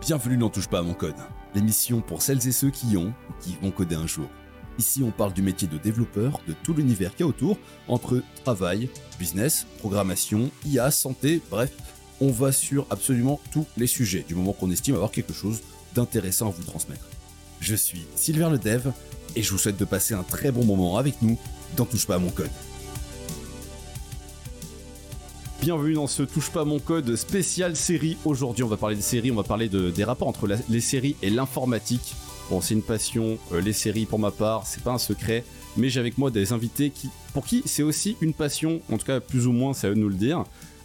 Bienvenue dans Touche pas à mon code, l'émission pour celles et ceux qui ont ou qui vont coder un jour. Ici, on parle du métier de développeur, de tout l'univers qu'il y a autour, entre travail, business, programmation, IA, santé, bref, on va sur absolument tous les sujets, du moment qu'on estime avoir quelque chose d'intéressant à vous transmettre. Je suis Sylvain le Dev, et je vous souhaite de passer un très bon moment avec nous dans Touche pas à mon code. Bienvenue dans ce Touche pas mon code spécial série. Aujourd'hui, on va parler de séries, on va parler de, des rapports entre les séries et l'informatique. Bon, c'est une passion, euh, les séries pour ma part, c'est pas un secret, mais j'ai avec moi des invités qui, pour qui c'est aussi une passion, en tout cas plus ou moins, c'est à eux de nous le dire.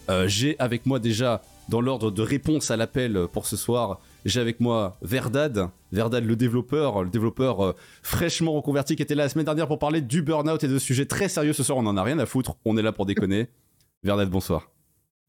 Euh, j'ai avec moi déjà, dans l'ordre de réponse à l'appel pour ce soir, j'ai avec moi Verdad, Verdad le développeur, le développeur euh, fraîchement reconverti qui était là la semaine dernière pour parler du burn-out et de sujets très sérieux. Ce soir, on en a rien à foutre, on est là pour déconner. Verdad, bonsoir.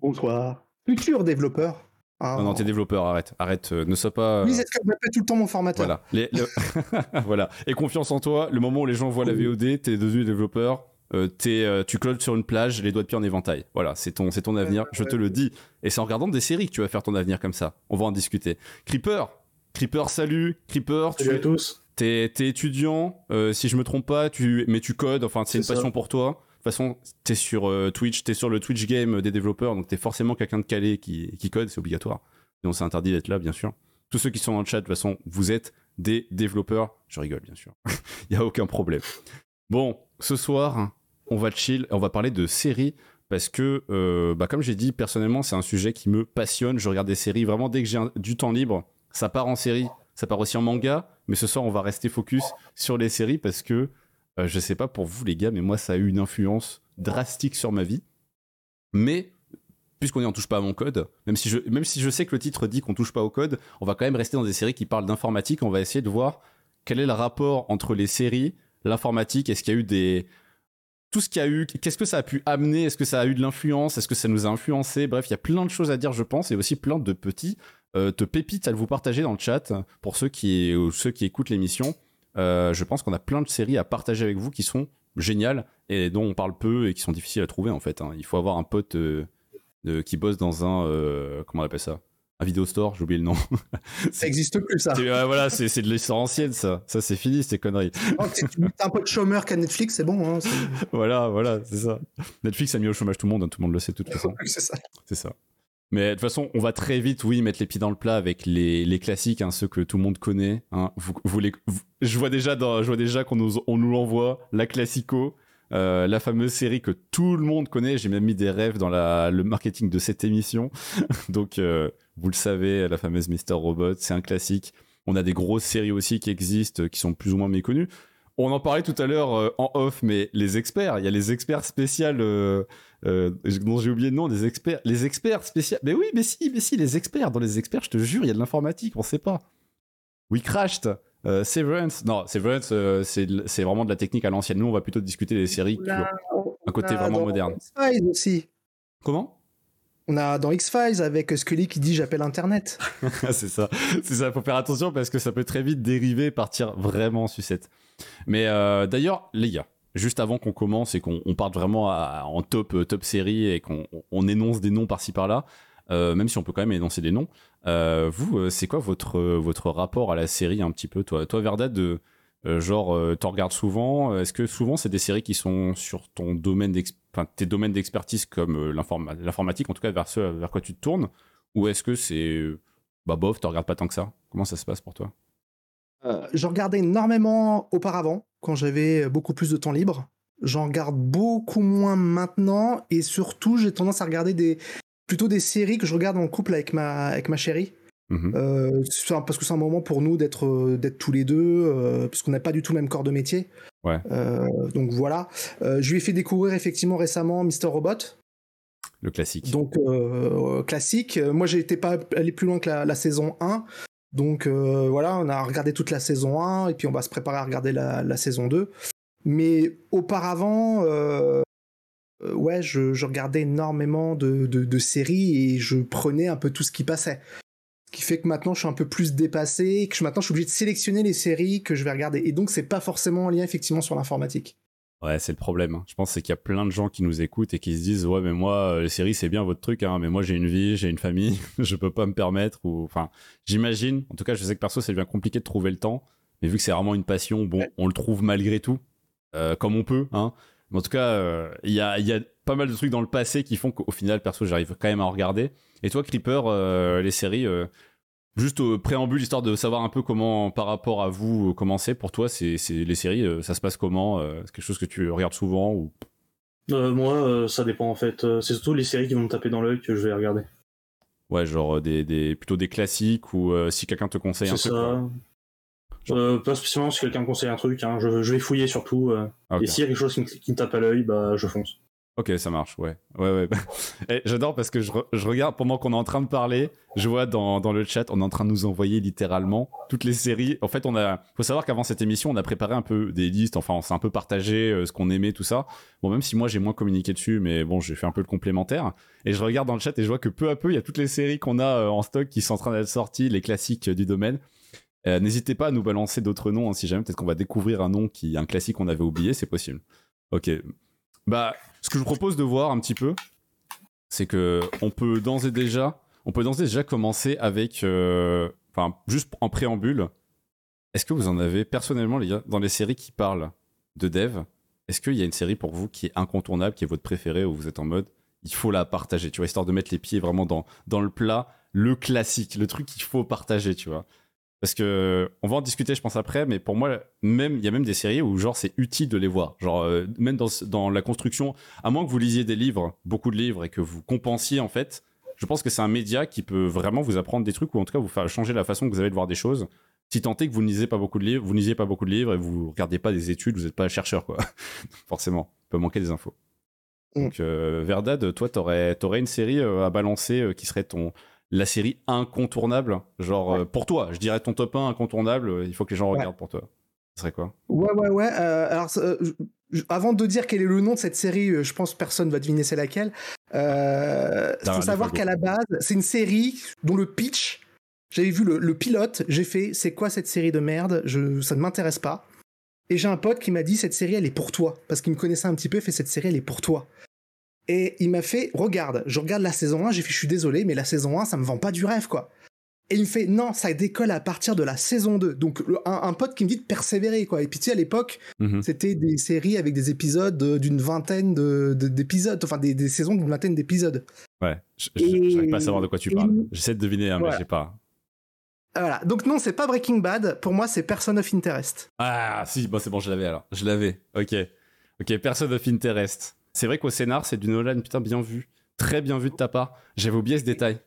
Bonsoir. Futur développeur. Ah. Non, non, t'es développeur, arrête, arrête, euh, ne sois pas. Oui, c'est ce que je m'appelle tout le temps mon formateur. Voilà. Les- le- voilà. Et confiance en toi, le moment où les gens voient la VOD, t'es devenu développeur, euh, t'es, euh, tu clodes sur une plage, les doigts de pied en éventail. Voilà, c'est ton, c'est ton avenir, je te le dis. Et c'est en regardant des séries que tu vas faire ton avenir comme ça. On va en discuter. Creeper, Creeper, salut. Creeper, tu Salut à es, tous. t'es, t'es étudiant, euh, si je me trompe pas, tu, mais tu codes, enfin, c'est une ça. passion pour toi. Toute façon, t'es sur euh, Twitch, t'es sur le Twitch game des développeurs, donc t'es forcément quelqu'un de calé qui, code, c'est obligatoire. Sinon, c'est interdit d'être là, bien sûr. Tous ceux qui sont dans le chat, de toute façon, vous êtes des développeurs. Je rigole, bien sûr. Il y a aucun problème. Bon, ce soir, on va chill, on va parler de séries parce que, euh, bah, comme j'ai dit, personnellement, c'est un sujet qui me passionne. Je regarde des séries vraiment dès que j'ai du temps libre. Ça part en série, ça part aussi en manga. Mais ce soir, on va rester focus sur les séries parce que euh, je sais pas pour vous, les gars, mais moi, ça a eu une influence drastique sur ma vie. Mais puisqu'on est en touche pas à mon code, même si je, même si je sais que le titre dit qu'on touche pas au code, on va quand même rester dans des séries qui parlent d'informatique. On va essayer de voir quel est le rapport entre les séries, l'informatique. Est-ce qu'il y a eu des tout ce qu'il y a eu, qu'est-ce que ça a pu amener? Est-ce que ça a eu de l'influence? Est-ce que ça nous a influencé? Bref, il y a plein de choses à dire, je pense, et aussi plein de petits euh, de pépites à vous partager dans le chat pour ceux qui ou ceux qui écoutent l'émission. Euh, je pense qu'on a plein de séries à partager avec vous qui sont géniales et dont on parle peu et qui sont difficiles à trouver en fait. hein. Il faut avoir un pote euh, de- qui bosse dans un euh, comment on appelle ça? Un vidéo store, j'ai oublié le nom. Ça existe plus, ça. Voilà, c'est de l'histoire ancienne ça. Ça c'est fini ces conneries. Oh, mets un peu de chômeur qu'à Netflix, c'est bon. Hein, voilà, voilà, c'est ça. Netflix a mis au chômage tout le monde, hein, tout le monde le sait de toute façon. c'est ça. C'est ça. Mais de toute façon, on va très vite, oui, mettre les pieds dans le plat avec les, les classiques, hein, ceux que tout le monde connaît. hein. Vous, je vois déjà, dans, je vois déjà qu'on nous, on nous l'envoie, la classico, euh, la fameuse série que tout le monde connaît. J'ai même mis des rêves dans la, le marketing de cette émission. Donc, euh, vous le savez, la fameuse Mister Robot, c'est un classique. On a des grosses séries aussi qui existent, qui sont plus ou moins méconnues. On en parlait tout à l'heure euh, en off, mais les experts, il y a les experts spéciales euh, dont j'ai oublié le nom, des experts, les experts spéciaux. Mais oui, mais si, mais si, les experts. Dans les experts, je te jure, il y a de l'informatique, on sait pas. We crashed. euh, Severance, non, Severance, euh, c'est vraiment de la technique à l'ancienne. Nous, on va plutôt discuter des séries qui ont un côté vraiment moderne. X-Files aussi. Comment? On a dans X-Files avec Scully qui dit j'appelle Internet. c'est ça, c'est ça. Faut faire attention parce que ça peut très vite dériver, partir vraiment en sucette. Mais euh, d'ailleurs, les gars, juste avant qu'on commence et qu'on on parte vraiment en top euh, top série et qu'on on énonce des noms par-ci par-là, euh, même si on peut quand même énoncer des noms. euh, vous, c'est quoi votre votre rapport à la série un petit peu, toi, toi Verdad, de genre, t'en regardes souvent. Est-ce que souvent c'est des séries qui sont sur ton domaine, tes domaines d'expertise comme l'informa- l'informatique, en tout cas vers ce vers quoi tu te tournes, ou est-ce que c'est bah bof, tu regardes pas tant que ça? Comment ça se passe pour toi? J'en regardais énormément auparavant, quand j'avais beaucoup plus de temps libre. J'en regarde beaucoup moins maintenant, et surtout, j'ai tendance à regarder des plutôt des séries que je regarde en couple avec ma, avec ma chérie. Mhm. Euh, parce que c'est un moment pour nous d'être d'être tous les deux, euh, parce qu'on n'a pas du tout le même corps de métier. Ouais. Euh, donc voilà. Euh, je lui ai fait découvrir effectivement récemment Mister Robot, Le classique. donc classique. Moi, j'ai été pas allé plus loin que la, la saison 1. Donc euh, voilà, on a regardé toute la saison 1 et puis on va se préparer à regarder la, saison 2. Mais auparavant, euh, ouais, je, regardais énormément de, de, séries et je prenais un peu tout ce qui passait. Ce qui fait que maintenant je suis un peu plus dépassé que je- maintenant je suis obligé de sélectionner les séries que je vais regarder. Et donc c'est pas forcément en lien effectivement sur l'informatique. Ouais, c'est le problème. hein. Je pense c'est qu'il y a plein de gens qui nous écoutent et qui se disent ouais mais moi euh, les séries c'est bien votre truc hein, mais moi j'ai une vie, j'ai une famille, je peux pas me permettre ou enfin j'imagine. En tout cas je sais que perso c'est bien compliqué de trouver le temps, mais vu que c'est vraiment une passion, bon on le trouve malgré tout euh, comme on peut. Hein. Mais en tout cas euh, il y a il y a pas mal de trucs dans le passé qui font qu'au final perso j'arrive quand même à en regarder. Et toi Creeper euh, les séries Juste au préambule, histoire de savoir un peu comment, par rapport à vous, euh, comment c'est pour toi, c'est c'est- les séries, euh, ça se passe comment euh, C'est quelque chose que tu regardes souvent ou Euh, moi, euh, ça dépend en fait. C'est surtout les séries qui vont me taper dans l'œil que je vais regarder. Ouais, genre des, des, plutôt des classiques ou euh, si quelqu'un te conseille un C'est truc. quoi. ça. Euh, pas spécialement si quelqu'un me conseille un truc, hein. je, je vais fouiller surtout. Ah. Et s'il y a quelque chose qui me, qui me tape à l'œil, bah je fonce. Ok, ça marche, ouais. Ouais, ouais. Eh, J'adore parce que je, re- je regarde pendant qu'on est en train de parler, je vois dans, dans le chat, on est en train de nous envoyer littéralement toutes les séries. En fait, on a, faut savoir qu'avant cette émission, on a préparé un peu des listes, enfin, on s'est un peu partagé euh, ce qu'on aimait, tout ça. Bon, même si moi j'ai moins communiqué dessus, mais bon, j'ai fait un peu le complémentaire. Et je regarde dans le chat et je vois que peu à peu, il y a toutes les séries qu'on a euh, en stock qui sont en train d'être sorties, les classiques euh, du domaine. N'hésitez pas à nous balancer d'autres noms, hein, si jamais peut-être qu'on va découvrir un nom qui, un classique qu'on avait oublié, c'est possible. Ok. Bah, ce que je vous propose de voir un petit peu, c'est que on peut d'ores et déjà, on peut et déjà commencer avec, euh, enfin, juste en préambule. Est-ce que vous en avez personnellement, les gars, dans les séries qui parlent de dev, est-ce qu'il y a une série pour vous qui est incontournable, qui est votre préférée, où vous êtes en mode, il faut la partager, tu vois, histoire de mettre les pieds vraiment dans, dans le plat, le classique, le truc qu'il faut partager, tu vois? Parce que on va en discuter, je pense après, mais pour moi, même il y a même des séries où genre c'est utile de les voir. Genre euh, même dans, dans la construction, à moins que vous lisiez des livres, beaucoup de livres, et que vous compensiez en fait, je pense que c'est un média qui peut vraiment vous apprendre des trucs ou en tout cas vous faire changer la façon que vous avez de voir des choses. Si tant est que vous ne lisez pas beaucoup de livres, vous ne lisiez pas beaucoup de livres et vous regardez pas des études, vous n'êtes pas chercheur quoi. Forcément, il peut manquer des infos. Mm. Donc euh, Verdad, toi t'aurais aurais une série euh, à balancer euh, qui serait ton la série incontournable, genre euh, pour toi, je dirais ton top 1 incontournable, euh, il faut que les gens Ouais. regardent pour toi. Ce serait quoi? Ouais, ouais, ouais. euh, alors, euh, je- avant de dire quel est le nom de cette série, je pense que personne va deviner c'est laquelle. Il faut savoir qu'à la base, c'est une série dont le pitch, j'avais vu le, le pilote, j'ai fait c'est quoi cette série de merde? Je, Ça ne m'intéresse pas. Et j'ai un pote qui m'a dit cette série elle est pour toi. Parce qu'il me connaissait un petit peu, fait cette série elle est pour toi. Et il m'a fait regarde, je regarde la saison 1, j'ai fait je suis désolé, mais la saison 1 ça me vend pas du rêve quoi. Et il me fait non, ça décolle à partir de la saison 2. Donc le- un, un pote qui me dit de persévérer quoi. Et puis tu sais à l'époque, Mhm. c'était des séries avec des épisodes euh, d'une vingtaine de- de- d'épisodes, enfin des, des saisons d'une vingtaine d'épisodes. Ouais, je- je- j'arrive pas à savoir de quoi tu et- parles. J'essaie de deviner, hein, mais Voilà. j'ai pas. Voilà. Donc non, c'est pas Breaking Bad. Pour moi, c'est Person of Interest. Ah, si, bon, c'est bon, je l'avais alors. Je l'avais. Ok. Ok, Person of Interest. C'est vrai qu'au scénar, c'est du Nolan, putain, bien vu. Très bien vu de ta part. J'avais oublié ce détail.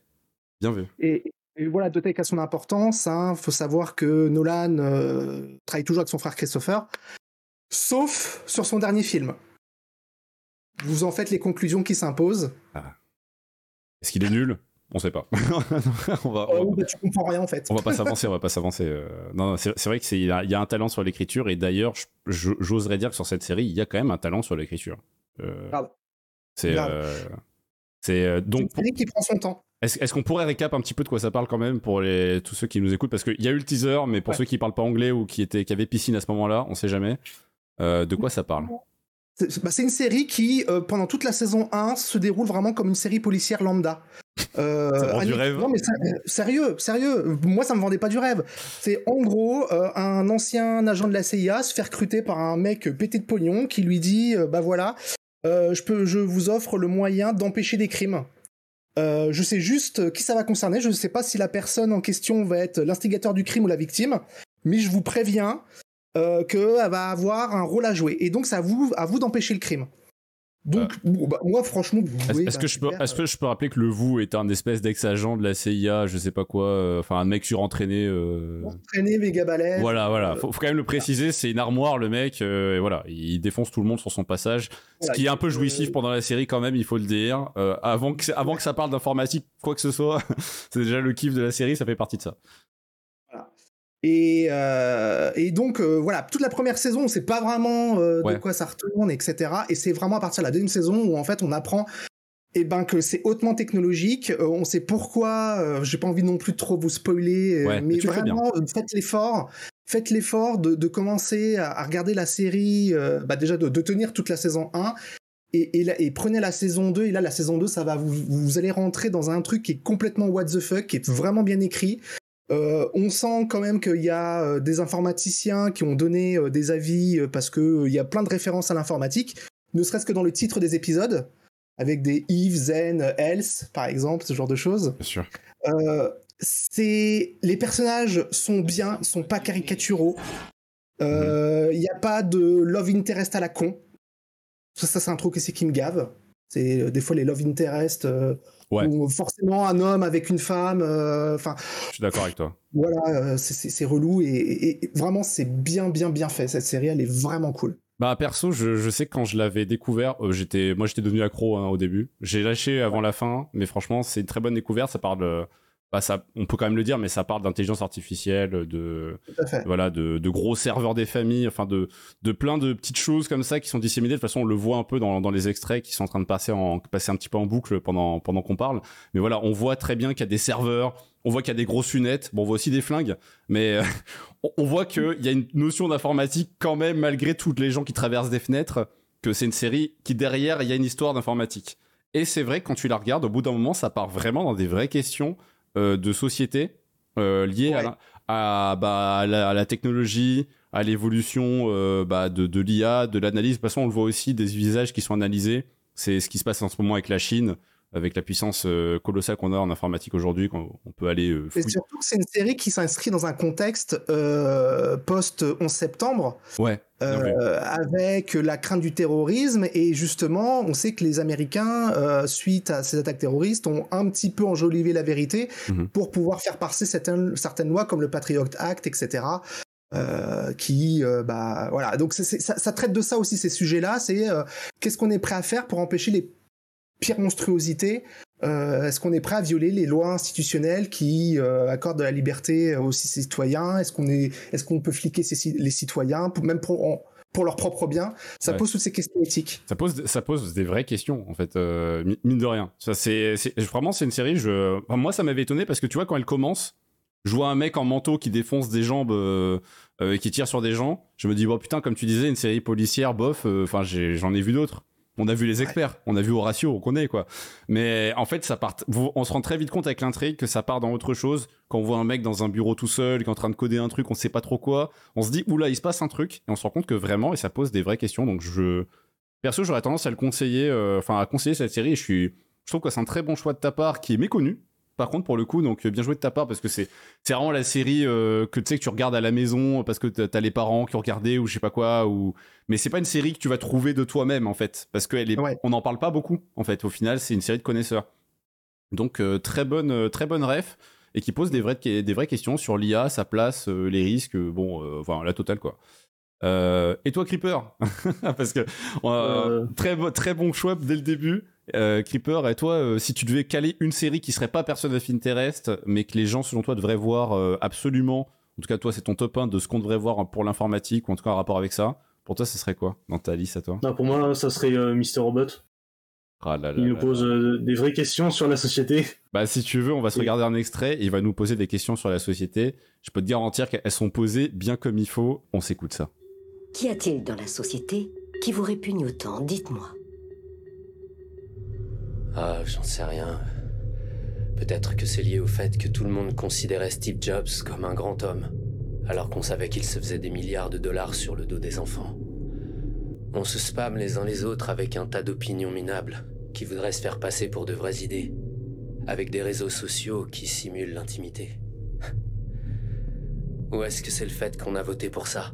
Bien vu. Et, et voilà, Dotech a son importance. Hein. Faut savoir que Nolan euh, travaille toujours avec son frère Christopher, sauf sur son dernier film. Vous en faites les conclusions qui s'imposent. Est-ce qu'il est nul? On sait pas. on va, on va- bah, tu comprends rien en fait. on va pas s'avancer, on va pas s'avancer. euh. Non, non, c'est c'est vrai qu'il y, a- il y a un talent sur l'écriture et d'ailleurs, j'oserais dire que sur cette série, il y a quand même un talent sur l'écriture. Euh, c'est euh, c'est euh, C'est donc une série qui prend son temps. Est-ce qu'on pourrait récap un petit peu de quoi ça parle quand même pour les, tous ceux qui nous écoutent? Parce qu'il y a eu le teaser, mais pour Ouais. ceux qui parlent pas anglais ou qui, étaient, qui avaient piscine à ce moment-là, on sait jamais. Euh, de quoi ça parle? C'est bah, une série qui, euh, pendant toute la saison 1, se déroule vraiment comme une série policière lambda. Euh, Ça vend du rêve. Non, mais sérieux, sérieux. Moi, ça me vendait pas du rêve. C'est en gros un ancien agent de la CIA se fait recruter par un mec pété de pognon qui lui dit Bah voilà, je, peux, je vous offre le moyen d'empêcher des crimes. Euh, je sais juste euh, qui ça va concerner. Je ne sais pas si la personne en question va être l'instigateur du crime ou la victime, mais je vous préviens euh, qu'elle va avoir un rôle à jouer. Et donc, c'est à vous d'empêcher le crime. Donc, bon, bah, moi, franchement, vous Est-ce que, je peux- que je peux rappeler que le vous est un espèce d'ex-agent de la CIA, je sais pas quoi, euh, enfin un mec surentraîné euh, Entraîné, méga balèze. Voilà, voilà. Faut, faut quand même le préciser, c'est une armoire, le mec, euh, et voilà, il défonce tout le monde sur son passage. Ce qui est un peu euh, jouissif pendant la série quand même, il faut le dire. Euh, avant, que, avant que ça parle d'informatique, quoi que ce soit, c'est déjà le kiff de la série, ça fait partie de ça. Et, euh, et donc, euh, voilà, toute la première saison, on sait pas vraiment euh, Ouais. de quoi ça retourne, etc. Et c'est vraiment à partir de la deuxième saison où, en fait, on apprend eh ben, que c'est hautement technologique. Euh, on sait pourquoi. euh, J'ai pas envie non plus de trop vous spoiler, euh, Ouais, mais vraiment, faites l'effort. faites l'effort de, commencer à, regarder la série, euh, bah déjà de, tenir toute la saison 1 et, prenez la saison 2 et là la saison 2 ça va vous, vous allez rentrer dans un truc qui est complètement what the fuck qui est vraiment bien écrit euh, on sent quand même qu'il y a euh, des informaticiens qui ont donné des avis parce qu'il il y a plein de références à l'informatique ne serait-ce que dans le titre des épisodes avec des if, then, else par exemple ce genre de choses bien sûr les personnages sont bien, sont pas caricaturaux. Il euh, n'y a pas de love interest à la con. Ça, c'est un truc aussi qui me gave. C'est euh, des fois les love interest euh, ou forcément un homme avec une femme. Enfin. Je suis d'accord avec toi. Voilà, c'est relou et, vraiment c'est bien, bien, bien fait. Cette série, elle est vraiment cool. Bah perso, je, sais que quand je l'avais découvert, j'étais, moi j'étais devenu accro hein, au début. J'ai lâché avant la fin, mais franchement c'est une très bonne découverte. Ça parle bah, ça, on peut quand même le dire, mais ça parle d'intelligence artificielle, de voilà, de, gros serveurs des familles, enfin de, de plein de petites choses comme ça qui sont disséminées. De toute façon, on le voit un peu dans, dans les extraits qui sont en train de passer en passer un petit peu en boucle pendant pendant qu'on parle. Mais voilà, on voit très bien qu'il y a des serveurs, on voit qu'il y a des grosses lunettes, bon, on voit aussi des flingues, mais euh, on voit qu'il y a une notion d'informatique quand même malgré toutes les gens qui traversent des fenêtres, que c'est une série qui derrière il y a une histoire d'informatique. Et c'est vrai quand tu la regardes, au bout d'un moment, ça part vraiment dans des vraies questions de société euh, liées à, bah, à, la, technologie, à l'évolution euh, bah, de, de l'IA, de l'analyse. De toute façon, on le voit aussi des visages qui sont analysés. C'est ce qui se passe en ce moment avec la Chine avec la puissance euh, colossale qu'on a en informatique aujourd'hui, on peut aller. Euh, et surtout, c'est une série qui s'inscrit dans un contexte euh, post 11 septembre. Ouais. avec la crainte du terrorisme et justement, on sait que les Américains, suite à ces attaques terroristes, ont un petit peu enjolivé la vérité mhm. pour pouvoir faire passer certaines, certaines lois comme le Patriot Act, etc. qui bah voilà donc ça, ça, traite de ça aussi ces sujets là c'est qu'est-ce qu'on est prêt à faire pour empêcher les pire monstruosité euh, Est-ce qu'on est prêt à violer les lois institutionnelles qui euh, accordent de la liberté aux citoyens? Est-ce qu'on est, est-ce qu'on peut fliquer les citoyens, même pour, pour leur propre bien Ça pose toutes ces questions éthiques. Ça pose, ça pose des vraies questions en fait, euh, mine de rien. Ça, c'est, vraiment c'est une série. Je, moi, ça m'avait étonné parce que tu vois quand elle commence, je vois un mec en manteau qui défonce des jambes et qui tire sur des gens. Je me dis bon putain, comme tu disais, une série policière, bof. Enfin, j'en ai vu d'autres. On a vu les experts, on a vu Horatio, on connaît quoi. Mais en fait, ça part. On se rend très vite compte avec l'intrigue que ça part dans autre chose. Quand on voit un mec dans un bureau tout seul, qui est en train de coder un truc, on sait pas trop quoi. On se dit oula, il se passe un truc, et on se rend compte que vraiment, et ça pose des vraies questions. Donc je, perso, j'aurais tendance à le conseiller, euh, enfin à conseiller cette série. je suis, je trouve que c'est un très bon choix de ta part, qui est méconnu par contre pour le coup donc bien joué de ta part parce que c'est c'est vraiment la série euh, que tu sais que tu regardes à la maison parce que t'as les parents qui ont regardé ou je sais pas quoi ou mais c'est pas une série que tu vas trouver de toi-même en fait parce qu'elle est on n'en parle pas beaucoup en fait. Au final c'est une série de connaisseurs. Donc euh, très bonne euh, très bonne ref et qui pose des vraies des vraies questions sur l'IA sa place les risques bon enfin la totale quoi et toi Creeper parce que très très bon choix dès le début euh, Creeper, et toi, euh, si tu devais caler une série qui serait pas Person of Interest, mais que les gens, selon toi, devraient voir euh, absolument, en tout cas, toi, c'est ton top 1 de ce qu'on devrait voir pour l'informatique, ou en tout cas, en rapport avec ça, pour toi, ce serait quoi dans ta liste à toi? Non, Pour moi, ça serait Mister Robot. Ah il nous pose des vraies questions sur la société. Bah, si tu veux, on va se regarder un extrait, et il va nous poser des questions sur la société. Je peux te garantir qu'elles sont posées bien comme il faut. On s'écoute ça. Qu'y a-t-il dans la société qui vous répugne autant Dites-moi. Ah, j'en sais rien. Peut-être que c'est lié au fait que tout le monde considérait Steve Jobs comme un grand homme, alors qu'on savait qu'il se faisait des milliards de dollars sur le dos des enfants. On se spamme les uns les autres avec un tas d'opinions minables qui voudraient se faire passer pour de vraies idées, avec des réseaux sociaux qui simulent l'intimité. Ou est-ce que c'est le fait qu'on a voté pour ça?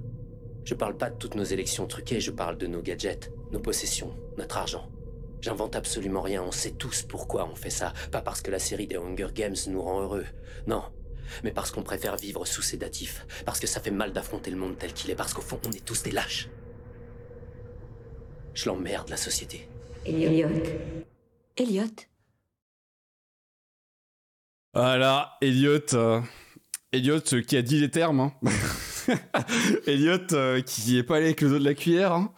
Je parle pas de toutes nos élections truquées, je parle de nos gadgets, nos possessions, notre argent. J'invente absolument rien, on sait tous pourquoi on fait ça. Pas parce que la série des Hunger Games nous rend heureux. Non. Mais parce qu'on préfère vivre sous sédatif. Parce que ça fait mal d'affronter le monde tel qu'il est. Parce qu'au fond, on est tous des lâches. Je l'emmerde, la société. Elliot. Elliot. Voilà, Elliot. Euh, Elliot euh, qui a dit les termes. Hein. Elliot euh, qui est pas allé avec le dos de la cuillère. Hein.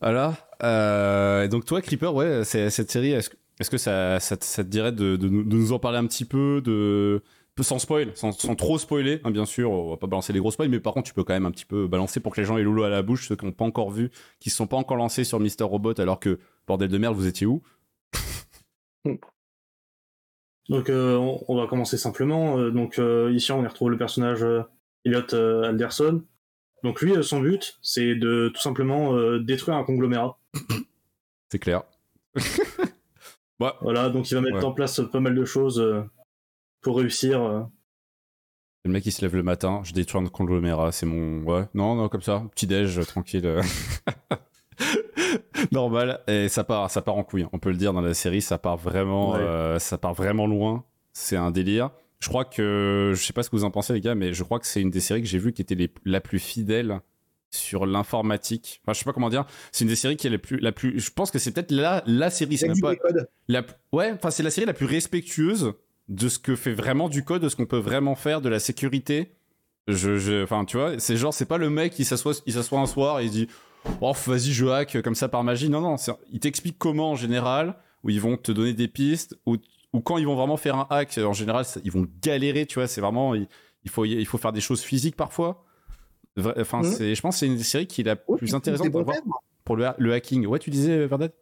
Voilà. Euh, donc toi, Creeper, ouais, cette série. Est-ce que ça, ça, te dirait de, nous en parler un petit peu, de sans spoil, sans, trop spoiler, hein, bien sûr, on va pas balancer les gros spoils, mais par contre, tu peux quand même un petit peu balancer pour que les gens aient l'eau à la bouche, ceux qui n'ont pas encore vu, qui se sont pas encore lancés sur Mister Robot, alors que, bordel de merde, vous étiez où? Donc euh, on, va commencer simplement. Donc ici on y retrouve le personnage Elliot euh, Alderson. Donc lui, euh, son but, c'est de tout simplement euh, détruire un conglomérat. C'est clair. Voilà, donc il va mettre Ouais. en place pas mal de choses euh, pour réussir. euh. Le mec, il se lève le matin, je détruis un conglomérat, c'est mon. Ouais, non, non, comme ça, petit déj, tranquille. Normal, et ça part, ça part en couille, on peut le dire dans la série, ça part vraiment, Ouais. ça part vraiment loin. C'est un délire. Je crois que, je sais pas ce que vous en pensez les gars, mais je crois que c'est une des séries que j'ai vues qui était les- la plus fidèle sur l'informatique. Enfin, je sais pas comment dire. C'est une des séries qui est la plus, la plus. Je pense que c'est peut-être la, la série, c'est même pas, code. la, ouais, enfin, c'est la série la plus respectueuse de ce que fait vraiment du code, de ce qu'on peut vraiment faire, de la sécurité. Je, je, enfin, tu vois, c'est genre, c'est pas le mec qui s'assoit, il s'assoit un soir et il dit, oh, vas-y, je hack comme ça par magie. Non, non, il t'explique comment en général, où ils vont te donner des pistes, ou, ou quand ils vont vraiment faire un hack, en général, ils vont galérer, tu vois, c'est vraiment, il, il faut, il faut faire des choses physiques parfois. Enfin, Mhm. c'est, je pense que c'est une des séries qui est la plus intéressante pour, bons voir termes. pour le, le hacking. Ouais, tu disais, Verdad?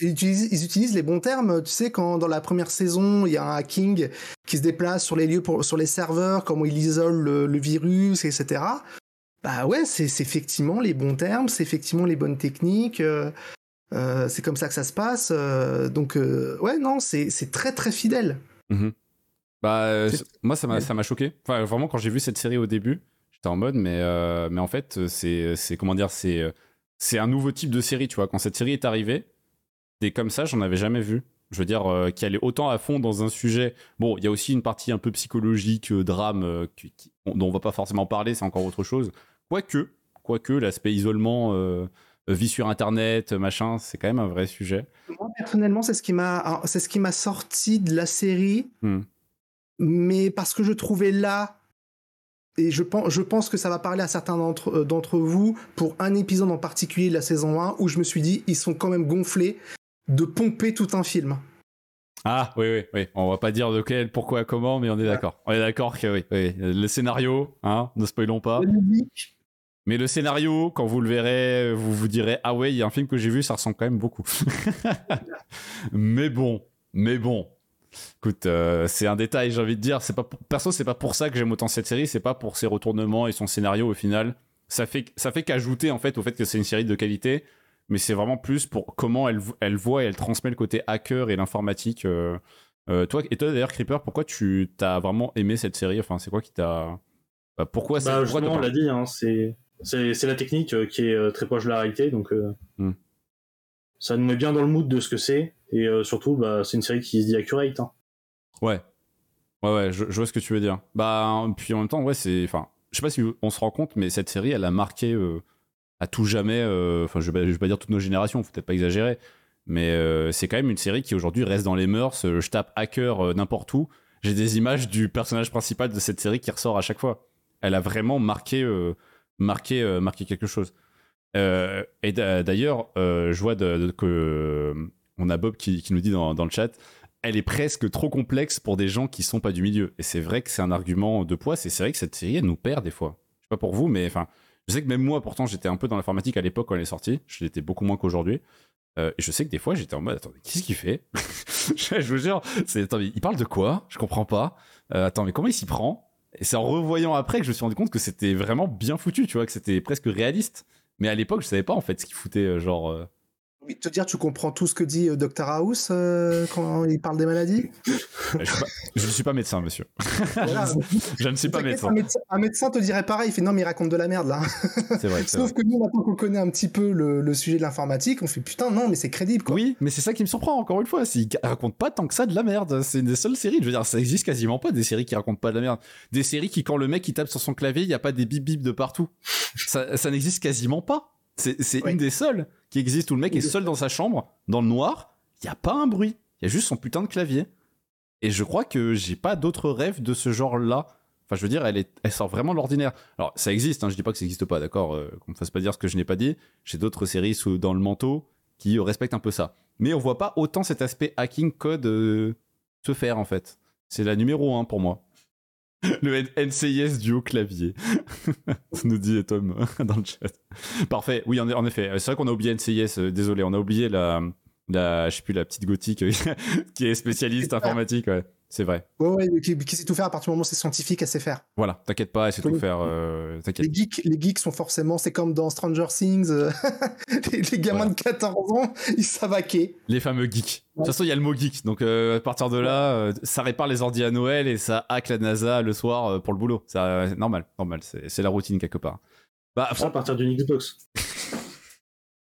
Ils utilisent, ils utilisent les bons termes. Tu sais, quand dans la première saison, il y a un hacking qui se déplace sur les lieux, pour, sur les serveurs, comment il isole le, le virus, etc. Bah ouais, c'est c'est effectivement les bons termes, c'est effectivement les bonnes techniques. euh, euh, c'est comme ça que ça se passe. euh, donc, euh, ouais, non, c'est très très fidèle. Bah, C'est- c- moi, ça m'a, choqué. Enfin, vraiment, quand j'ai vu cette série au début, j'étais en mode, mais, mais en fait, c'est, comment dire, c'est, c'est un nouveau type de série, tu vois. Quand cette série est arrivée, des comme ça, j'en avais jamais vu. Je veux dire, qui allait autant à fond dans un sujet. Bon, il y a aussi une partie un peu psychologique, drame, qui- qui- dont on va pas forcément parler, c'est encore autre chose. Quoique, quoique, l'aspect isolement, vie sur Internet, machin, c'est quand même un vrai sujet. Moi, personnellement, c'est ce qui m'a, alors, c'est ce qui m'a sorti de la série, Hmm. mais parce que je trouvais là, et je pense, je pense que ça va parler à certains d'entre, euh, d'entre vous pour un épisode en particulier de la saison 1 où je me suis dit, ils sont quand même gonflés de pomper tout un film. Ah oui oui oui, on va pas dire de quel, pourquoi, comment, mais on est d'accord. On est d'accord que oui, oui. Le scénario, hein, ne spoilons pas. Mais le scénario, quand vous le verrez, vous vous direz ah ouais, il y a un film que j'ai vu, ça ressemble quand même beaucoup. mais bon, mais bon. Écoute, euh, c'est un détail, j'ai envie de dire. C'est pas pour- perso, c'est pas pour ça que j'aime autant cette série. C'est pas pour ses retournements et son scénario au final. Ça fait ça fait qu'ajouter en fait au fait que c'est une série de qualité. Mais c'est vraiment plus pour comment elle elle voit et elle transmet le côté hacker et l'informatique. euh. Euh, toi et toi d'ailleurs Creeper, pourquoi tu t'as vraiment aimé cette série? Enfin, c'est quoi qui t'a bah, pourquoi c'est Bah, pourquoi justement, on l'a dit, hein, c'est c'est c'est la technique euh, qui est euh, très proche de la réalité, donc euh, Hmm. ça nous met bien dans le mood de ce que c'est, et surtout, bah, c'est une série qui se dit accurate. Hein. Ouais. Ouais, ouais, je, je vois ce que tu veux dire. Bah, puis en même temps, ouais, c'est. Enfin, je sais pas si on se rend compte, mais cette série, elle a marqué à tout jamais. Enfin, je, vais pas- je vais pas dire toutes nos générations, faut peut-être pas exagérer. Mais euh, c'est quand même une série qui aujourd'hui reste dans les mœurs. Euh, Je tape hacker euh, n'importe où. J'ai des images du personnage principal de cette série qui ressort à chaque fois. Elle a vraiment marqué, euh, marqué quelque chose. Euh, et d'a- d'ailleurs, euh, je vois de- que on a Bob qui, nous dit dans, le chat elle est presque trop complexe pour des gens qui sont pas du milieu. Et c'est vrai que c'est un argument de poids. C'est vrai que cette série, elle nous perd des fois. Je sais pas pour vous, mais enfin, je sais que même moi, pourtant, j'étais un peu dans l'informatique à l'époque quand elle est sortie. Je l'étais beaucoup moins qu'aujourd'hui. Et je sais que des fois, j'étais en mode, attends, mais qu'est-ce qu'il fait? Je, vous jure, il parle de quoi? Je comprends pas. Euh, attends, mais comment il s'y prend? Et c'est en revoyant après que je me suis rendu compte que c'était vraiment bien foutu, tu vois, que c'était presque réaliste. Mais à l'époque, je savais pas en fait ce qu'il foutait, euh, genre. Envie de te dire, tu comprends tout ce que dit euh, Dr House euh, quand il parle des maladies? Je, suis pas- je ne suis pas médecin, monsieur. Voilà. Je ne suis pas médecin. Un médecin, un médecin te dirait pareil, il fait non mais il raconte de la merde là. C'est vrai. c'est vrai. Sauf que nous maintenant qu'on connaît un petit peu le, le sujet de l'informatique, on fait putain non mais c'est crédible quoi. Oui, mais c'est ça qui me surprend encore une fois. S'ils racontent pas tant que ça de la merde, c'est une des seules séries. Je veux dire, ça existe quasiment pas des séries qui racontent pas de la merde. Des séries qui, quand le mec il tape sur son clavier, il y a pas des bip bip de partout. Ça, ça n'existe quasiment pas. C'est une des seules qui existe où le mec est seul dans sa chambre, dans le noir. Il y a pas un bruit. Il y a juste son putain de clavier. Et je crois que j'ai pas d'autres rêves de ce genre-là. Enfin, je veux dire, elle, est, elle sort vraiment de l'ordinaire. Alors, ça existe, hein, je dis pas que ça existe pas, d'accord euh, Qu'on me fasse pas dire ce que je n'ai pas dit. J'ai d'autres séries sous, dans le manteau qui euh, respectent un peu ça. Mais on voit pas autant cet aspect hacking code euh, se faire, en fait. C'est la numéro un pour moi. Le NCIS du haut clavier. Nous dit Tom dans le chat. Parfait. Oui, en, en effet. C'est vrai qu'on a oublié NCIS. euh, Désolé, on a oublié la, la, je sais plus, la petite gothique euh, qui est spécialiste informatique. Ouais, c'est vrai. Ouais, ouais, qui, qui sait tout faire à partir du moment où c'est scientifique, elle sait faire. Voilà, t'inquiète pas, elle sait tout faire. euh. Les geeks, les geeks sont forcément, c'est comme dans Stranger Things, euh, les, les gamins Voilà. de 14 ans, ils savent hacker. Les fameux geeks. De toute façon, il y a le mot geek. Donc, euh, à partir de là, euh, ça répare les ordi à Noël et ça hack la NASA le soir euh, pour le boulot. C'est euh, normal, normal. C'est la routine quelque part. Bah, à partir d'une Xbox.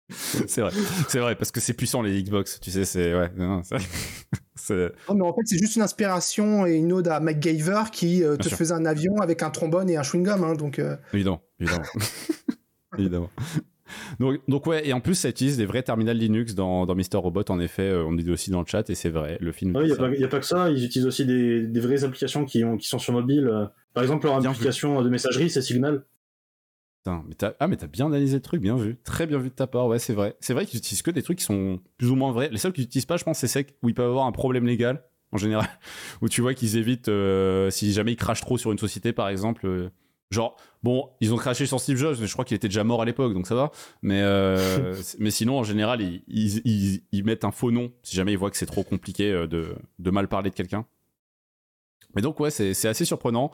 c'est vrai, c'est vrai, parce que c'est puissant les Xbox. Tu sais, c'est ouais. non, Non, mais en fait, c'est juste une inspiration et une ode à MacGyver qui euh, te sûr. faisait un avion avec un trombone et un chewing-gum. hein, donc, euh, évidemment, évidemment, évidemment. Donc, donc ouais, et en plus, ça utilise des vrais terminals Linux dans, dans Mister Robot. En effet, euh, on dit aussi dans le chat et c'est vrai. Le film. Il dit n'y a, pas- y a pas que ça, ils utilisent aussi des, des vraies applications qui, ont, qui sont sur mobile. euh. Par exemple, leur application de messagerie, c'est Signal. Putain, mais t'as- ah mais t'as bien analysé le truc, bien vu, très bien vu de ta part, ouais c'est vrai. C'est vrai qu'ils utilisent que des trucs qui sont plus ou moins vrais. Les seuls qu'ils utilisent pas, je pense, c'est ceux où ils peuvent avoir un problème légal en général, où tu vois qu'ils évitent euh, si jamais ils crachent trop sur une société par exemple. euh, genre bon, ils ont craché sur Steve Jobs, mais je crois qu'il était déjà mort à l'époque, donc ça va. Mais euh, mais sinon en général ils, ils, ils- ils mettent un faux nom si jamais ils voient que c'est trop compliqué de de mal parler de quelqu'un. Mais donc ouais, c'est c'est assez surprenant.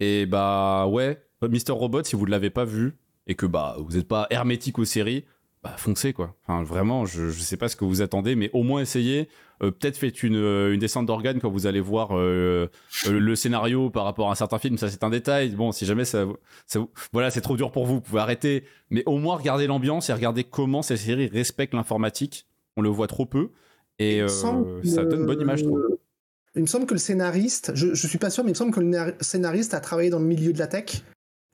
Et bah ouais, Mister Robot, si vous ne l'avez pas vu et que bah vous n'êtes pas hermétique aux séries, bah foncez quoi. Enfin vraiment, je, je sais pas ce que vous attendez, mais au moins essayez. Euh, Peut-être faites une, euh, une descente d'organes quand vous allez voir euh, euh, le scénario par rapport à un certain film. Ça c'est un détail. Bon, si jamais ça, voilà, c'est trop dur pour vous, vous pouvez arrêter. Mais au moins regardez l'ambiance et regardez comment ces séries respectent l'informatique. On le voit trop peu et euh, ça donne bonne image. Il me semble que le scénariste, je, je suis pas sûr, mais il me semble que le nar- scénariste a travaillé dans le milieu de la tech.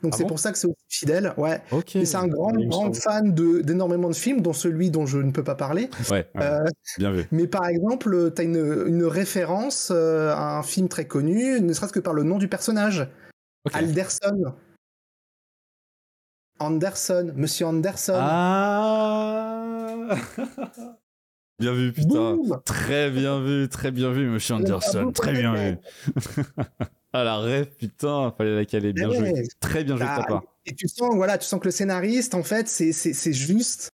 Donc Ah c'est bon pour ça que c'est aussi fidèle. Ouais. Ok. Et c'est un grand, grand fan de- d'énormément de films, dont celui dont je ne peux pas parler. Ouais, ouais, Euh, bien vu. mais par exemple, tu as une, une référence euh, à un film très connu, ne serait-ce que par le nom du personnage. Ok. Alderson. Anderson, Monsieur Anderson. Ah Bien vu, putain. Boum Très bien vu, très bien vu, monsieur Anderson. Très bien vu. ah, la rêve, putain, fallait la caler. Bien joué. Très bien joué de ta Ah, part. Et tu sens, voilà, tu sens que le scénariste, en fait, c'est, c'est, c'est juste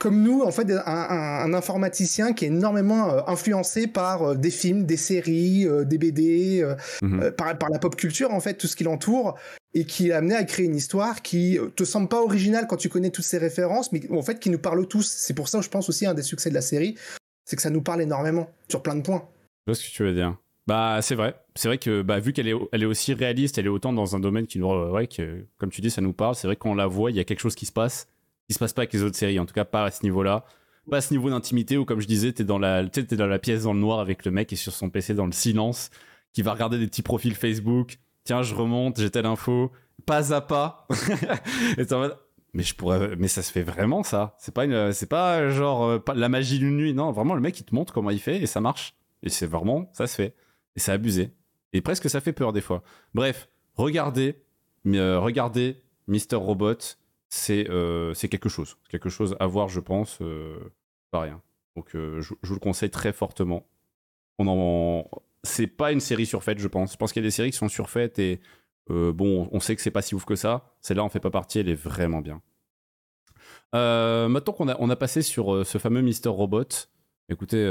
comme nous, en fait, un, un- un informaticien qui est énormément euh, influencé par euh, des films, des séries, euh, des BD, euh, Mhm. euh, par, par la pop culture, en fait, tout ce qui l'entoure, et qui est amené à créer une histoire qui te semble pas originale quand tu connais toutes ces références, mais en fait, qui nous parle tous. C'est pour ça, je pense aussi, un des succès de la série, c'est que ça nous parle énormément, sur plein de points. Je vois ce que tu veux dire. Bah, c'est vrai. C'est vrai que, bah, vu qu'elle est, elle est aussi réaliste, elle est autant dans un domaine qui nous, ouais, que, comme tu dis, ça nous parle. C'est vrai que quand on la voit, il y a quelque chose qui se passe, qui se passe pas avec les autres séries. En tout cas, pas à ce niveau-là. Pas à ce niveau d'intimité où, comme je disais, t'es dans dans la pièce dans le noir avec le mec est sur son PC dans le silence, qui va regarder des petits profils Facebook. Tiens, je remonte, j'ai telle info. Pas à pas. Et mais je pourrais, mais ça se fait vraiment ça. C'est pas une, pas genre euh, pas la magie d'une nuit. Non, vraiment le mec il te montre comment il fait et ça marche. Et c'est vraiment, ça se fait. Et c'est abusé. Et presque ça fait peur des fois. Bref, regardez, euh, regardez Mister Robot, c'est euh, c'est quelque chose. Quelque chose à voir, je pense. euh, pas rien. Donc je, vous le conseille très fortement. On en, c'est pas une série surfaite, je pense. Je pense qu'il y a des séries qui sont surfaites et bon, on sait que c'est pas si ouf que ça. Celle-là, on fait pas partie, elle est vraiment bien. Maintenant qu'on a, on a passé sur ce fameux Mister Robot, écoutez,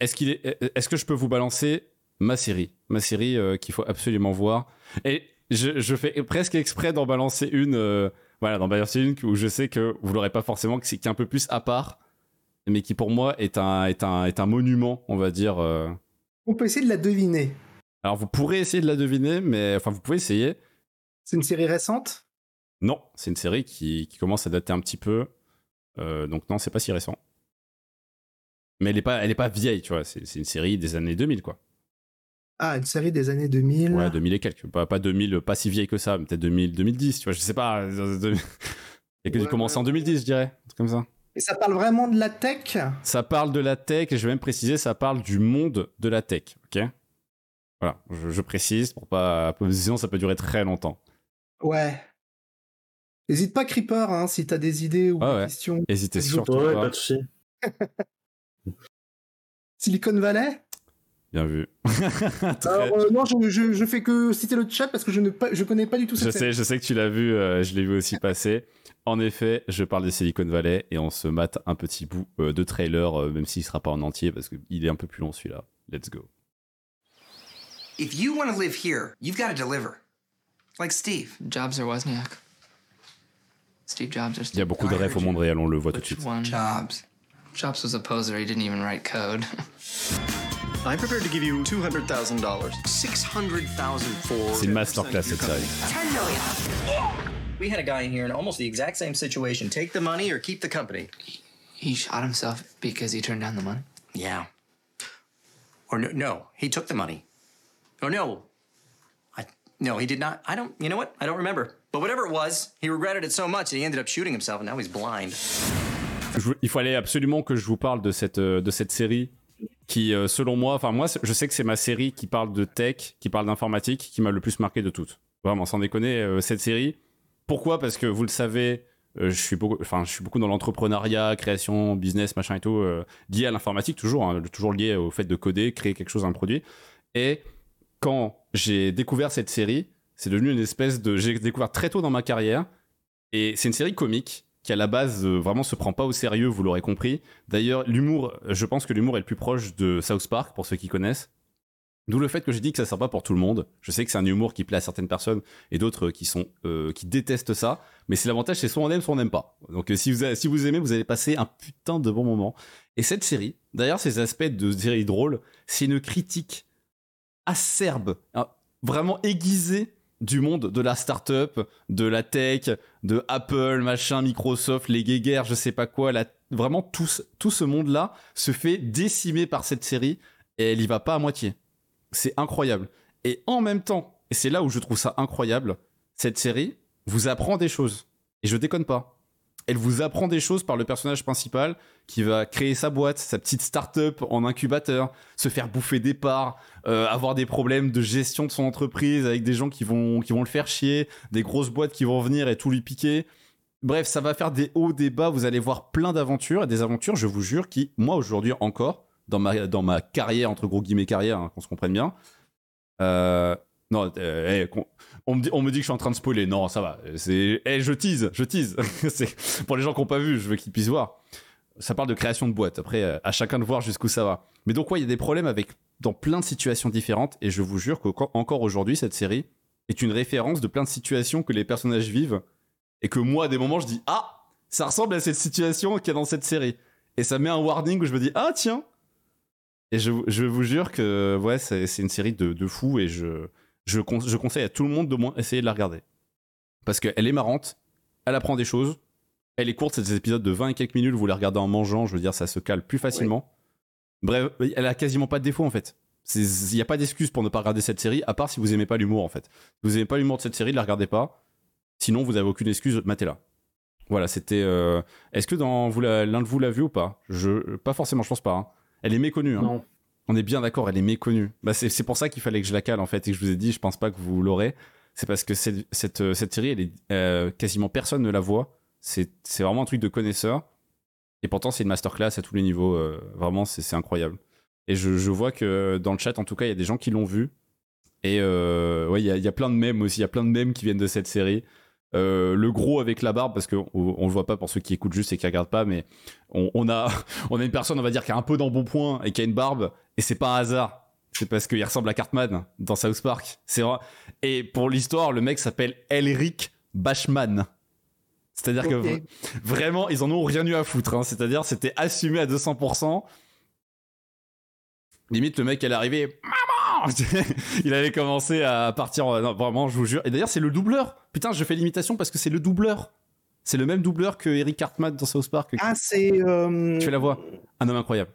est-ce est, est-ce que je peux vous balancer ma série, ma série euh, qu'il faut absolument voir Et je, je fais presque exprès d'en balancer une, euh, voilà, d'en balancer une où je sais que vous l'aurez pas forcément, que c'est qui est un peu plus à part, mais qui pour moi est un, est un, est un monument, on va dire. euh. On peut essayer de la deviner. Alors vous pourrez essayer de la deviner, mais enfin vous pouvez essayer. C'est une série récente? Non, c'est une série qui, qui commence à dater un petit peu. Euh, donc non, c'est pas si récent. Mais elle est pas, elle est pas vieille, tu vois. C'est c'est une série des années 2000, quoi. Ah, une série des années 2000. Ouais, 2000 et quelques. Pas, pas 2000, pas si vieille que ça, mais peut-être 2000, 2010, tu vois. Je sais pas. Il y a que Ouais, commencer en ouais, 2010, je dirais. un truc Comme ça. Et ça parle vraiment de la tech? Ça parle de la tech, et je vais même préciser, ça parle du monde de la tech, ok? Voilà, je, je précise pour pas. Sinon, ça peut durer très longtemps. Ouais. N'hésite pas, Creeper, hein, si t'as des idées ou des ouais. questions. Hésitez Je- surtout Ouais, pas. pas de. Silicon Valley? Bien vu. Alors, euh, non, je, je, je fais que citer le chat parce que je ne pas, je connais pas du tout Je cette série. sais, je sais que tu l'as vu, euh, je l'ai vu aussi passer. En effet, je parle des Silicon Valley et on se mate un petit bout euh, de trailer, euh, même s'il sera pas en entier parce qu'il est un peu plus long celui-là. Let's go. If you want to live here, you've got to deliver. Like Steve. Jobs or Wozniak? Steve Jobs or Il y a Steve? beaucoup de refs au monde réel, on le voit tout de suite. one? Jobs. Jobs was a poser. He didn't even write code. I'm prepared to give you $200,000. 600,000 for C'est une masterclass cette série. 10 million. We had a guy in here in almost the exact same situation. Take the money or keep the company. He shot himself because he turned down the money. Yeah. Or no, no, he took the money. Or no. I, no, he did not. I don't, you know what? I don't remember. But whatever it was, he regretted it so much that he ended up shooting himself and now he's blind. Je vous- il fallait absolument que je vous parle de cette, euh, de cette série qui, euh, selon moi, enfin moi, je sais que c'est ma série qui parle de tech, qui parle d'informatique, qui m'a le plus marqué de toutes. Vraiment, sans déconner, euh, cette série. Pourquoi? Parce que vous le savez, euh, je suis beaucoup, enfin, je suis beaucoup dans l'entrepreneuriat, création, business, machin et tout, lié à l'informatique toujours, hein, toujours lié au fait de coder, créer quelque chose, un produit. Et quand j'ai découvert cette série, c'est devenu une espèce de, j'ai découvert très tôt dans ma carrière, et c'est une série comique qui à la base euh, vraiment se prend pas au sérieux, vous l'aurez compris. D'ailleurs, l'humour, euh, je pense que l'humour est le plus proche de South Park pour ceux qui connaissent. D'où le fait que j'ai dit que ça sert pas pour tout le monde. Je sais que c'est un humour qui plaît à certaines personnes et d'autres qui sont euh, qui détestent ça. Mais c'est l'avantage, c'est soit on aime, soit on n'aime pas. Donc si vous si vous aimez, vous allez passer un putain de bon moment. Et cette série, d'ailleurs, ces aspects de série drôle, c'est une critique acerbe, hein, vraiment aiguisée du monde de la startup, de la tech, de Apple, machin, Microsoft, les guéguerres, je sais pas quoi. La... Vraiment, tout, tout ce monde-là se fait décimer par cette série et elle y va pas à moitié. C'est incroyable. Et en même temps, et c'est là où je trouve ça incroyable, cette série vous apprend des choses. Et je déconne pas. Elle vous apprend des choses par le personnage principal qui va créer sa boîte, sa petite start-up en incubateur, se faire bouffer des parts, euh, avoir des problèmes de gestion de son entreprise avec des gens qui vont, qui vont le faire chier, des grosses boîtes qui vont venir et tout lui piquer. Bref, ça va faire des hauts, des bas. Vous allez voir plein d'aventures et des aventures, je vous jure, qui, moi aujourd'hui encore, dans ma, dans ma carrière, entre gros guillemets carrière, hein, qu'on se comprenne bien, euh, non, euh, eh, on, me dit, on me dit que je suis en train de spoiler. Non, ça va. C'est, eh, je tease, je tease. c'est pour les gens qui n'ont pas vu, je veux qu'ils puissent voir. Ça parle de création de boîte. Après, euh, à chacun de voir jusqu'où ça va. Mais donc, ouais, il y a des problèmes avec dans plein de situations différentes. Et je vous jure qu'encore aujourd'hui, cette série est une référence de plein de situations que les personnages vivent. Et que moi, à des moments, je dis Ah, ça ressemble à cette situation qu'il y a dans cette série. Et ça met un warning où je me dis Ah, tiens. Et je, je vous jure que ouais, c'est une série de, de fou. Et je, je, con- je conseille à tout le monde de moins essayer de la regarder. Parce qu'elle est marrante, elle apprend des choses, elle est courte, c'est des épisodes de 20 et quelques minutes, vous les regardez en mangeant, je veux dire, ça se cale plus facilement. Bref, elle a quasiment pas de défaut en fait. Il n'y a pas d'excuse pour ne pas regarder cette série, à part si vous aimez pas l'humour en fait. Si vous aimez pas l'humour de cette série, ne la regardez pas. Sinon, vous avez aucune excuse, matez-la. Voilà, c'était. euh, Est-ce que la- l'un de vous l'a vu ou pas? Je, pas forcément, je pense pas. hein. Elle est méconnue. hein. Non. On est bien d'accord, elle est méconnue. Bah, c'est pour ça qu'il fallait que je la cale en fait et que je vous ai dit, je pense pas que vous l'aurez. C'est parce que cette, cette, euh, série, euh, quasiment personne ne la voit. C'est vraiment un truc de connaisseur. Et pourtant, c'est une masterclass à tous les niveaux. euh, vraiment, c'est incroyable. Et je, je vois que dans le chat, en tout cas, il y a des gens qui l'ont vu. Et ouais, il y a, y a plein de mèmes aussi. Il y a plein de mèmes qui viennent de cette série. Euh, le gros avec la barbe, parce qu'on on le voit pas pour ceux qui écoutent juste et qui regardent pas, mais on, on a, on a une personne, on va dire, qui a un peu d'embonpoint et qui a une barbe. Et c'est pas un hasard. C'est parce qu'il ressemble à Cartman dans South Park. C'est vrai. Et pour l'histoire, le mec s'appelle Elric Bashman. C'est-à-dire que vraiment, ils en ont rien eu à foutre. hein. C'est-à-dire, c'était assumé à 200%. Limite, le mec, elle est arrivé. Maman Il avait commencé à partir. Non, vraiment, je vous jure. Et d'ailleurs, c'est le doubleur. Putain, je fais l'imitation parce que c'est le doubleur. C'est le même doubleur que Eric Cartman dans South Park. Ah, c'est. euh, Tu fais la voix Un homme incroyable.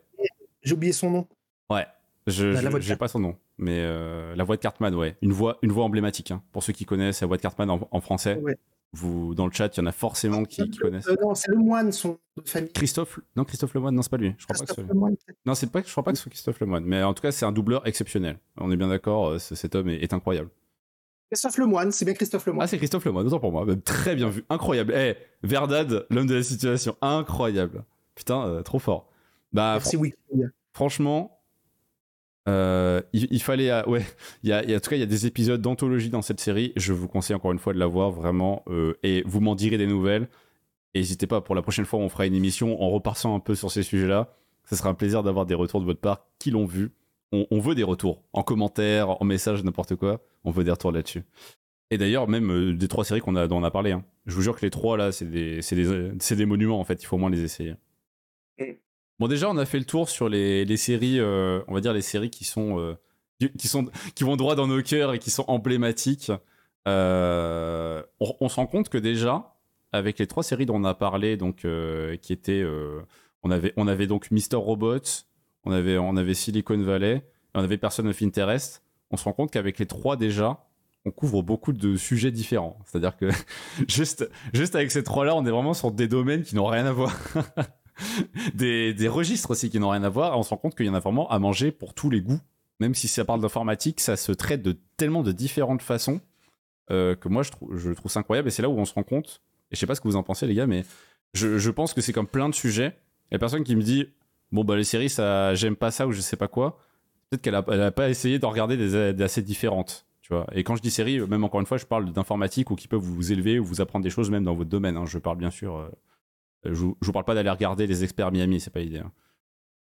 J'ai oublié son nom. Ouais. Je de j'ai pas son nom, mais euh, la voix de Cartman, ouais, une voix, une voix emblématique. hein. Pour ceux qui connaissent la voix de Cartman en, en français, Ouais. Vous dans le chat, il y en a forcément qui, qui connaissent. Non, c'est le moine, son de famille. Christophe, non Christophe Lemoine, non c'est pas lui. Je crois pas que. Lemoine. Non, c'est pas, je crois pas que ce soit Christophe Lemoine, mais en tout cas c'est un doubleur exceptionnel. On est bien d'accord, euh, ce- cet homme est, est incroyable. Christophe Lemoine, c'est bien Christophe Lemoine. Ah c'est Christophe Lemoine, autant pour moi, très bien vu, incroyable. Eh, Verdad, l'homme de la situation, incroyable. Putain, euh, trop fort. Bah Merci Wikipédia. franchement, Euh, il, fallait, euh, ouais, il y a, en tout cas, il y a des épisodes d'anthologie dans cette série. Je vous conseille encore une fois de la voir vraiment, euh, et vous m'en direz des nouvelles. N'hésitez pas, pour la prochaine fois, on fera une émission en repassant un peu sur ces sujets-là. Ce sera un plaisir d'avoir des retours de votre part, qui l'ont vu. On, veut des retours, en commentaire, en message, n'importe quoi. On veut des retours là-dessus. Et d'ailleurs, même des trois séries qu'on a, dont on a parlé. hein. Je vous jure que les trois, là, c'est des, des, des monuments, en fait. Il faut au moins les essayer. Bon, déjà, on a fait le tour sur les, les séries, euh, on va dire les séries qui sont, euh, qui- sont, qui vont droit dans nos cœurs et qui sont emblématiques. Euh, on, on se rend compte que déjà, avec les trois séries dont on a parlé, donc qui étaient, on avait, on avait donc Mister Robot, on avait, on avait Silicon Valley, on avait Person of Interest. On se rend compte qu'avec les trois déjà, on couvre beaucoup de sujets différents. C'est-à-dire que juste, juste avec ces trois-là, on est vraiment sur des domaines qui n'ont rien à voir. des, des registres aussi qui n'ont rien à voir. On se rend compte qu'il y en a vraiment à manger pour tous les goûts. Même si ça parle d'informatique, ça se traite de tellement de différentes façons euh, que moi je, trouve je trouve ça incroyable. Et c'est là où on se rend compte, et je sais pas ce que vous en pensez les gars, mais je, je pense que c'est comme plein de sujets. Il y a personne qui me dit, bon bah les séries, ça j'aime pas ça ou je sais pas quoi. Peut-être qu'elle a, elle a pas essayé d'en regarder des, des assez différentes. Tu vois. Et quand je dis série, même encore une fois, je parle d'informatique ou qui peuvent vous élever ou vous apprendre des choses même dans votre domaine. hein. Je parle bien sûr. euh, je, vous- je vous parle pas d'aller regarder les experts Miami, c'est pas l'idée. hein.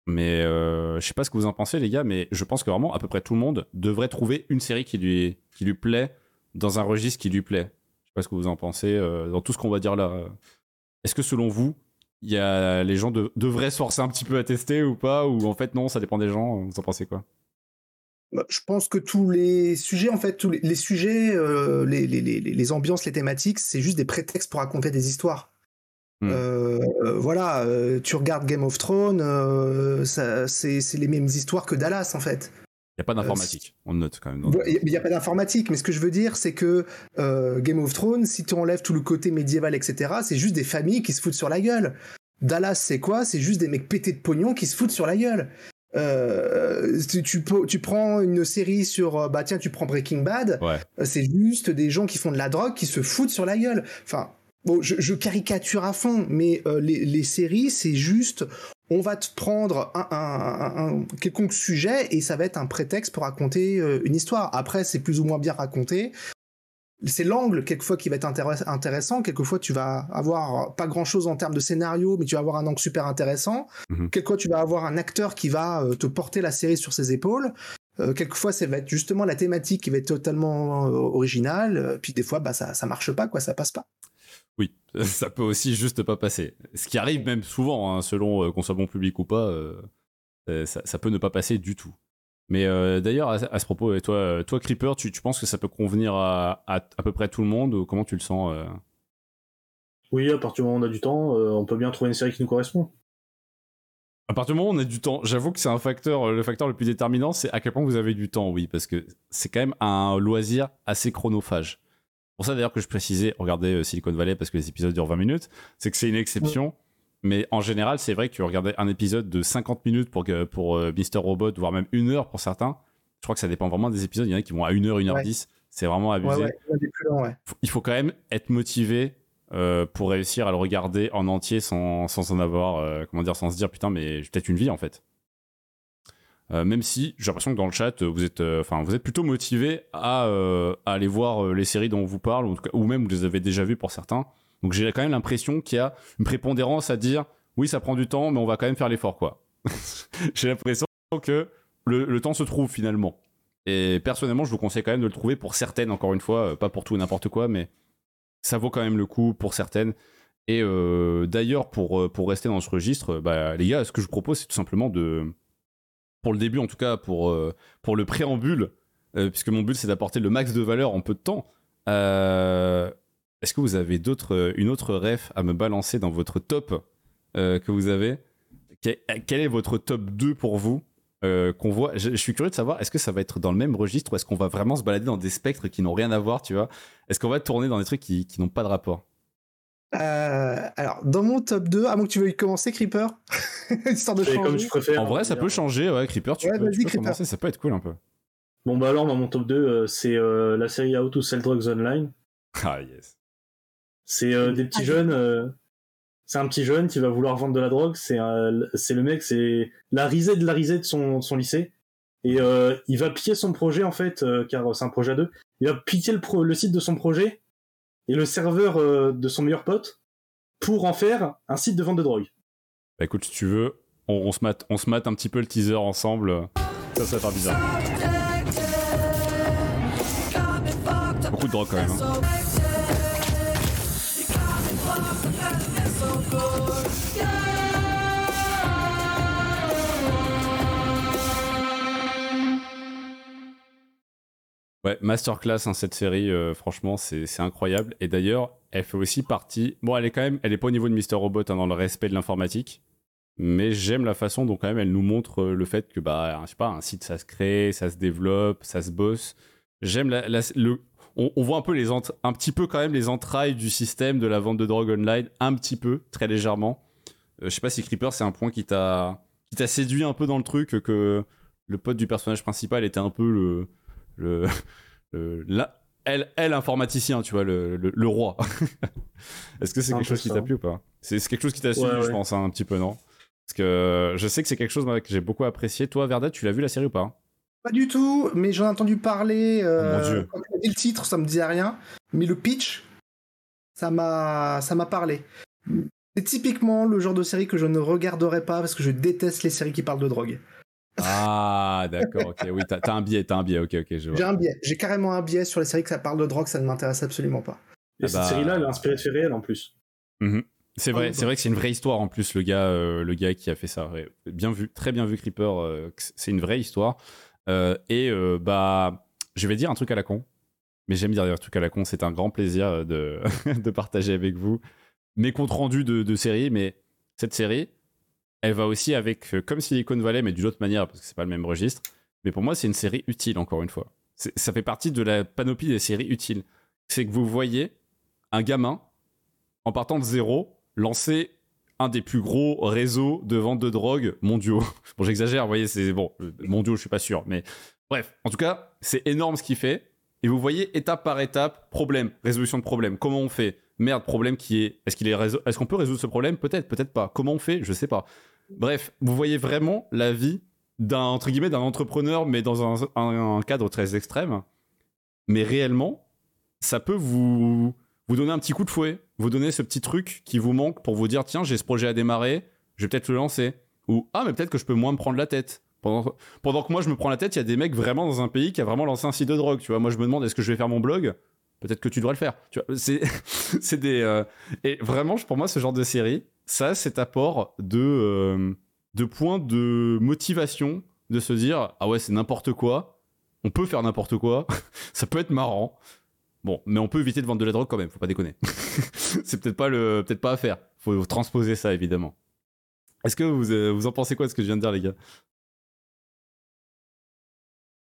Mais euh, je sais pas ce que vous en pensez, les gars, mais je pense que vraiment, à peu près tout le monde devrait trouver une série qui lui, qui lui plaît dans un registre qui lui plaît. Je sais pas ce que vous en pensez euh, dans tout ce qu'on va dire là. Est-ce que selon vous, y a, les gens de- devraient se forcer un petit peu à tester ou pas Ou en fait, non, ça dépend des gens Vous en pensez quoi? Bah, Je pense que tous les sujets, en fait, tous les, sujets, euh, les, les ambiances, les thématiques, c'est juste des prétextes pour raconter des histoires. Hmm. Euh, euh, voilà, euh, tu regardes Game of Thrones, euh, ça- c'est les mêmes histoires que Dallas, en fait. Il n'y a pas d'informatique. On le note quand même. Il n'y a pas d'informatique, mais ce que je veux dire, c'est que euh, Game of Thrones, si tu enlèves tout le côté médiéval, etc., c'est juste des familles qui se foutent sur la gueule. Dallas, c'est quoi? C'est juste des mecs pétés de pognon qui se foutent sur la gueule. Euh, tu, tu, peux- tu prends une série sur, bah tiens, tu prends Breaking Bad, Ouais. c'est juste des gens qui font de la drogue qui se foutent sur la gueule. Enfin, bon, je, je caricature à fond, mais euh, les, les séries, c'est juste, on va te prendre un, un- un- un quelconque sujet et ça va être un prétexte pour raconter euh, une histoire. Après, c'est plus ou moins bien raconté. C'est l'angle, quelquefois, qui va être intéress- intéressant. Quelquefois, tu vas avoir pas grand chose en termes de scénario, mais tu vas avoir un angle super intéressant. Mhm. Quelquefois, tu vas avoir un acteur qui va euh, te porter la série sur ses épaules. Euh, quelquefois, ça va être justement la thématique qui va être totalement originale. Puis des fois, bah, ça, ça marche pas, quoi, ça passe pas. Oui, ça peut aussi juste pas passer. Ce qui arrive même souvent, hein, selon euh, qu'on soit bon public ou pas, euh, euh, ça, ça peut ne pas passer du tout. Mais d'ailleurs, à, à ce propos, toi, toi Creeper, tu, tu penses que ça peut convenir à, à à peu près tout le monde ou comment tu le sens Oui, à partir du moment où on a du temps, euh, on peut bien trouver une série qui nous correspond. À partir du moment où on a du temps, j'avoue que c'est un facteur, le facteur le plus déterminant, c'est à quel point vous avez du temps, oui, parce que c'est quand même un loisir assez chronophage. Pour ça d'ailleurs que je précisais, regardez euh, Silicon Valley parce que les épisodes durent 20 minutes, c'est que c'est une exception. Mais en général, c'est vrai que regardez un épisode de 50 minutes pour, que- pour euh, Mr. Robot, voire même une heure pour certains. Je crois que ça dépend vraiment des épisodes. Il y en a qui vont à 1 heure, 1 heure Ouais. 10. C'est vraiment abusé. Ouais, ouais, plus ouais. Il faut quand même être motivé euh, pour réussir à le regarder en entier sans, sans en avoir, euh, comment dire, sans se dire putain, mais j'ai peut-être une vie en fait. Euh, même si j'ai l'impression que dans le chat, euh, vous êtes, euh, enfin, vous êtes plutôt motivé à, aller voir les séries dont on vous parle, ou, ou même vous les avez déjà vues pour certains. Donc j'ai quand même l'impression qu'il y a une prépondérance à dire oui, ça prend du temps, mais on va quand même faire l'effort, quoi. j'ai l'impression que le, temps se trouve finalement. Et personnellement, je vous conseille quand même de le trouver pour certaines, encore une fois, pas pour tout et n'importe quoi, mais ça vaut quand même le coup pour certaines. Et d'ailleurs, pour, pour rester dans ce registre, bah, les gars, ce que je vous propose, c'est tout simplement de, pour le début en tout cas, pour, euh, pour le préambule, euh, puisque mon but c'est d'apporter le max de valeur en peu de temps. euh, Est-ce que vous avez une autre ref à me balancer dans votre top que vous avez? Quel, est votre top 2 pour vous qu'on voit? Je, je suis curieux de savoir, est-ce que ça va être dans le même registre ou est-ce qu'on va vraiment se balader dans des spectres qui n'ont rien à voir, tu vois? Est-ce qu'on va tourner dans des trucs qui, qui n'ont pas de rapport? Euh, alors, dans mon top 2, à moins que tu veuilles commencer, Creeper, histoire de comme tu préfères. En vrai, ça peut changer, ouais, Creeper, tu Ouais, peux, tu vas-y, peux Creeper. commencer, ça peut être cool un peu. Bon, bah alors, dans mon top 2, euh, c'est euh, la série How to Sell Drugs Online. Ah yes. C'est euh, des petits jeunes. euh, c'est un petit jeune qui va vouloir vendre de la drogue. C'est le mec, c'est la risée de la risée de son, de son lycée. Et euh, il va piller son projet, en fait, euh, car c'est un projet à deux. Il va piquer le, pro- le site de son projet et le serveur euh, de son meilleur pote pour en faire un site de vente de drogue. Bah écoute, si tu veux, on, se mate, on se mate un petit peu le teaser ensemble. Ça, ça va faire bizarre. Beaucoup de drogue quand même. hein. Masterclass hein, cette série, euh, franchement, c'est incroyable. Et d'ailleurs, elle fait aussi partie. Bon, elle est quand même, elle est pas au niveau de Mister Robot hein, dans le respect de l'informatique, mais j'aime la façon dont quand même elle nous montre euh, le fait que bah, je sais pas, un site ça se crée, ça se développe, ça se bosse. J'aime la. On, voit un peu les petit peu quand même les entrailles du système de la vente de drogue online, un petit peu, très légèrement. Euh, je sais pas si Creeper c'est un point qui t'a qui t'a séduit un peu dans le truc que le pote du personnage principal était un peu le le, le- la- elle, elle informaticien, tu vois, le, le, le roi. Est-ce que c'est quelque chose qui t'a plu ou pas? C'est quelque chose qui t'a suivi, Ouais, je pense, hein, un petit peu, non? Parce que je sais que c'est quelque chose que j'ai beaucoup apprécié. Toi, Verda, tu l'as vu la série ou pas? Pas du tout, mais j'en ai entendu parler. euh, Oh mon Dieu. Quand tu as dit le titre, ça me disait rien. Mais le pitch, ça m'a, ça m'a parlé. C'est typiquement le genre de série que je ne regarderai pas parce que je déteste les séries qui parlent de drogue. Ah, d'accord, ok, oui, t'as t'as un biais, t'as un biais, ok, ok, je J'ai vois. un biais. J'ai carrément un biais sur les séries qui ça parle de drogue, ça ne m'intéresse absolument pas. Et Ah cette bah- série-là, elle est inspirée de faits réels en plus. C'est Ah vrai, oui, c'est vrai que c'est une vraie histoire en plus, le gars, euh, le gars qui a fait ça. Bien vu, très bien vu, Creeper. euh, que c'est une vraie histoire. Euh, et euh, bah, je vais dire un truc à la con, mais j'aime dire un truc à la con. C'est un grand plaisir de, de partager avec vous mes comptes rendus de, de série. Mais cette série, elle va aussi avec, euh, comme Silicon Valley, mais d'une autre manière, parce que c'est pas le même registre. Mais pour moi, c'est une série utile, encore une fois. Ça fait partie de la panoplie des séries utiles. C'est que vous voyez un gamin, en partant de zéro, lancer un des plus gros réseaux de vente de drogue mondiaux. Bon, j'exagère, vous voyez, c'est bon, euh, mondiaux, je suis pas sûr, mais bref, en tout cas, c'est énorme ce qu'il fait. Et vous voyez étape par étape, problème, résolution de problème. Comment on fait? Merde, problème qui est. Est-ce qu'il est Est-ce qu'on peut résoudre ce problème? Peut-être, peut-être pas. Comment on fait? Je sais pas. Bref, vous voyez vraiment la vie d'un entre guillemets d'un entrepreneur, mais dans un cadre très extrême. Mais réellement, ça peut vous vous donner un petit coup de fouet, vous donner ce petit truc qui vous manque pour vous dire tiens j'ai ce projet à démarrer, je vais peut-être le lancer. Ou ah mais peut-être que je peux moins me prendre la tête. Pendant, pendant que moi je me prends la tête, il y a des mecs vraiment dans un pays qui a vraiment lancé un site de drogue. Tu vois, moi je me demande est-ce que je vais faire mon blog? Peut-être que tu devrais le faire. Tu vois, c'est euh, et vraiment pour moi ce genre de série, ça cet apport de euh, de points de motivation de se dire ah ouais c'est n'importe quoi, on peut faire n'importe quoi, ça peut être marrant. Bon, mais on peut éviter de vendre de la drogue quand même, faut pas déconner. c'est peut-être pas le, peut-être pas à faire. Faut transposer ça évidemment. Est-ce que vous, euh, vous en pensez quoi de ce que je viens de dire, les gars?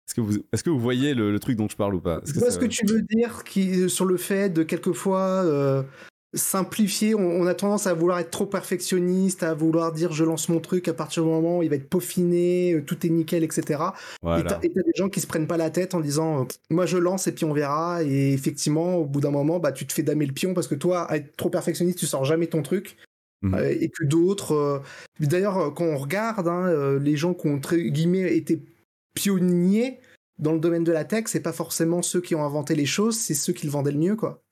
Est-ce que vous, est-ce que vous voyez le, le truc dont je parle ou pas? Est-ce ça- ce que tu veux dire qui, sur le fait de quelquefois euh, simplifier. On, on a tendance à vouloir être trop perfectionniste, à vouloir dire je lance mon truc à partir du moment où il va être peaufiné, euh, tout est nickel, etc. Et Voilà. t'as et t'as des gens qui se prennent pas la tête en disant euh, moi je lance et puis on verra. Et effectivement, au bout d'un moment, bah, tu te fais damer le pion parce que toi, à être trop perfectionniste, tu sors jamais ton truc. Euh, et que d'autres. euh, D'ailleurs, euh, quand on regarde hein, euh, les gens qui ont entre guillemets été pionniers dans le domaine de la tech, c'est pas forcément ceux qui ont inventé les choses, c'est ceux qui le vendaient le mieux, quoi.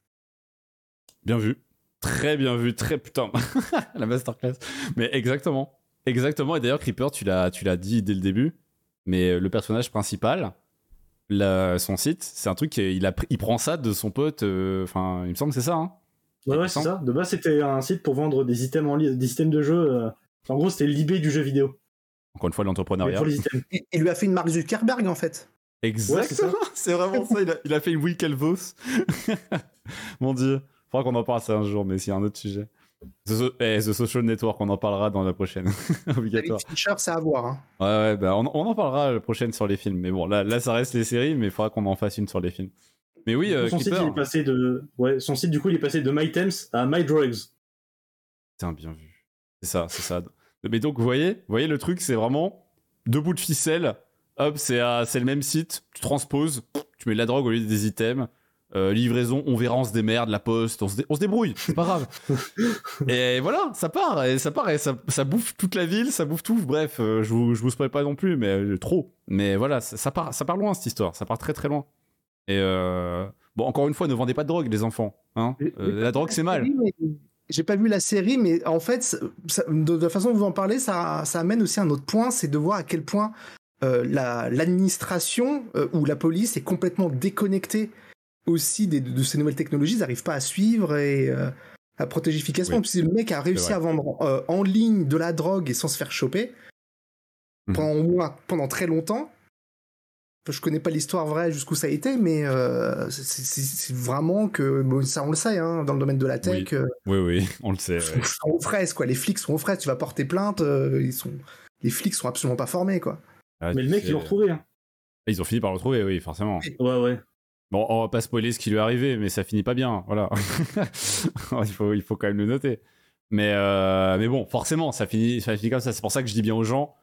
Bien vu. Très bien vu, très putain. la masterclass. Mais exactement. Exactement. Et d'ailleurs, Creeper, tu l'as, tu l'as dit dès le début. Mais euh, le personnage principal, la- son site, c'est un truc a, pris- il prend ça de son pote. euh, Enfin, il me semble que c'est ça. Hein. Ouais, ouais, c'est ça. De base, c'était un site pour vendre des items en li- des items de jeu. euh, En gros, c'était l'eBay du jeu vidéo. Encore une fois, l'entrepreneuriat. Il, il lui a fait une marque Zuckerberg, en fait. Exactement. c'est vraiment ça. Il a, il a fait une Will Calvos. Mon dieu. Faudra qu'on en parle ça un jour, mais c'est un autre sujet. The, So- eh, The Social Network, on en parlera dans la prochaine. Obligatoire. David Fincher, c'est à voir. hein. Ouais, ouais, bah on, on en parlera la prochaine sur les films. Mais bon, là, là ça reste les séries, mais il faudra qu'on en fasse une sur les films. Mais oui, euh, son site, il est passé de, ouais, son site du coup, il est passé de MyTems à MyDrugs. Putain, bien vu. C'est ça, c'est ça. Mais donc, vous voyez, vous voyez le truc, c'est vraiment deux bouts de ficelle. Hop, c'est à- c'est le même site. Tu transposes, tu mets de la drogue au lieu des items. Euh, livraison, on verra, on se démerde, la poste, on se, dé- on se débrouille, c'est pas grave. et voilà, ça part, et ça part, et ça, ça bouffe toute la ville, ça bouffe tout. Bref, euh, je vous, je vous spoil pas non plus, mais euh, trop. Mais voilà, ça, ça part, ça part loin cette histoire, ça part très très loin. Et euh, bon, encore une fois, ne vendez pas de drogue, les enfants. Hein Euh, la drogue, c'est mal. J'ai pas vu la série, mais en fait, ça- de, de la façon dont vous en parlez, ça, ça amène aussi un autre point, c'est de voir à quel point euh, la- l'administration euh, ou la police est complètement déconnectée aussi des- de, ces nouvelles technologies, ils n'arrivent pas à suivre et euh, à protéger efficacement. Oui. Puis si le mec a réussi à vendre en ligne de la drogue et sans se faire choper Mhm. pendant pendant très longtemps. Je connais pas l'histoire vraie jusqu'où ça a été, mais euh, c'est- vraiment que bon, ça on le sait hein, dans le domaine de la tech. Oui. euh, Oui, oui, on le sait. sont, sont aux fraises quoi. Les flics sont aux fraises. Tu vas porter plainte, euh, ils sont les flics sont absolument pas formés quoi. Ah, Mais le mec, ils l'ont retrouvé. Hein. Ils ont fini par le retrouver, oui, forcément. Ouais, ouais. Bon, on va pas spoiler ce qui lui est arrivé, mais ça finit pas bien, voilà. il, faut, il faut quand même le noter. Mais, euh, mais bon, forcément, ça finit, ça finit comme ça. C'est pour ça que je dis bien aux gens,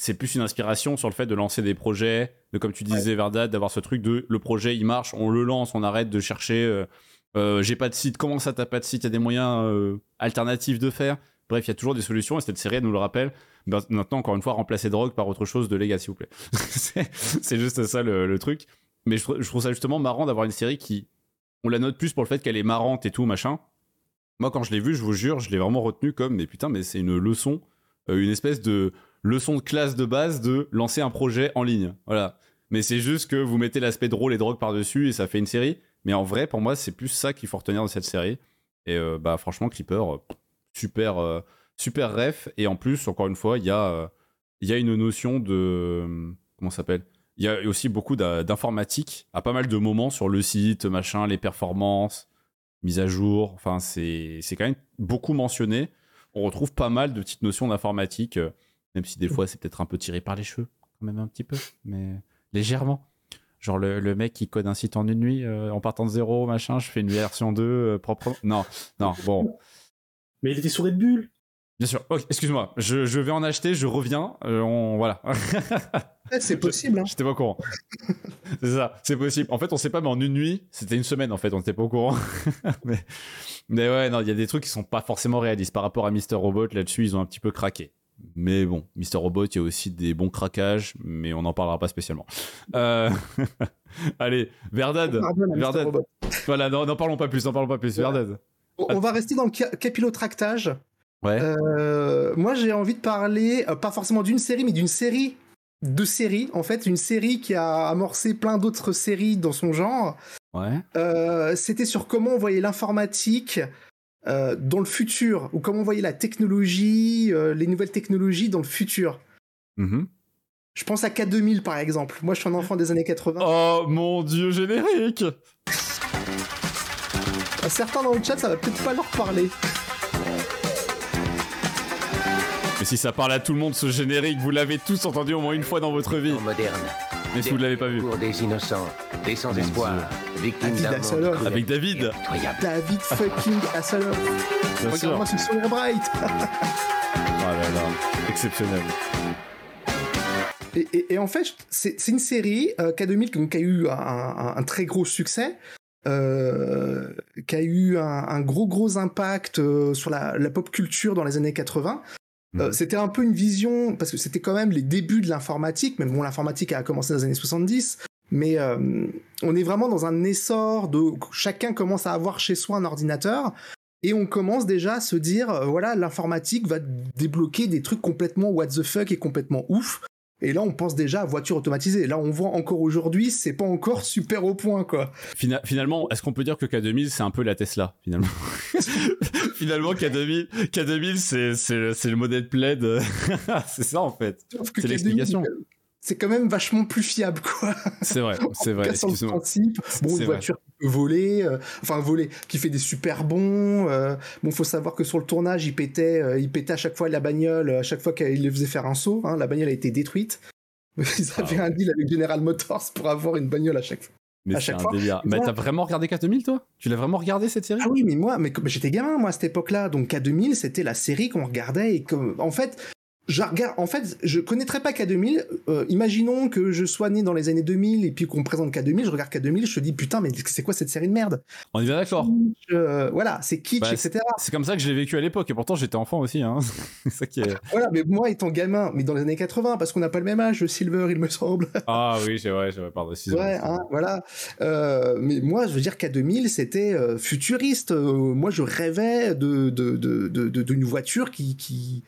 c'est plus une inspiration sur le fait de lancer des projets, de comme tu disais, Verdad, d'avoir ce truc de le projet, il marche, on le lance, on arrête de chercher. euh, euh, J'ai pas de site, comment ça t'as pas de site Il y a des moyens euh, alternatifs de faire? Bref, il y a toujours des solutions et cette série elle nous le rappelle. Ben, Maintenant, encore une fois, remplacer drogue par autre chose de légal, s'il vous plaît. c'est juste ça le, le truc. Mais je, je trouve ça justement marrant d'avoir une série qui. On la note plus pour le fait qu'elle est marrante et tout, machin. Moi, quand je l'ai vue, je vous jure, je l'ai vraiment retenu comme, mais putain, mais c'est une leçon, une espèce de leçon de classe de base de lancer un projet en ligne. Voilà. Mais c'est juste que vous mettez l'aspect drôle et drogue par-dessus et ça fait une série. Mais en vrai, pour moi, c'est plus ça qu'il faut retenir de cette série. Et euh, bah, franchement, Clipper, euh, super, euh, super ref. Et en plus, encore une fois, il y, a, y a une notion de. Comment ça s'appelle? Il y a aussi beaucoup d'informatique à pas mal de moments sur le site, machin, les performances, mise à jour. Enfin, c'est quand même beaucoup mentionné. On retrouve pas mal de petites notions d'informatique, même si des fois c'est peut-être un peu tiré par les cheveux, quand même un petit peu, mais légèrement. Genre le, le mec qui code un site en une nuit euh, en partant de zéro, machin, je fais une version 2 euh, propre. Non, non, bon. Mais il était sur Red Bull. Bien sûr. Ok, excuse-moi, je, je vais en acheter, je reviens. euh, on, voilà. Ouais, c'est possible. Hein. J'étais pas au courant. c'est ça, c'est possible. En fait, on sait pas, mais en une nuit, c'était une semaine en fait, on n'était pas au courant. mais, mais ouais, non, il y a des trucs qui sont pas forcément réalistes. Par rapport à Mister Robot, là-dessus, ils ont un petit peu craqué. Mais bon, Mister Robot, il y a aussi des bons craquages, mais on n'en parlera pas spécialement. Euh, Allez, Verdad. Verdad. Voilà, n'en parlons pas plus, n'en parlons pas plus. Verdad. On, on va rester dans le ca- capillotractage. Ouais. Euh, moi, j'ai envie de parler, euh, pas forcément d'une série, mais d'une série de séries. En fait, une série qui a amorcé plein d'autres séries dans son genre. Ouais. Euh, C'était sur comment on voyait l'informatique euh, dans le futur, ou comment on voyait la technologie, euh, les nouvelles technologies dans le futur. Mhm. Je pense à K2000 par exemple. Moi, je suis un enfant des années 80. Oh mon dieu, générique Certains dans le chat, ça va peut-être pas leur parler. Mais si ça parle à tout le monde, ce générique, vous l'avez tous entendu au moins une fois dans votre vie. moderne. Mais si vous ne l'avez pas vu. Pour des innocents, des sans espoir, victimes David d'un monde Avec David. David fucking sûr. Regarde-moi ce sourire bright. Ah là là, exceptionnel. Et, et- et en fait, c'est c'est une série euh, K2000 donc, qui a eu un, un- un très gros succès, euh, qui a eu un, un gros gros impact euh, sur la, la pop culture dans les années 80. Euh, Mhm. c'était un peu une vision, parce que c'était quand même les débuts de l'informatique, même bon, l'informatique a commencé dans les années 70, mais euh, on est vraiment dans un essor de chacun commence à avoir chez soi un ordinateur, et on commence déjà à se dire, euh, voilà, l'informatique va débloquer des trucs complètement what the fuck et complètement ouf. Et là, on pense déjà à voiture automatisée. Là, on voit encore aujourd'hui, c'est pas encore super au point, quoi. Fina- finalement, est-ce qu'on peut dire que K2000 c'est un peu la Tesla finalement? Finalement, K2000, K2000 c'est le- modèle plaid. c'est ça en fait. C'est K2000, l'explication. C'est quand même vachement plus fiable, quoi. C'est vrai, c'est vrai. Cassant le Excuse-moi. principe. Bon, une vrai. voiture qui peut voler, euh, enfin voler, qui fait des super bons. euh, bon, faut savoir que sur le tournage, il pétait, euh, il pétait à chaque fois la bagnole, à chaque fois qu'il les faisait faire un saut. hein, la bagnole a été détruite. Ils avaient Ah un deal avec General Motors pour avoir une bagnole à chaque fois. Mais à c'est un fois. délire. Mais t'as vraiment regardé K2000 toi? Tu l'as vraiment regardé cette série? Ah oui, mais moi, mais j'étais gamin, moi, à cette époque-là. Donc, K2000, c'était la série qu'on regardait et que, en fait, je regarde, en fait, je connaîtrais pas K2000. Euh, imaginons que je sois né dans les années 2000 et puis qu'on me présente K2000, je regarde K2000, je te dis putain, mais c'est quoi cette série de merde? On est bien d'accord. Euh, Voilà, c'est kitsch, Bah, etc. C'est comme ça que je l'ai vécu à l'époque, et pourtant j'étais enfant aussi. Hein. c'est ça qui est. Voilà, mais moi étant gamin, mais dans les années 80, parce qu'on n'a pas le même âge, Silver, il me semble. Ah oui, c'est vrai, vrai, pardon, excusez-moi. Ouais, hein, voilà. Euh, mais moi, je veux dire qu'à 2000, c'était futuriste. Moi, je rêvais de de de de- de- d'une voiture qui qui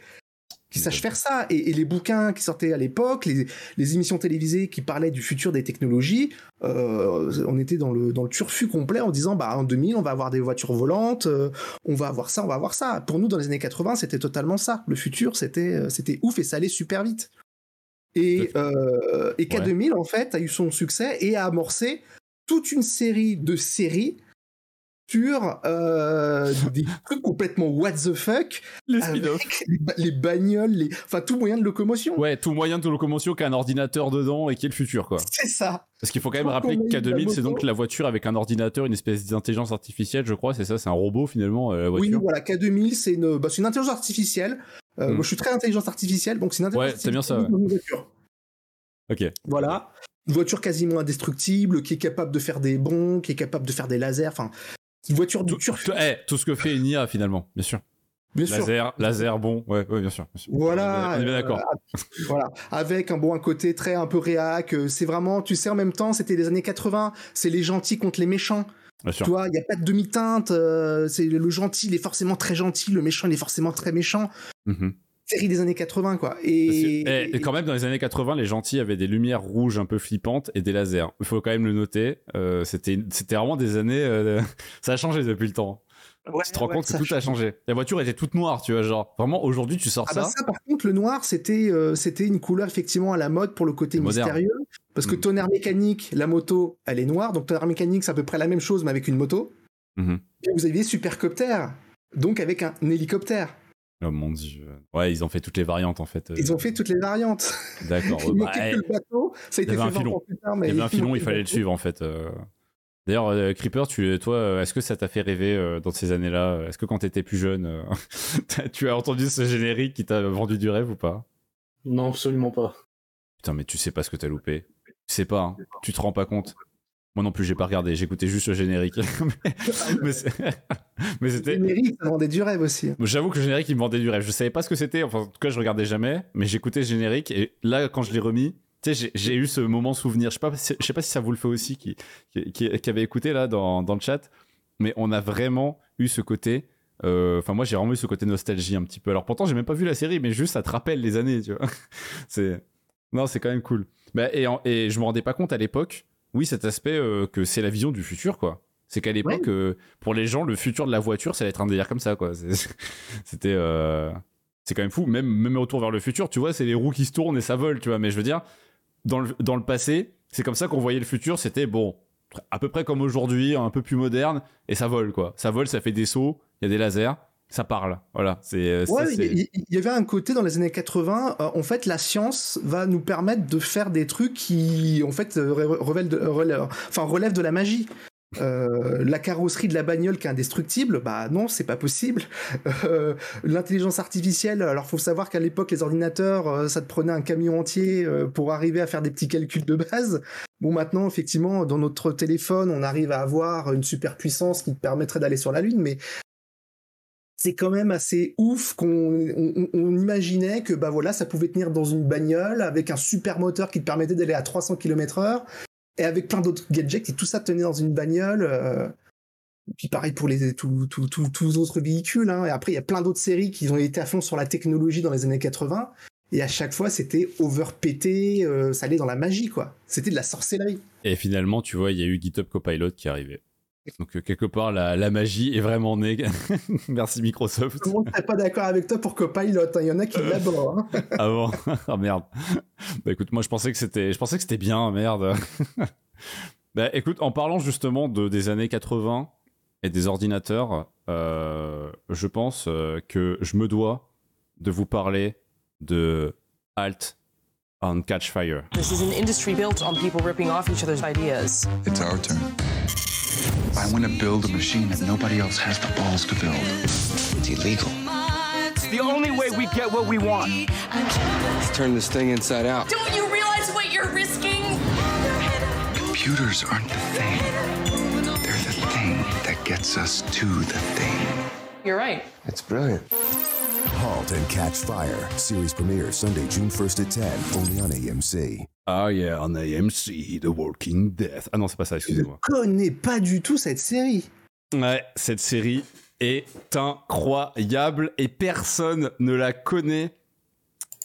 qui sache faire ça. Et, et les bouquins qui sortaient à l'époque, les, les émissions télévisées qui parlaient du futur des technologies, euh, on était dans le dans le turfu complet en disant bah en 2000, on va avoir des voitures volantes, euh, on va avoir ça, on va avoir ça. Pour nous, dans les années 80, c'était totalement ça. Le futur, c'était euh, c'était ouf et ça allait super vite. Et, euh, et K2000, en fait, a eu son succès et a amorcé toute une série de séries sur euh, des trucs complètement what the fuck Les avec spin-offs. les, ba- les bagnoles, les... enfin tout moyen de locomotion. Ouais, tout moyen de locomotion qui a un ordinateur dedans et qui est le futur, quoi. C'est ça. Parce qu'il faut quand même rappeler la K2000, c'est donc la voiture avec un ordinateur, une espèce d'intelligence artificielle, je crois, c'est ça, c'est un robot finalement, euh, la Oui, voilà, K2000, c'est une, bah, une intelligence artificielle. Euh, Hmm. Moi, je suis très intelligence artificielle, donc c'est une intelligence Ouais, c'est bien ça, artificielle dans une voiture. Ok. Voilà. Une voiture quasiment indestructible, qui est capable de faire des bonds, qui est capable de faire des lasers. Enfin, une voiture de. Tout, eh, tout ce que fait une IA finalement, bien sûr. Bien sûr. laser, laser, bon, ouais, ouais, bien sûr. bien sûr. Voilà. On est bien euh, d'accord. voilà. Avec un bon un côté très un peu réac. euh, C'est vraiment, tu sais, en même temps, c'était les années 80. C'est les gentils contre les méchants. Bien sûr. Tu vois, il n'y a pas de demi-teinte. euh, c'est le gentil, il est forcément très gentil. Le méchant, il est forcément très méchant. Mhm. Série des années 80, quoi. Parce que- Et, eh, et quand même, dans les années 80, les gentils avaient des lumières rouges un peu flippantes et des lasers. Il faut quand même le noter. euh, c'était, c'était vraiment des années. euh, ça a changé depuis le temps. Ouais, tu te rends ouais, compte que ça tout a changé. La voiture était toute noire, tu vois, genre vraiment aujourd'hui tu sors Ah ça. bah ça, par contre, le noir, c'était euh, c'était une couleur effectivement à la mode pour le côté Moderne. mystérieux. Parce que Mm. tonnerre mécanique, la moto, elle est noire. Donc tonnerre mécanique, c'est à peu près la même chose, mais avec une moto. Mhm. Et vous aviez supercopter, donc avec un hélicoptère. Oh mon dieu. Ouais, ils ont fait toutes les variantes en fait. euh, Ils ont fait toutes les variantes. D'accord. Il bah, manquait eh, que le bateau. Ça a il y été avait fait un 20 filon. plus tard. il Mais y avait un filon, il fallait le suivre en fait. euh. D'ailleurs, euh, Creeper, tu, toi, est-ce que ça t'a fait rêver euh, dans ces années-là Est-ce que quand t'étais plus jeune, euh, tu as entendu ce générique qui t'a vendu du rêve ou pas? Non, absolument pas. Putain, mais tu sais pas ce que t'as loupé. Tu sais pas, hein. tu te rends pas compte. Moi non plus, j'ai pas regardé, j'écoutais juste le générique. mais mais Le c'était. générique, ça vendait du rêve aussi. J'avoue que le générique, il me vendait du rêve. Je savais pas ce que c'était, enfin, en tout cas, je regardais jamais, mais j'écoutais le générique et là, quand je l'ai remis, tu sais, j'ai- eu ce moment souvenir. Je sais pas, je sais pas si ça vous le fait aussi, qui, qui, qui- qui avait écouté là dans, dans le chat, mais on a vraiment eu ce côté. euh, Enfin, moi, j'ai vraiment eu ce côté nostalgie un petit peu. Alors, pourtant, j'ai même pas vu la série, mais juste, ça te rappelle les années, tu vois. C'est. Non, c'est quand même cool. Bah, et, en- et je me rendais pas compte à l'époque, oui, cet aspect euh, que c'est la vision du futur, quoi. C'est qu'à l'époque, euh, pour les gens, le futur de la voiture, ça allait être un délire comme ça, quoi. C'était. euh, C'est quand même fou. Même, même retour vers le futur, tu vois, c'est les roues qui se tournent et ça vole, tu vois. Mais je veux dire, dans le, dans le passé, c'est comme ça qu'on voyait le futur. C'était bon, à peu près comme aujourd'hui, un peu plus moderne, et ça vole, quoi. Ça vole, ça fait des sauts, il y a des lasers, ça parle. Voilà. C'est. ça, Ouais, c'est- il y, avait un côté dans les années 80, euh, en fait, la science va nous permettre de faire des trucs qui, en fait, euh, re- relèvent de, relèvent- enfin, relèvent de la magie. Euh, la carrosserie de la bagnole qui est indestructible, bah non, c'est pas possible. Euh, L'intelligence artificielle, alors faut savoir qu'à l'époque, les ordinateurs, euh, ça te prenait un camion entier pour arriver à faire des petits calculs de base. Bon, maintenant, effectivement, dans notre téléphone, on arrive à avoir une super puissance qui te permettrait d'aller sur la Lune, mais c'est quand même assez ouf qu'on on, on imaginait que bah voilà ça pouvait tenir dans une bagnole avec un super moteur qui te permettait d'aller à 300 km/h et avec plein d'autres gadgets et tout ça tenait dans une bagnole euh, et puis pareil pour les tous tous autres véhicules hein. et après il y a plein d'autres séries qui ont été à fond sur la technologie dans les années 80 et à chaque fois c'était overpété euh, ça allait dans la magie quoi c'était de la sorcellerie Et finalement, tu vois, il y a eu GitHub Copilot qui arrivé. Donc, euh, quelque part, la, la magie est vraiment née. Merci Microsoft. tout le monde serait pas d'accord avec toi pour Copilot hein. il y en a qui l'adorent hein. avant. ah merde. Bah écoute, moi je pensais que c'était, je pensais que c'était bien, merde. bah écoute, en parlant justement de des années 80 et des ordinateurs, euh, je pense euh, que je me dois de vous parler de Alt on Catch Fire. This is an industry built on people ripping off each other's ideas. It's our turn. I want to build a machine that nobody else has the balls to build. It's illegal. It's the only way we get what we want. Let's turn this thing inside out. Don't you realize what you're risking? Computers aren't the thing. They're the thing that gets us to the thing. You're right. It's brilliant. Halt and Catch Fire. Series premiere Sunday, June 1st at 10, only on AMC. Ah yeah, on AMC, The Walking Death. Ah non, c'est pas ça, excusez-moi. Je connais pas du tout cette série. Ouais, cette série est incroyable et personne ne la connaît.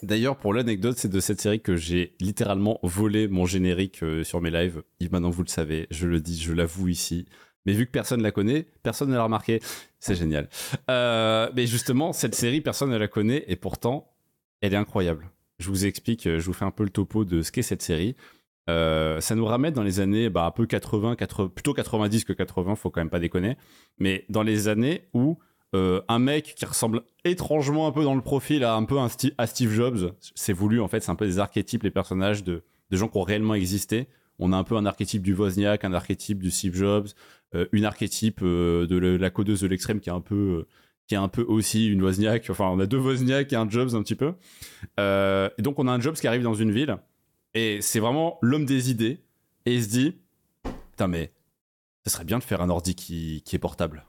D'ailleurs, pour l'anecdote, c'est de cette série que j'ai littéralement volé mon générique euh, sur mes lives. Et maintenant, vous le savez, je le dis, je l'avoue ici. Mais vu que personne ne la connaît, personne ne l'a remarqué. C'est génial. Euh, mais justement, cette série, personne ne la connaît et pourtant, elle est incroyable. Je vous explique, euh, je vous fais un peu le topo de ce qu'est cette série. Euh, ça nous ramène dans les années bah, un peu 80, 80, plutôt 90 que 80, faut quand même pas déconner. Mais dans les années où euh, un mec qui ressemble étrangement un peu dans le profil à un peu à Steve Jobs, c'est voulu en fait, c'est un peu des archétypes, les personnages de, de gens qui ont réellement existé. On a un peu un archétype du Wozniak, un archétype du Steve Jobs, une archétype de le- la codeuse de l'extrême qui est un peu qui est un peu aussi une Wozniak. Enfin, on a deux Wozniak et un Jobs un petit peu. Euh, et donc on a un Jobs qui arrive dans une ville et c'est vraiment l'homme des idées et il se dit putain mais ça serait bien de faire un ordi qui, qui est portable.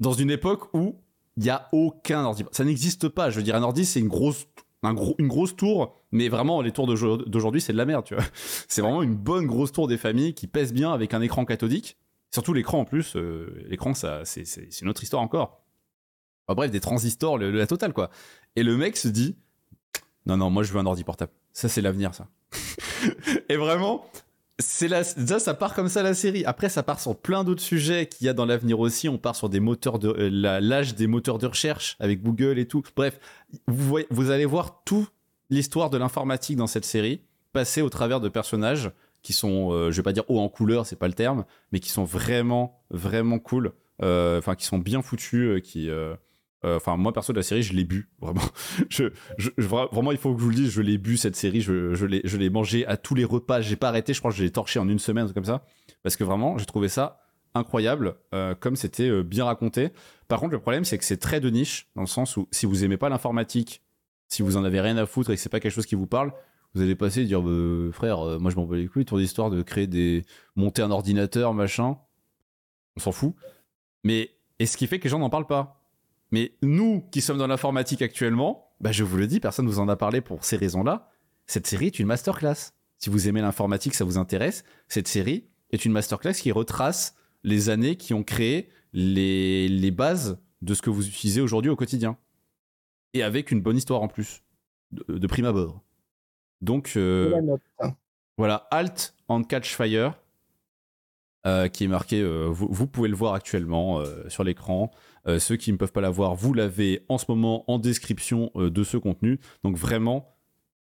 Dans une époque où il n'y a aucun ordi. Ça n'existe pas. Je veux dire, un ordi, c'est une grosse, un gros, une grosse tour, mais vraiment, les tours d'aujourd'hui- c'est de la merde, tu vois. C'est vraiment une bonne grosse tour des familles qui pèse bien avec un écran cathodique. Surtout l'écran en plus. euh, l'écran, ça, c'est une autre histoire encore. Bref, des transistors, le- la totale, quoi. Et le mec se dit Non, non, moi, je veux un ordi portable. Ça, c'est l'avenir, ça. Et vraiment, c'est ça, ça part comme ça la série. Après, ça part sur plein d'autres sujets qu'il y a dans l'avenir aussi. On part sur des moteurs de euh, l'âge des moteurs de recherche avec Google et tout. Bref, vous, allez voir toute l'histoire de l'informatique dans cette série passer au travers de personnages qui sont, euh, je vais pas dire haut en couleur, c'est pas le terme, mais qui sont vraiment, vraiment cool. Euh, Enfin, qui sont bien foutus, euh, qui. Euh, Enfin, moi perso la série, je l'ai bu vraiment. je, je- je- vra- vraiment, il faut que je vous le dise, je l'ai bu cette série, je, je l'ai, je l'ai mangé à tous les repas. J'ai pas arrêté, je crois que je l'ai torché en une semaine, comme ça, parce que vraiment, j'ai trouvé ça incroyable, euh, comme c'était euh, bien raconté. Par contre, le problème, c'est que c'est très de niche, dans le sens où si vous aimez pas l'informatique, si vous en avez rien à foutre et que c'est pas quelque chose qui vous parle, vous allez passer et dire Bah, frère, moi je m'en bats les couilles, ton histoire de créer des, monter un ordinateur, machin, on s'en fout. Mais et ce qui fait que les gens n'en parlent pas. Mais nous qui sommes dans l'informatique actuellement, bah je vous le dis, personne ne vous en a parlé pour ces raisons-là. Cette série est une masterclass. Si vous aimez l'informatique, ça vous intéresse, cette série est une masterclass qui retrace les années qui ont créé les, les bases de ce que vous utilisez aujourd'hui au quotidien. Et avec une bonne histoire en plus, de, de prime abord. Donc, euh, voilà, Alt and Catch Fire, euh, qui est marqué, euh, vous, pouvez le voir actuellement euh, sur l'écran. Ceux qui ne peuvent pas la voir, vous l'avez en ce moment en description de ce contenu. Donc vraiment,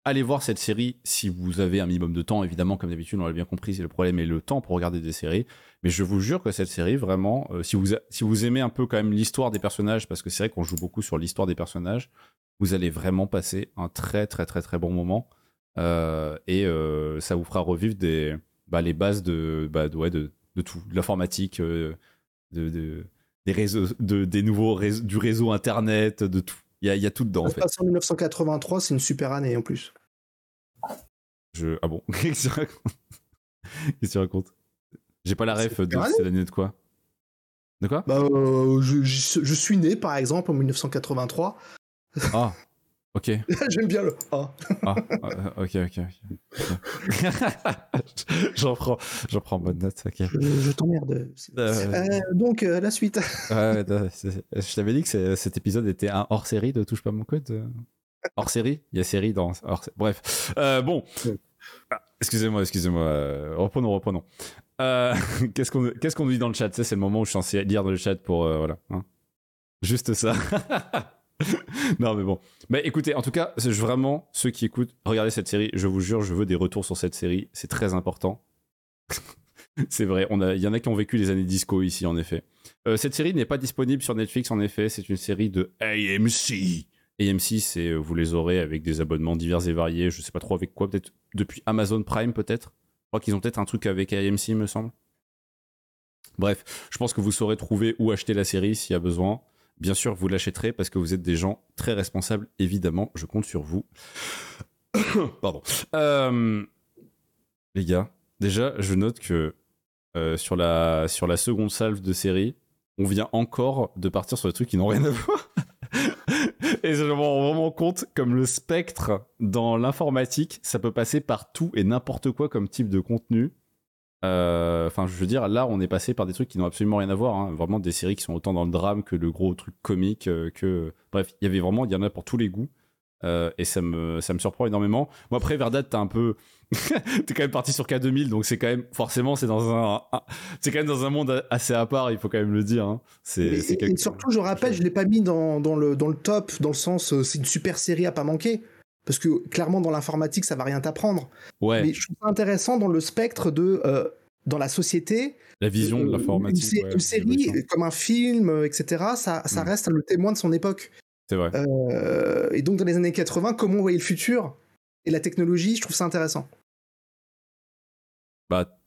allez voir cette série si vous avez un minimum de temps. Évidemment, comme d'habitude, on l'a bien compris, c'est le problème est le temps pour regarder des séries. Mais je vous jure que cette série, vraiment, si, vous, si vous aimez un peu quand même l'histoire des personnages, parce que c'est vrai qu'on joue beaucoup sur l'histoire des personnages, vous allez vraiment passer un très très très très bon moment. Et ça vous fera revivre des, bah, les bases de, bah, de, ouais, de, de tout, de l'informatique, euh, de, de- des réseaux, de, des nouveaux réseaux, du réseau internet, de tout. Il y a, y a tout dedans en Ça se fait. passe en 1983, c'est une super année en plus. Je... Ah bon? Qu'est-ce que tu racontes? Qu'est-ce que tu racontes? J'ai pas la ref de c'est l'année de quoi? De quoi? Bah, euh, je, je- je suis né par exemple en 1983. Ah, ok. J'aime bien le ah. Ah, ok, ok, ok. j'en prends, j'en prends bonne note, ok. Je, je t'emmerde. Euh, Euh, donc euh, la suite. Ouais, je t'avais dit que cet épisode était un hors série de Touche pas mon code. Hors série Il y a série dans. hors Bref. Euh, bon. Ah, excusez-moi, excusez-moi. reprenons, reprenons. Euh, Qu'est-ce qu'on qu'est-ce qu'on dit dans le chat? C'est le moment où je suis censé lire dans le chat pour. euh, voilà. hein. Juste ça. non, mais bon. Mais écoutez, en tout cas, c'est vraiment ceux qui écoutent, regardez cette série. Je vous jure, je veux des retours sur cette série. C'est très important. C'est vrai, on a- il y en a qui ont vécu les années disco ici, en effet. Euh, cette série n'est pas disponible sur Netflix, en effet. C'est une série de AMC. AMC, c'est euh, vous les aurez avec des abonnements divers et variés. Je sais pas trop avec quoi, peut-être depuis Amazon Prime, peut-être. Je crois qu'ils ont peut-être un truc avec AMC, me semble. Bref, je pense que vous saurez trouver où acheter la série s'il y a besoin. Bien sûr, vous l'achèterez parce que vous êtes des gens très responsables, évidemment. Je compte sur vous. Pardon. Euh, les gars, déjà, je note que euh, sur, la, sur la seconde salve de série, on vient encore de partir sur des trucs qui n'ont rien à voir. et je me rends vraiment compte, comme le spectre dans l'informatique, ça peut passer par tout et n'importe quoi comme type de contenu. Euh, Enfin, je veux dire, là, on est passé par des trucs qui n'ont absolument rien à voir. hein. Vraiment des séries qui sont autant dans le drame que le gros truc comique. euh, que Bref, il y avait vraiment, il y en a pour tous les goûts. Euh, et ça me, ça me surprend énormément. Moi, après, Verdad, t'as un peu. t'es quand même parti sur K2000, donc c'est quand même. Forcément, c'est dans un. C'est quand même dans un monde assez à part, il faut quand même le dire. hein. C'est quelque- surtout, je rappelle, je l'ai pas mis dans, dans le, dans le top, dans le sens, c'est une super série à pas manquer. Parce que clairement, dans l'informatique, ça va rien t'apprendre. Ouais. Mais je trouve ça intéressant dans le spectre de. euh, dans la société. La vision de euh, l'informatique. Une, sé- ouais, une série, comme un film, euh, etc., ça, ça Mm. reste le témoin de son époque. C'est vrai. Euh, et donc, dans les années 80, comment on voyait le futur et la technologie, je trouve ça intéressant. Bah,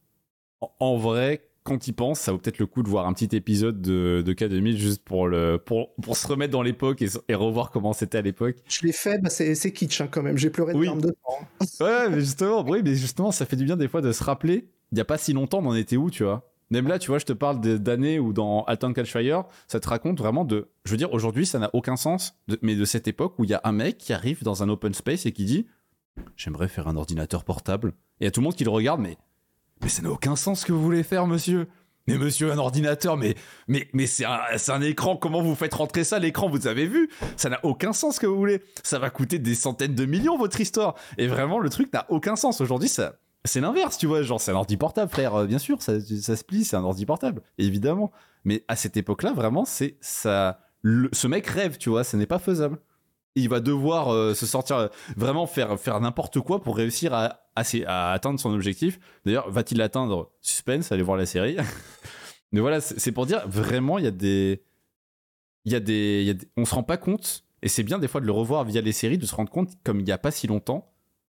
en vrai, quand il pense, ça vaut peut-être le coup de voir un petit épisode de, de K2000 juste pour, le, pour, pour se remettre dans l'époque et, et revoir comment c'était à l'époque. Je l'ai fait, bah, c'est kitsch hein, quand même. J'ai pleuré de Oui. larmes de sang. hein. Ouais, mais justement, oui, mais justement, ça fait du bien des fois de se rappeler. Il n'y a pas si longtemps, on en était où, tu vois Même là, tu vois, je te parle d'années où dans Alton Catchfire, ça te raconte vraiment de. Je veux dire, aujourd'hui, ça n'a aucun sens, de- mais de cette époque où il y a un mec qui arrive dans un open space et qui dit J'aimerais faire un ordinateur portable. Et il y a tout le monde qui le regarde, mais. Mais ça n'a aucun sens ce que vous voulez faire, monsieur mais monsieur, un ordinateur, mais, mais, mais c'est un, un écran, comment vous faites rentrer ça, l'écran, vous avez vu? Ça n'a aucun sens ce que vous voulez. Ça va coûter des centaines de millions, votre histoire. Et vraiment, le truc n'a aucun sens. Aujourd'hui, ça, c'est l'inverse, tu vois. Genre, c'est un ordi portable, frère. Euh, Bien sûr, ça, ça se plie, c'est un ordi portable, évidemment. Mais à cette époque-là, vraiment, c'est ça. le- ce mec rêve, tu vois, ce n'est pas faisable. Il va devoir euh, se sortir, euh, vraiment faire, faire n'importe quoi pour réussir à, à, atteindre son objectif. D'ailleurs, va-t-il l'atteindre Suspense, allez voir la série. Mais voilà, c'est pour dire, vraiment, il y a des. Il y a des, y a On se rend pas compte, et c'est bien des fois de le revoir via les séries, de se rendre compte, comme il n'y a pas si longtemps,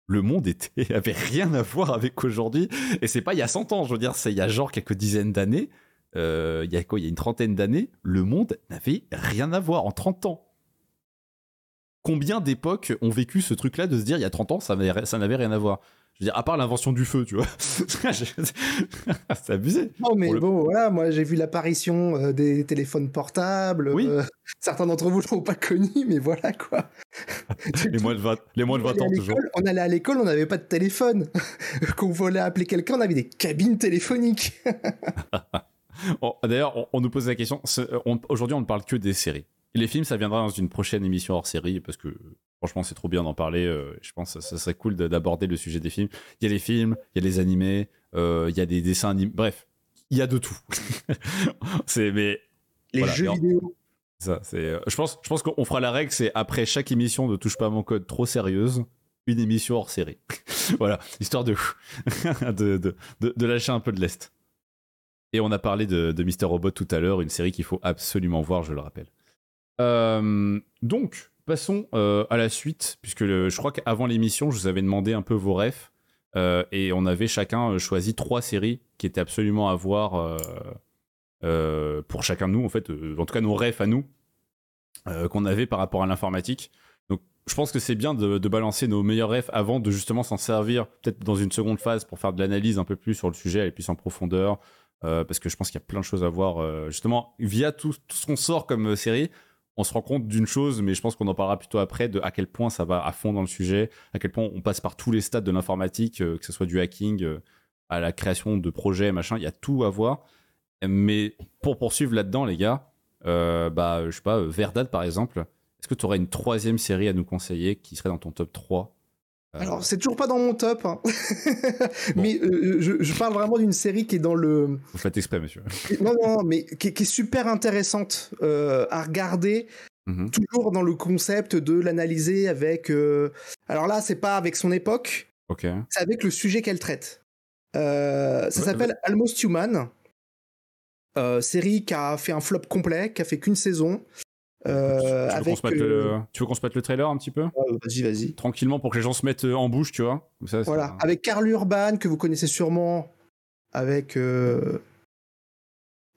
le monde était, avait rien à voir avec aujourd'hui. Et c'est pas il y a 100 ans, je veux dire, c'est il y a genre quelques dizaines d'années. euh, il y a quoi Il y a une trentaine d'années, le monde n'avait rien à voir en 30 ans. Combien d'époques ont vécu ce truc-là de se dire il y a 30 ans, ça n'avait rien à voir? Je veux dire, à part l'invention du feu, tu vois. c'est abusé. Non, mais le- bon, voilà, moi j'ai vu l'apparition euh, des téléphones portables. Oui. euh, certains d'entre vous ne l'ont pas connu, mais voilà quoi. Les moins de 20, les moins de On 20 allait à ans, toujours. On allait à l'école, on n'avait pas de téléphone. Quand on voulait appeler quelqu'un, on avait des cabines téléphoniques. Oh, D'ailleurs, on, on nous pose la question. Aujourd'hui, on ne parle que des séries. Les films, ça viendra dans une prochaine émission hors série parce que franchement, c'est trop bien d'en parler. euh, je pense que ça, ça serait cool de- d'aborder le sujet des films. Il y a les films, il y a les animés, euh, il y a des dessins animés. Bref, il y a de tout. c'est mais Les voilà, jeux en- vidéo. Ça, c'est. euh, Je pense, je pense qu'on fera la règle, c'est après chaque émission de touche pas à mon code trop sérieuse, une émission hors série. voilà, histoire de, de, de, de- de lâcher un peu de lest. Et on a parlé de, de Mister Robot tout à l'heure, une série qu'il faut absolument voir, je le rappelle. Euh, donc, passons euh, à la suite, puisque le- je crois qu'avant l'émission, je vous avais demandé un peu vos refs, euh, et on avait chacun euh, choisi trois séries qui étaient absolument à voir euh, euh, pour chacun de nous, en fait, euh, en tout cas nos refs à nous, euh, qu'on avait par rapport à l'informatique. Donc, je pense que c'est bien de, balancer nos meilleurs refs avant de justement s'en servir, peut-être dans une seconde phase pour faire de l'analyse un peu plus sur le sujet, aller plus en profondeur, euh, parce que je pense qu'il y a plein de choses à voir. euh, justement, via tout, tout ce qu'on sort comme euh, série, on se rend compte d'une chose, mais je pense qu'on en parlera plutôt après, de à quel point ça va à fond dans le sujet, à quel point on passe par tous les stades de l'informatique, euh, que ce soit du hacking euh, à la création de projets, machin, il y a tout à voir. Mais pour poursuivre là-dedans, les gars, euh, bah, je sais pas, Verdad par exemple, est-ce que tu aurais une troisième série à nous conseiller qui serait dans ton top 3 Euh, Alors, c'est toujours pas dans mon top, hein. mais euh, je, je parle vraiment d'une série qui est dans le. Vous faites exprès, monsieur. Non, non, mais qui, est- qui est super intéressante euh, à regarder. Mhm. Toujours dans le concept de l'analyser avec. euh, Alors là, c'est pas avec son époque, c'est avec le sujet qu'elle traite. Euh, ça Ouais, s'appelle Almost Human. Euh, série qui a fait un flop complet, qui a fait qu'une saison. Euh, tu, veux qu'on avec, se mette euh, le... tu veux qu'on se mette le trailer un petit peu? Vas-y, vas-y. Tranquillement pour que les gens se mettent euh, en bouche, tu vois. Comme ça, Voilà, un- avec Karl Urban, que vous connaissez sûrement, avec, euh,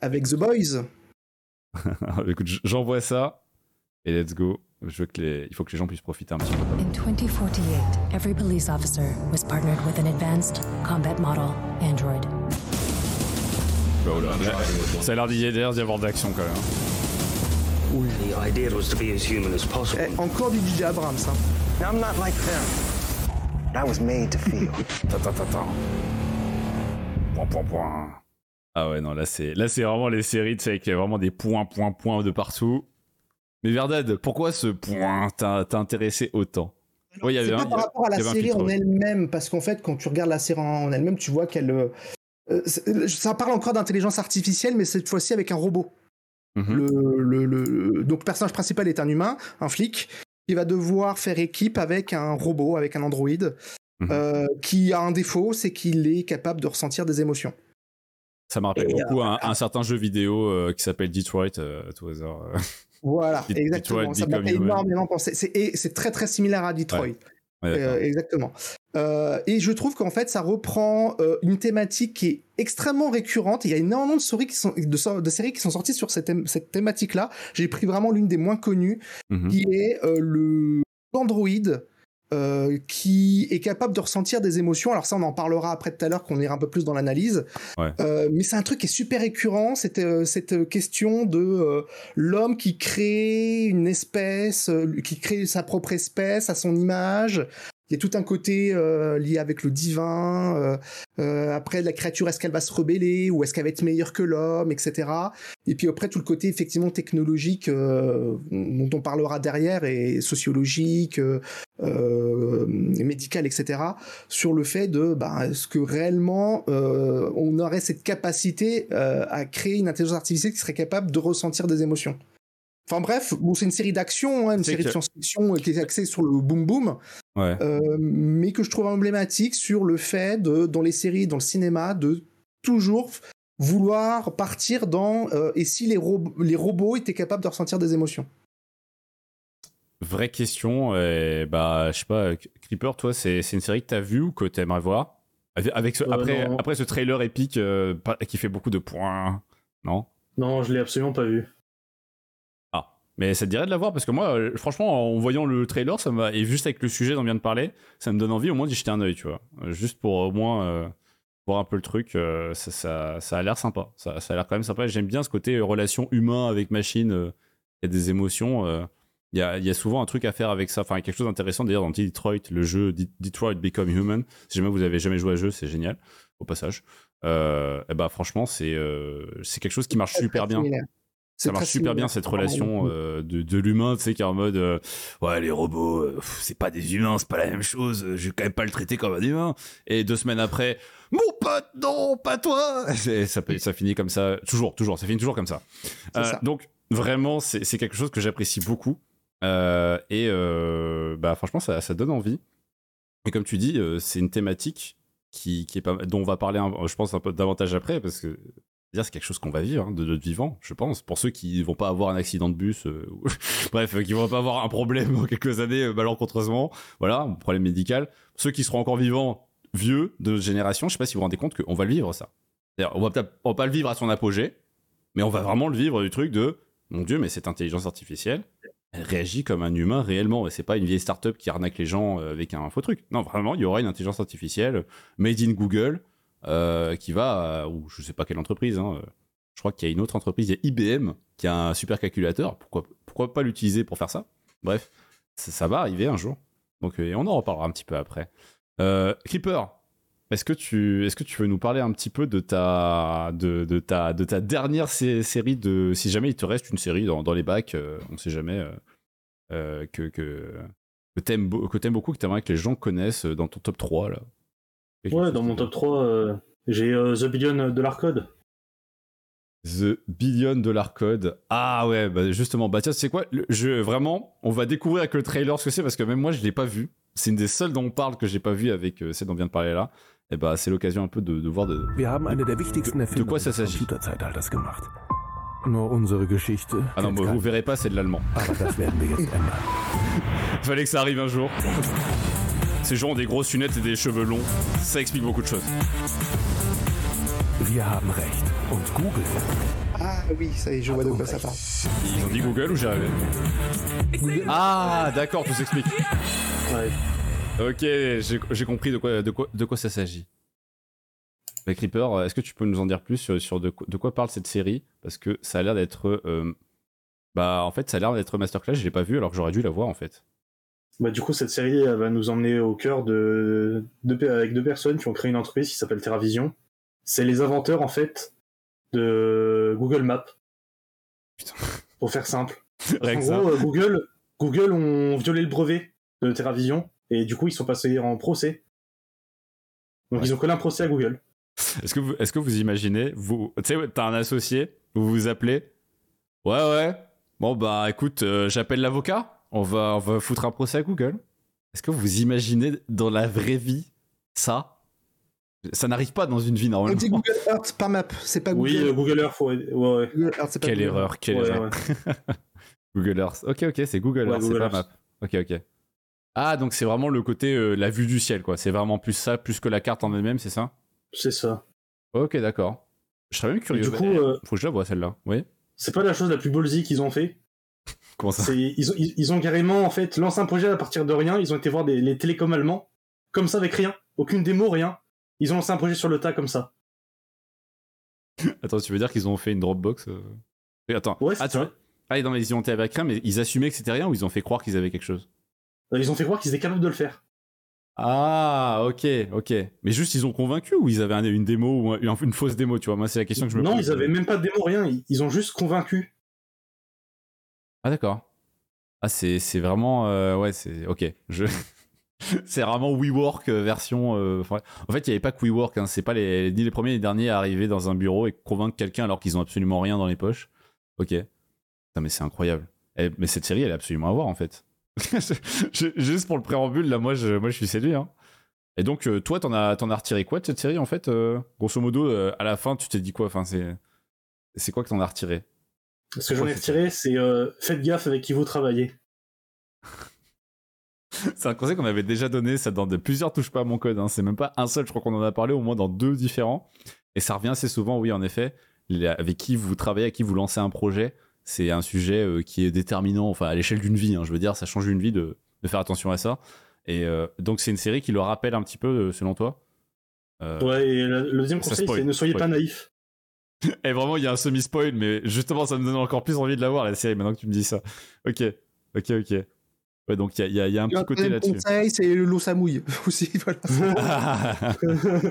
avec The Boys. Écoute, j'envoie ça et let's go. Je veux que les... Il faut que les gens puissent profiter un petit peu. In 2048, every police officer was partnered with an advanced combat model android. Oh là, là, ça a l'air d'y avoir de l'action quand même. The idea was to be as human as possible. Eh, encore du DJ Abrams. Hein. I'm not like them. I was made to feel. Ta, ta, ta, ta. Point, point, point. Ah ouais, non, là c'est là c'est vraiment les séries, tu sais, avec vraiment des points, points, points de partout. Mais Verdad, pourquoi ce point t'a t'a intéressé autant? Ouais, il y avait C'est un- pas par rapport à la un série en elle-même, parce qu'en fait, quand tu regardes la série en elle-même, tu vois qu'elle. euh, euh, ça parle encore d'intelligence artificielle, mais cette fois-ci avec un robot. Mhm. Le, le- le- donc, le personnage principal est un humain, un flic, qui va devoir faire équipe avec un robot, avec un androïde, Mhm. euh, qui a un défaut, c'est qu'il est capable de ressentir des émotions. Ça me rappelle Et, beaucoup un, un certain jeu vidéo euh, qui s'appelle Detroit, euh, à tout hasard. Voilà, exactement. Detroit Ça m'a fait énormément penser. C'est et c'est très très similaire à Detroit. Ouais. Euh, exactement. Euh, et je trouve qu'en fait, ça reprend euh, une thématique qui est extrêmement récurrente. Il y a énormément de séries qui sont, de, séries qui sont sorties sur cette, thém- cette thématique-là. J'ai pris vraiment l'une des moins connues, Mhm. qui est le l'androïde euh, qui est capable de ressentir des émotions. Alors ça, on en parlera après tout à l'heure, qu'on ira un peu plus dans l'analyse. Ouais. Euh, mais c'est un truc qui est super récurrent, cette, euh, cette question de l'homme qui crée une espèce, qui crée sa propre espèce à son image. Il y a tout un côté euh, lié avec le divin. euh, euh, après, la créature, est-ce qu'elle va se rebeller ou est-ce qu'elle va être meilleure que l'homme, etc. Et puis après, tout le côté effectivement technologique dont on parlera derrière et sociologique, médical, etc. Sur le fait de, bah, est-ce que réellement on aurait cette capacité à créer une intelligence artificielle qui serait capable de ressentir des émotions. Enfin bref, bon, c'est une série d'action, hein, une série de science-fiction euh, qui est axée sur le boom boom, Ouais. euh, mais que je trouve emblématique sur le fait de, dans les séries, dans le cinéma, de toujours vouloir partir dans euh, et si les, rob- les robots étaient capables de ressentir des émotions. Vraie question, et bah, je sais pas, Creeper, toi, c'est c'est une série que t'as vue ou que t'aimerais voir? Avec- ce, Euh, après, non. après ce trailer épique euh, qui fait beaucoup de points, non? Non, je l'ai absolument pas vu. Mais ça te dirait de la voir parce que moi, euh, franchement, en voyant le trailer, ça m'a et juste avec le sujet dont on vient de parler, ça me donne envie au moins d'y jeter un œil, tu vois, Euh, juste pour au moins euh, voir un peu le truc. euh, ça, ça, ça a l'air sympa, ça, ça a l'air quand même sympa. J'aime bien ce côté relation humain avec machine. Il y a des émotions. Il y, a, y a souvent un truc à faire avec ça. Enfin, quelque chose d'intéressant d'ailleurs dans Detroit, le jeu De- Detroit Become Human. Si jamais vous avez jamais joué à ce jeu, c'est génial. Au passage, euh, et bah franchement, c'est c'est quelque chose qui marche super bien similaire. Ça marche super bien cette relation euh, de, de l'humain, tu sais, qui est en mode euh, ouais les robots, euh, c'est pas des humains, c'est pas la même chose. Je vais quand même pas le traiter comme un humain. Et deux semaines après, mon pote, non, pas toi. Ça, ça finit comme ça, toujours, toujours, ça finit toujours comme ça. Donc vraiment, c'est quelque chose que j'apprécie beaucoup. Et bah franchement, ça, ça donne envie. Et comme tu dis, c'est une thématique qui, qui est pas, dont on va parler, je pense, un peu davantage après, parce que c'est quelque chose qu'on va vivre hein, de notre vivant, je pense. Pour ceux qui vont pas avoir un accident de bus, euh, bref, qui vont pas avoir un problème dans quelques années euh, malencontreusement, voilà, un problème médical. Ceux qui seront encore vivants, vieux de génération, je sais pas si vous vous rendez compte qu'on va le vivre ça. On va peut-être pas le vivre à son apogée, mais on va vraiment le vivre du truc de mon Dieu, mais cette intelligence artificielle, elle réagit comme un humain réellement, et c'est pas une vieille start-up qui arnaque les gens euh, avec un faux truc. Non, vraiment, il y aura une intelligence artificielle made in Google euh, qui va, euh, ou je sais pas quelle entreprise, hein, euh, je crois qu'il y a une autre entreprise, il y a IBM qui a un supercalculateur, pourquoi, pourquoi pas l'utiliser pour faire ça? Bref, ça, va arriver un jour. Donc, et on en reparlera un petit peu après. Euh, est-ce que tu est-ce que tu veux nous parler un petit peu de ta de, de ta de ta dernière sé- série de si jamais il te reste une série dans, dans les bacs euh, on sait jamais que que que t'aimes que t'aimes beaucoup que t'aimerais que les gens connaissent dans ton top 3 là? Ouais, dans mon top 3, euh, j'ai euh, The Billion de l'Arcode. The Billion Dollar Code. Ah ouais, bah justement, bah tiens, c'est quoi le- je, Vraiment, on va découvrir avec le trailer ce que c'est parce que même moi je l'ai pas vu. C'est une des seules dont on parle que j'ai pas vu avec euh, celle dont on vient de parler là. Et bah c'est l'occasion un peu de, de voir de, Wir haben eine der wichtigsten de quoi ça s'agit. Ah non, bah, vous verrez pas, c'est de l'allemand. Fallait que ça arrive un jour. Ces gens ont des grosses lunettes et des cheveux longs. Ça explique beaucoup de choses. Wir haben recht. Und Google? Ah oui, ça y est, je vois de quoi ça parle. Ils ont dit Google ou j'ai rêvé Ah, d'accord, tout s'explique. Ok, j'ai compris de quoi, de quoi, de quoi ça s'agit. Bah, Creeper, est-ce que tu peux nous en dire plus sur, sur de, quoi- de quoi parle cette série? Parce que ça a l'air d'être. euh, bah, en fait, ça a l'air d'être Masterclass, je l'ai pas vu alors que j'aurais dû la voir en fait. Bah, du coup, cette série elle va nous emmener au cœur de, avec deux personnes qui ont créé une entreprise qui s'appelle TerraVision. C'est les inventeurs, en fait, de Google Maps. Pour faire simple. En gros, euh, Google, Google ont violé le brevet de TerraVision et du coup, ils sont passés en procès. Donc, ils ont collé un procès à Google. Est-ce que, vous, est-ce que vous imaginez, vous, tu sais, t'as un associé, vous vous appelez Ouais, ouais. Bon, bah écoute, euh, j'appelle l'avocat, on va, on va foutre un procès à Google. Est-ce que vous imaginez dans la vraie vie ça? Ça n'arrive pas dans une vie On normalement. dit Google Earth, pas Map, c'est pas Google. Oui, euh, Google Earth, ouais. Google Earth, pas Quelle Google. erreur, quelle Ouais, erreur. Google Earth. Ok, ok, c'est Google Ouais, Earth, c'est pas Earth. Map. Ok, ok. Ah, donc c'est vraiment le côté euh, la vue du ciel, quoi. C'est vraiment plus ça, plus que la carte en elle-même, c'est ça? C'est ça. Ok, d'accord. Je serais même curieux. du coup, euh, Faut que je la vois celle-là. Oui. C'est pas la chose la plus ballsy qu'ils ont fait? Comment ça C'est- ils, ont, ils, ils ont carrément en fait lancé un projet à partir de rien. Ils ont été voir des, les télécoms allemands, comme ça avec rien, aucune démo, rien. Ils ont lancé un projet sur le tas comme ça. Attends, tu veux dire qu'ils ont fait une Dropbox euh Attends. Ouais, c'est ah, Ah, non, mais ils y ont été avec rien, mais ils assumaient que c'était rien ou ils ont fait croire qu'ils avaient quelque chose? Euh, Ils ont fait croire qu'ils étaient capables de le faire. Ah, ok, ok. Mais juste, ils ont convaincu ou ils avaient un- une démo ou un- une, fausse démo, tu vois? Moi, c'est la question que je me Non, pose. ils avaient même pas de démo, rien. Ils ont juste convaincu. Ah, d'accord. Ah, c'est vraiment. euh, ouais, c'est. Ok. Je. c'est vraiment WeWork euh, version. euh, en fait, il n'y avait pas que WeWork. Hein, c'est pas les, ni les premiers ni les derniers à arriver dans un bureau et convaincre quelqu'un alors qu'ils ont absolument rien dans les poches. Ok. Putain, mais c'est incroyable. Eh, mais cette série, elle est absolument à voir en fait. Juste pour le préambule, là, moi, je, moi, je suis séduit. Hein. Et donc, toi, t'en as, as retiré quoi de cette série en fait Grosso modo, à la fin, tu t'es dit quoi? Enfin, c'est. C'est quoi que t'en as retiré? Ce que j'en ai retiré, c'est euh, faites gaffe avec qui vous travaillez. C'est un conseil qu'on avait déjà donné, ça dans de plusieurs touches pas à mon code. hein. C'est même pas un seul, je crois qu'on en a parlé au moins dans deux différents. Et ça revient assez souvent, oui, en effet. Avec qui vous travaillez, avec qui vous lancez un projet, c'est un sujet euh, qui est déterminant, enfin à l'échelle d'une vie. hein. je veux dire, ça change une vie de, de faire attention à ça. Et euh, donc c'est une série qui le rappelle un petit peu, euh, selon toi? Euh, Ouais, et le, le deuxième conseil, c'est ne soyez spoil. pas naïf. Et vraiment, il y a un semi-spoil, mais justement, ça me donne encore plus envie de la voir, la série, maintenant que tu me dis ça. Ok, ok, ok. Ouais, donc il y a, y y un Et petit côté là-dessus. conseil, c'est l'eau ça mouille aussi. Voilà.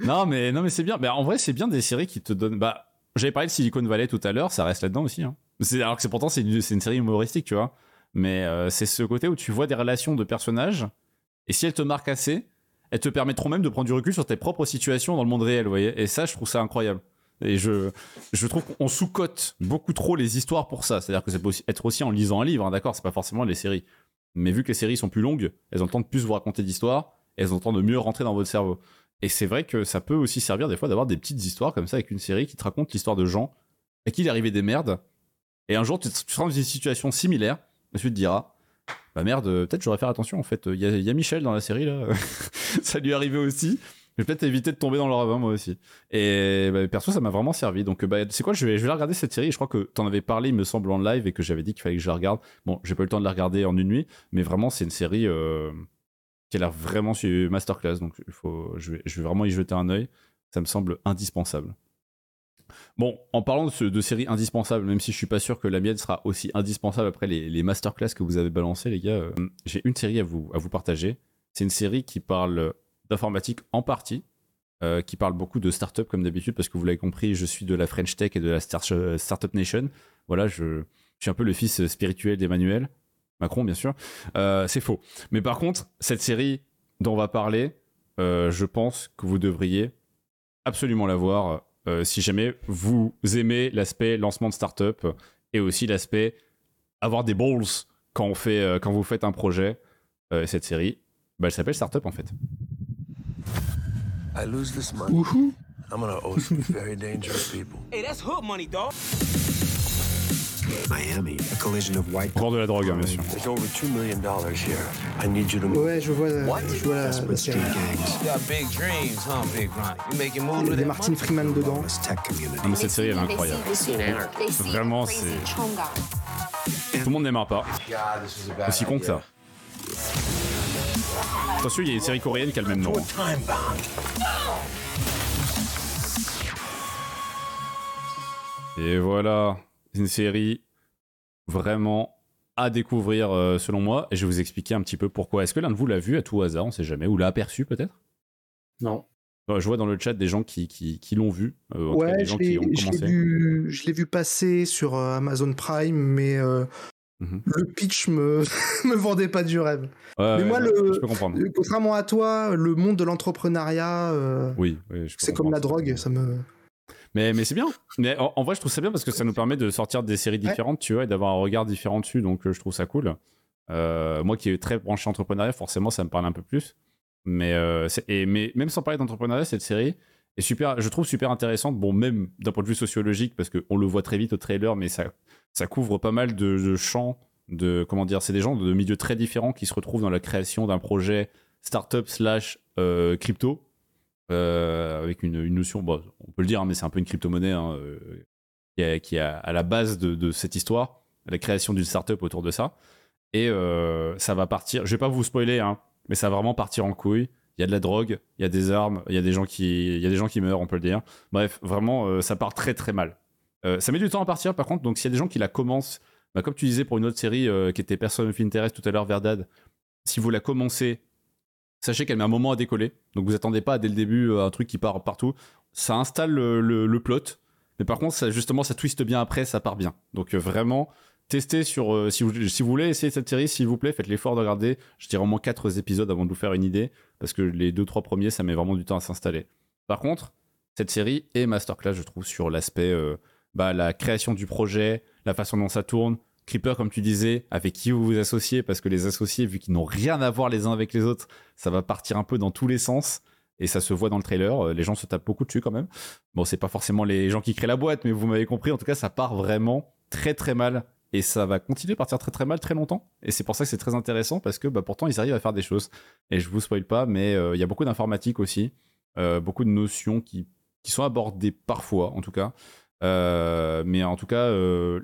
non mais non mais c'est bien. Mais en vrai c'est bien des séries qui te donnent. Bah j'avais parlé de Silicon Valley tout à l'heure, ça reste là-dedans aussi. Hein. Alors que pourtant c'est une, c'est une série humoristique, tu vois. Mais euh, c'est ce côté où tu vois des relations de personnages et si elles te marquent assez, elles te permettront même de prendre du recul sur tes propres situations dans le monde réel, vous voyez. Et ça je trouve ça incroyable. Et je, je trouve qu'on sous-cote beaucoup trop les histoires pour ça. C'est-à-dire que ça peut être aussi en lisant un livre, hein, d'accord C'est pas forcément les séries. Mais vu que les séries sont plus longues, elles ont plus vous raconter d'histoires, elles ont le temps de mieux rentrer dans votre cerveau. Et c'est vrai que ça peut aussi servir des fois d'avoir des petites histoires comme ça avec une série qui te raconte l'histoire de gens à qui il est arrivé des merdes. Et un jour, tu, tu seras dans une situation similaire, et tu te diras, bah merde, euh, peut-être j'aurais faire attention en fait. Il y, y a Michel dans la série là, ça lui est arrivé aussi. Je vais peut-être éviter de tomber dans le ravin moi aussi. Et bah, perso, ça m'a vraiment servi. Donc, bah, c'est quoi, je vais, je vais la regarder cette série. Je crois que t'en avais parlé, il me semble, en live et que j'avais dit qu'il fallait que je la regarde. Bon, j'ai pas eu le temps de la regarder en une nuit, mais vraiment, c'est une série euh, qui a l'air vraiment sur masterclass. Donc, il faut, je, vais, je vais vraiment y jeter un œil. Ça me semble indispensable. Bon, en parlant de, ce- de séries indispensables, même si je suis pas sûr que la mienne sera aussi indispensable après les, les masterclass que vous avez balancés, les gars, euh, j'ai une série à vous, à vous partager. C'est une série qui parle d'informatique en partie, euh, qui parle beaucoup de start-up comme d'habitude, parce que vous l'avez compris, je suis de la French Tech et de la Star- Startup Nation. Voilà, je, suis un peu le fils spirituel d'Emmanuel. Macron, bien sûr. Euh, c'est faux. Mais par contre, cette série dont on va parler, euh, je pense que vous devriez absolument la voir si jamais vous aimez l'aspect lancement de start-up et aussi l'aspect avoir des balls quand, on fait, quand vous faites un projet. Cette série, bah, elle s'appelle Startup en fait. I lose this money. I'm gonna owe some very dangerous people. Hey, that's hood money, dog. Miami, a collision of white. Encore de la drogue, hein, bien sûr. There's over $2 million here. I need you to move. Ouais, je vois, je vois la, la Street série. gangs. You got big dreams, huh, Big Ronnie? You making moves Il y a with des it? Martin Freeman dedans. Community. Ah, mais cette série, elle est incroyable. Vraiment, c'est. Tout le monde n'aimera pas. Aussi con que ça. Attention, il y a une série coréenne qui a le même nom. Et voilà, une série vraiment à découvrir euh, selon moi. Et je vais vous expliquer un petit peu pourquoi. Est-ce que l'un de vous l'a vu à tout hasard On sait jamais. Ou l'a aperçu peut-être? Non. Je vois dans le chat des gens qui, qui, qui l'ont vu. euh, tout cas, Ouais, des je gens l'ai qui ont commencé. vu, je l'ai vu passer sur euh, Amazon Prime, mais euh, Mhm. le pitch me me vendait pas du rêve. Ouais, mais moi, ouais, le, je peux comprendre. le- contrairement à toi, le monde de l'entrepreneuriat, euh, Oui, c'est comme la drogue, ça me. Mais, mais c'est bien. Mais en, en vrai, je trouve ça bien parce que ça nous permet de sortir des séries différentes, tu vois, et d'avoir un regard différent dessus. Donc, euh, je trouve ça cool. Euh, moi qui est très branché entrepreneuriat, forcément, ça me parle un peu plus. Mais, euh, et, mais même sans parler d'entrepreneuriat, cette série est super, je trouve super intéressante. Bon, même d'un point de vue sociologique, parce qu'on le voit très vite au trailer, mais ça, ça couvre pas mal de, champs. De, comment dire, c'est des gens de milieux très différents qui se retrouvent dans la création d'un projet startup slash euh, crypto euh, avec une, notion, bon, on peut le dire, hein, mais c'est un peu une crypto-monnaie hein, euh, qui, est, à, la base de, cette histoire, la création d'une startup autour de ça. Et ça va partir, je vais pas vous spoiler, hein, mais ça va vraiment partir en couille. Il y a de la drogue, il y a des armes, il y a des gens qui, meurent, on peut le dire. Bref, vraiment, euh, ça part très très mal. Euh, ça met du temps à partir, par contre, donc s'il y a des gens qui la commencent, bah, comme tu disais pour une autre série euh, qui était Person of Interest tout à l'heure, Verdad, si vous la commencez, sachez qu'elle met un moment à décoller. Donc vous attendez pas dès le début un truc qui part partout. Ça installe le, plot, mais par contre, justement, ça twiste bien après, ça part bien. Donc vraiment, testez sur. euh, si, vous, voulez essayer cette série, s'il vous plaît, faites l'effort de regarder. Je dirais au moins 4 épisodes avant de vous faire une idée, parce que les 2-3 premiers, ça met vraiment du temps à s'installer. Par contre, cette série est masterclass, je trouve, sur l'aspect, euh, bah, la création du projet, la façon dont ça tourne. Creeper, comme tu disais, avec qui vous vous associez, parce que les associés, vu qu'ils n'ont rien à voir les uns avec les autres, ça va partir un peu dans tous les sens. Et ça se voit dans le trailer. Euh, Les gens se tapent beaucoup dessus quand même. Bon, c'est pas forcément les gens qui créent la boîte, mais vous m'avez compris. En tout cas, ça part vraiment très très mal. Et ça va continuer à partir très très mal très longtemps. Et c'est pour ça que c'est très intéressant parce que bah, pourtant ils arrivent à faire des choses. Et je vous spoil pas, mais euh, il y a beaucoup d'informatique aussi. Euh, beaucoup de notions qui, qui sont abordées parfois, en tout cas. Euh, mais en tout cas,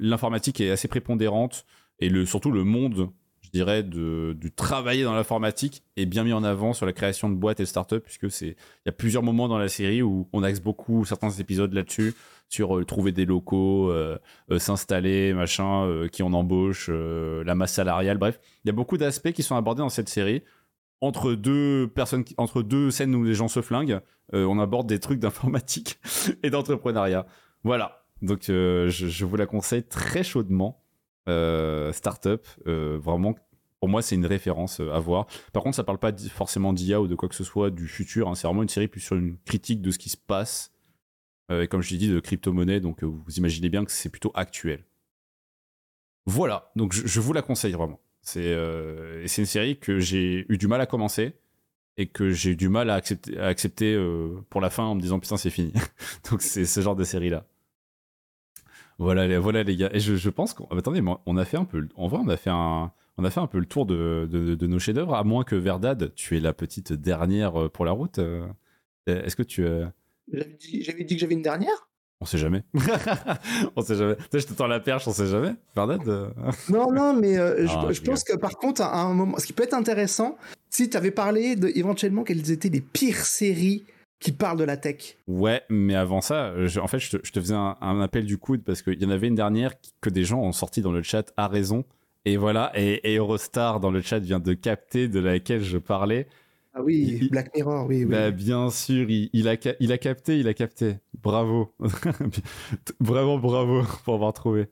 l'informatique est assez prépondérante. Et le, surtout le monde, dirais, de, du travailler dans l'informatique est bien mis en avant sur la création de boîtes et de startups, puisque c'est il y a plusieurs moments dans la série où on axe beaucoup certains épisodes là-dessus, sur euh, trouver des locaux, euh, euh, s'installer, machin, qui on embauche, la masse salariale, bref. Il y a beaucoup d'aspects qui sont abordés dans cette série. Entre deux personnes, entre deux scènes où les gens se flinguent, on aborde des trucs d'informatique et d'entrepreneuriat. Voilà. Donc je vous la conseille très chaudement. Euh, startup, euh, vraiment, pour moi, c'est une référence euh, à voir. Par contre, ça parle pas forcément d'IA ou de quoi que ce soit du futur. hein. C'est vraiment une série plus sur une critique de ce qui se passe. Et comme je l'ai dit, de crypto-monnaie. Donc vous imaginez bien que c'est plutôt actuel. Voilà. Donc je, vous la conseille vraiment. C'est une série que j'ai eu du mal à commencer et que j'ai eu du mal à accepter, pour la fin en me disant putain c'est fini. Donc c'est ce genre de série là. Voilà, les, voilà les gars. Et je, je pense qu'on attendez, on a fait un peu. le- En vrai, on a fait un, on a fait un peu le tour de, de, de nos chefs-d'œuvre. À moins que Verdad, tu es la petite dernière euh, pour la route. euh, Est-ce que tu, euh, J'avais dit, j'avais dit que j'avais une dernière? On sait jamais. on sait jamais. Tu sais, je te tends la perche, on sait jamais. Verdad. euh, Non, non, mais euh, je, Ah, je pense que par contre, à un moment, ce qui peut être intéressant, si tu avais parlé de éventuellement quelles étaient les pires séries qui parlent de la tech. Ouais, mais avant ça, je- en fait, je te, je te faisais un, un appel du coude parce qu'il y en avait une dernière que des gens ont sorti dans le chat à raison. Et voilà, et, et Eurostar dans le chat vient de capter de laquelle je parlais. Ah oui, Black Mirror, oui, oui. Bah, bien sûr, il, il a, il a capté, il a capté. Bravo. Vraiment bravo pour avoir trouvé.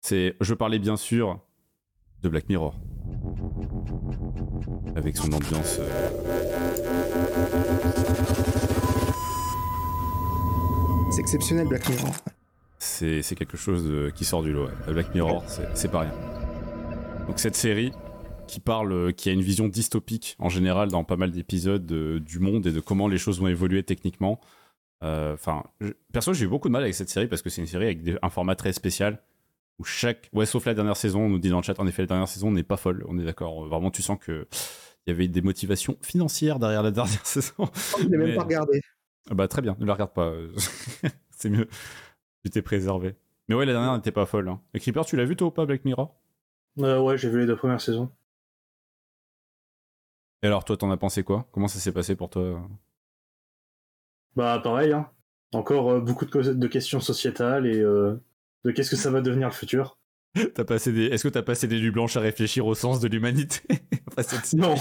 C'est, je parlais bien sûr de Black Mirror. Avec son ambiance. euh, C'est exceptionnel, Black Mirror. c'est quelque chose de- qui sort du lot. ouais. Black Mirror, c'est pas rien. Donc cette série qui parle, euh, qui a une vision dystopique en général dans pas mal d'épisodes euh, du monde et de comment les choses vont évoluer techniquement. Euh, Enfin, perso, j'ai eu beaucoup de mal avec cette série parce que c'est une série avec des- un format très spécial. où chaque. Ouais, sauf la dernière saison, on nous dit dans le chat, en effet, la dernière saison n'est pas folle, on est d'accord. Vraiment, tu sens que. Il y avait des motivations financières derrière la dernière saison. Je l'ai même pas regardé. Bah très bien, ne la regarde pas. c'est mieux. Tu t'es préservé. Mais ouais, la dernière n'était pas folle. Hein. Et Creeper, tu l'as vu toi ou pas, Black Mirror? Euh, Ouais, j'ai vu les deux premières saisons. Et alors, toi, t'en as pensé quoi? Comment ça s'est passé pour toi? Bah pareil, hein. Encore euh, beaucoup de, de, questions sociétales et euh, de qu'est-ce que ça va devenir le futur. T'as passé des... Est-ce que t'as passé des nuits blanches à réfléchir au sens de l'humanité? Non.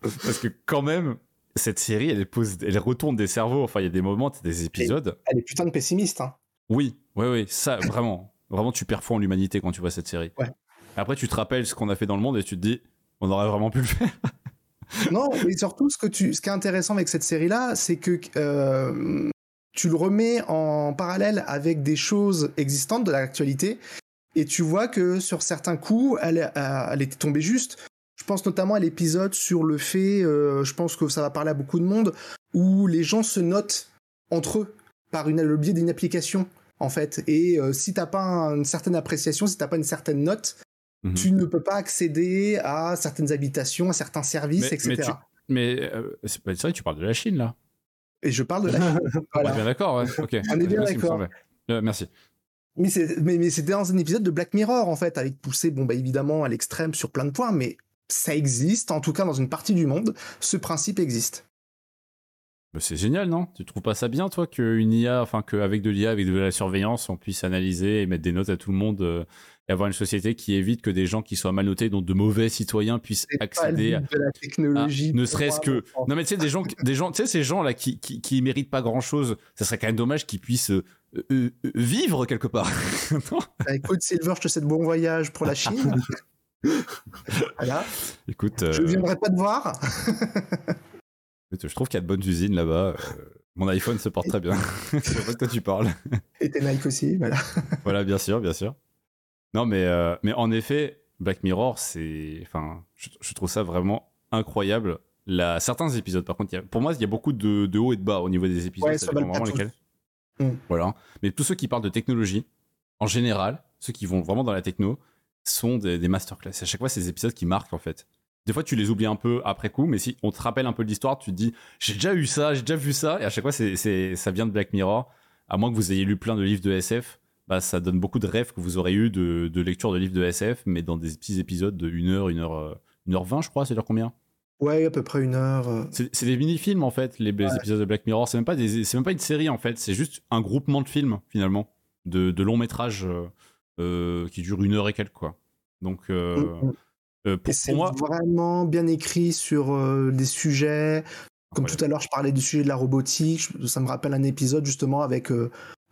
Parce que quand même, cette série, elle, pose... elle retourne des cerveaux. Enfin, il y a des moments, des épisodes. Elle est putain de pessimiste. Hein. Oui, oui, oui, ça, vraiment. Vraiment, tu perds foi en l'humanité quand tu vois cette série. Ouais. Après, tu te rappelles ce qu'on a fait dans le monde et tu te dis, on aurait vraiment pu le faire. non, mais surtout, ce, que tu... ce qui est intéressant avec cette série-là, c'est que euh, tu le remets en parallèle avec des choses existantes de l'actualité et tu vois que sur certains coups, elle, euh, elle était tombée juste. Je pense notamment à l'épisode sur le fait, euh, je pense que ça va parler à beaucoup de monde, où les gens se notent entre eux par une, le biais d'une application, en fait. Et euh, si t'as pas une certaine appréciation, si t'as pas une certaine note, Mhm. tu ne peux pas accéder à certaines habitations, à certains services, etc. Mais, tu... mais euh, c'est pas vrai, tu parles de la Chine là. Et je parle de la Chine. voilà. On est bien d'accord, ouais. Ok. On est bien d'accord. Merci. Mais c'était dans un épisode de Black Mirror, en fait, avec poussé, bon, bah, évidemment, à l'extrême sur plein de points, mais ça existe, en tout cas dans une partie du monde, ce principe existe. Bah, c'est génial, non? Tu trouves pas ça bien, toi, qu'une IA, enfin, qu'avec de l'IA, avec de la surveillance, on puisse analyser et mettre des notes à tout le monde euh, et avoir une société qui évite que des gens qui soient mal notés, donc de mauvais citoyens, puissent accéder à, de la technologie. À, ne serait-ce que. Non, mais tu sais, des gens, des gens, tu sais, ces gens-là qui, qui, qui méritent pas grand-chose, ça serait quand même dommage qu'ils puissent euh, euh, vivre quelque part. bah, écoute, Silver, je te souhaite bon voyage pour la Chine. Voilà. Écoute. Euh... Je ne viendrai pas te voir. je trouve qu'il y a de bonnes usines là-bas. Mon iPhone se porte très bien. je sais pas de quoi tu parles. Et tes Nike aussi, voilà. voilà, bien sûr, bien sûr. Non, mais, euh, mais en effet, Black Mirror, c'est. Enfin, je, je, trouve ça vraiment incroyable. Là, certains épisodes, par contre, y a, pour moi, il y a beaucoup de, de hauts et de bas au niveau des épisodes. Ouais, ça vraiment lesquels. Mm. Voilà. Mais tous ceux qui parlent de technologie, en général, ceux qui vont vraiment dans la techno, sont des, des masterclass. À chaque fois, c'est des épisodes qui marquent, en fait. Des fois, tu les oublies un peu après coup, mais si on te rappelle un peu l'histoire, tu te dis j'ai déjà eu ça, j'ai déjà vu ça, et à chaque fois, c'est, c'est, ça vient de Black Mirror. À moins que vous ayez lu plein de livres de SF, bah, ça donne beaucoup de rêves que vous aurez eu de, de lecture de livres de SF, mais dans des petits épisodes de 1 heure, 1 heure, 1 heure 20, je crois, c'est dire combien? Ouais, à peu près une heure. euh. C'est, des mini-films en fait, les, les Ouais. épisodes de Black Mirror. C'est même, pas des, c'est même pas une série en fait, c'est juste un groupement de films finalement, de, de longs métrages euh, qui durent une heure et quelques quoi. Donc, euh, Mm, mm. euh, pour, moi, vraiment bien écrit sur des sujets. Comme tout à l'heure, je parlais du sujet de la robotique. Ça me rappelle un épisode justement avec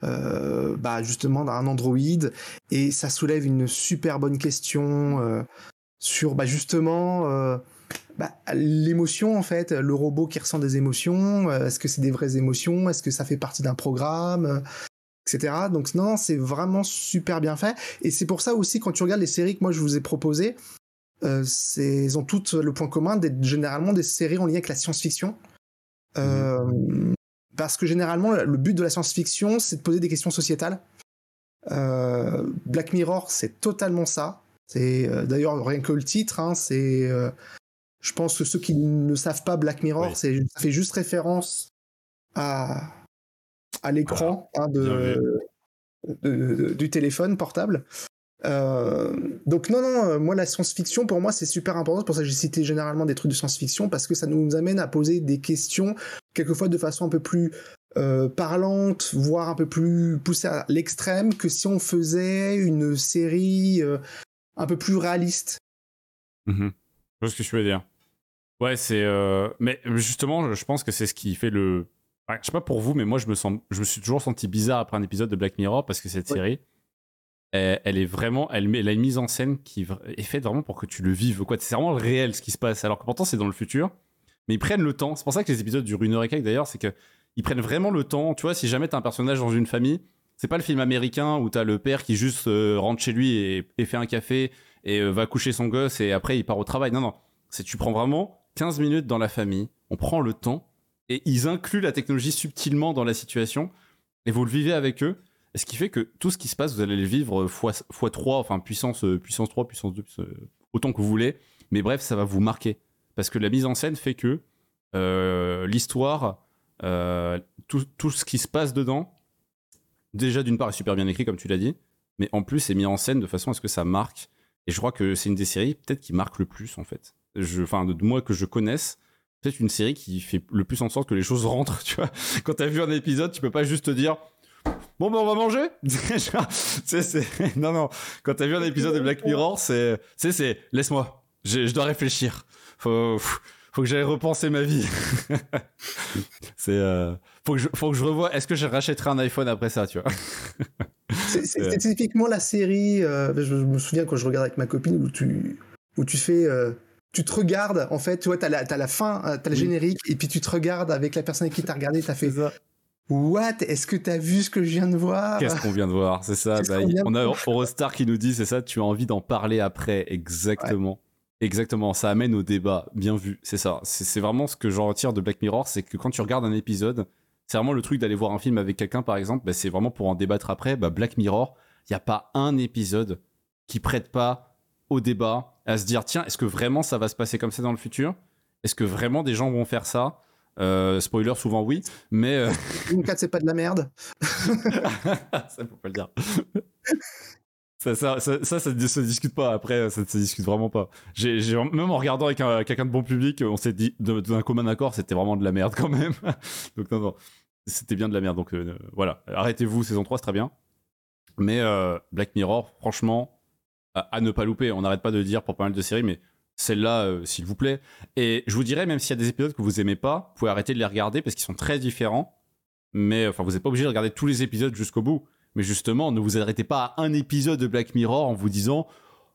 euh, bah, justement un androïde et ça soulève une super bonne question euh, sur bah, justement euh, bah, l'émotion en fait, le robot qui ressent des émotions. Est-ce que c'est des vraies émotions? Est-ce que ça fait partie d'un programme? Etc. Donc non, c'est vraiment super bien fait. Et c'est pour ça aussi quand tu regardes les séries que moi je vous ai proposées, euh, elles ont toutes le point commun d'être généralement des séries en lien avec la science-fiction. Euh, Parce que généralement, le but de la science-fiction, c'est de poser des questions sociétales. Euh, Black Mirror, c'est totalement ça. C'est d'ailleurs rien que le titre, hein, c'est. je pense que ceux qui ne savent pas Black Mirror, c'est ça fait juste référence à à l'écran hein, de, de- de- du téléphone portable. Euh, donc non, non, euh, moi la science-fiction, pour moi, c'est super important. C'est pour ça que j'ai cité généralement des trucs de science-fiction, parce que ça nous amène à poser des questions, quelquefois de façon un peu plus euh, parlante, voire un peu plus poussée à l'extrême, que si on faisait une série euh, un peu plus réaliste. Mhm. Je vois ce que tu veux dire. Ouais, c'est. Mais justement, je pense que c'est ce qui fait le. Ouais, je sais pas pour vous, mais moi, je me sens, je me suis toujours senti bizarre après un épisode de Black Mirror parce que cette série, elle, elle est vraiment, elle, met, elle a une mise en scène qui est faite vraiment pour que tu le vives. Quoi, c'est vraiment le réel ce qui se passe. Alors que pourtant, c'est dans le futur, mais ils prennent le temps. C'est pour ça que les épisodes durent une heure et quelques d'ailleurs, c'est que ils prennent vraiment le temps. Tu vois, si jamais t'as un personnage dans une famille, c'est pas le film américain où t'as le père qui juste euh, rentre chez lui et, et fait un café et euh, va coucher son gosse et après il part au travail. Non, non. C'est tu prends vraiment 15 minutes dans la famille, on prend le temps et ils incluent la technologie subtilement dans la situation et vous le vivez avec eux. Et ce qui fait que tout ce qui se passe, vous allez le vivre fois, fois 3, enfin puissance, euh, puissance 3, puissance 2, puissance- euh, autant que vous voulez. Mais bref, ça va vous marquer. Parce que la mise en scène fait que euh, l'histoire, tout, ce qui se passe dedans, déjà d'une part est super bien écrit, comme tu l'as dit, mais en plus est mis en scène de façon à ce que ça marque. Et je crois que c'est une des séries peut-être qui marque le plus, en fait. Enfin, de moi que je connaisse, peut-être une série qui fait le plus en sorte que les choses rentrent, tu vois. Quand t'as vu un épisode, tu peux pas juste te dire Bon, ben on va manger sais, c'est- Non, non. Quand t'as vu un épisode de Black Mirror, c'est. C'est. Laisse-moi. Je, je dois réfléchir. Faut, faut que j'aille repenser ma vie. c'est. euh, Faut, que je, faut que je revoie. Est-ce que je rachèterai un iPhone après ça, tu vois? C'est c'est- Euh. c'est typiquement la série, euh, je, je me souviens quand je regarde avec ma copine, où tu, où tu fais. Tu te regardes, en fait, tu vois, t'as la, t'as la fin, euh, t'as le générique, et puis tu te regardes avec la personne avec qui t'as regardé, t'as fait. What? Est-ce que t'as vu ce que je viens de voir? Qu'est-ce qu'on vient de voir? C'est ça. Bah, de on a Eurostar qui nous dit c'est ça. Tu as envie d'en parler après. Exactement. Exactement. Ça amène au débat. Bien vu. C'est ça. C'est c'est vraiment ce que j'en retire de Black Mirror. C'est que quand tu regardes un épisode, c'est vraiment le truc d'aller voir un film avec quelqu'un, par exemple. bah, c'est vraiment pour en débattre après. Bah, Black Mirror, il n'y a pas un épisode qui prête pas au débat, à se dire tiens, est-ce que vraiment ça va se passer comme ça dans le futur? Est-ce que vraiment des gens vont faire ça? Euh, Spoiler, souvent oui, mais euh, Une 4, c'est pas de la merde. ça faut pas le dire. Ça, ça, ça, ça, ça ne se discute pas. Après, ça ne se discute vraiment pas. J'ai, même en regardant avec un- quelqu'un de bon public, on s'est dit d'un commun accord, c'était vraiment de la merde quand même. Donc non, non, c'était bien de la merde. Donc euh, voilà, arrêtez-vous, saison 3, c'est très bien. Mais Black Mirror, franchement, à, ne pas louper. On n'arrête pas de dire pour pas mal de séries, mais celle-là, euh, s'il vous plaît. Et je vous dirais, même s'il y a des épisodes que vous aimez pas, vous pouvez arrêter de les regarder parce qu'ils sont très différents. Mais enfin, vous n'êtes pas obligé de regarder tous les épisodes jusqu'au bout. Mais justement, ne vous arrêtez pas à un épisode de Black Mirror en vous disant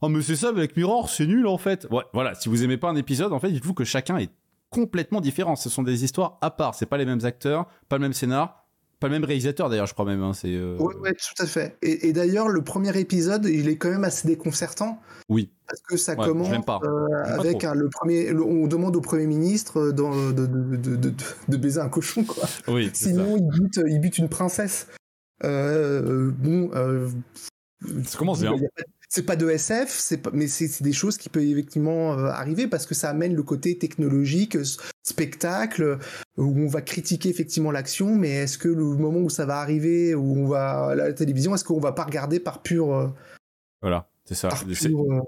Oh, mais c'est ça, Black Mirror, c'est nul en fait. Ouais, voilà, si vous aimez pas un épisode, en fait, dites-vous que chacun est complètement différent. Ce sont des histoires à part. C'est pas les mêmes acteurs, pas le même scénar, pas le même réalisateur d'ailleurs, je crois même. hein, c'est. euh, Ouais, ouais, tout à fait. Et, et d'ailleurs, le premier épisode, il est quand même assez déconcertant. Oui. Parce que ça Ouais, commence euh, avec un- le premier. le- on demande au Premier ministre euh, dans- de, de, de, de- de baiser un cochon, quoi. Oui, ça. Sinon, il bute, il bute une princesse. Euh, bon. Ça commence bien. il a C'est pas de SF, c'est pas, mais c'est des choses qui peuvent effectivement euh, arriver parce que ça amène le côté technologique, spectacle, où on va critiquer effectivement l'action, mais est-ce que le moment où ça va arriver, où on va à la télévision, est-ce qu'on va pas regarder par pur, euh, Voilà, c'est ça. pur, euh,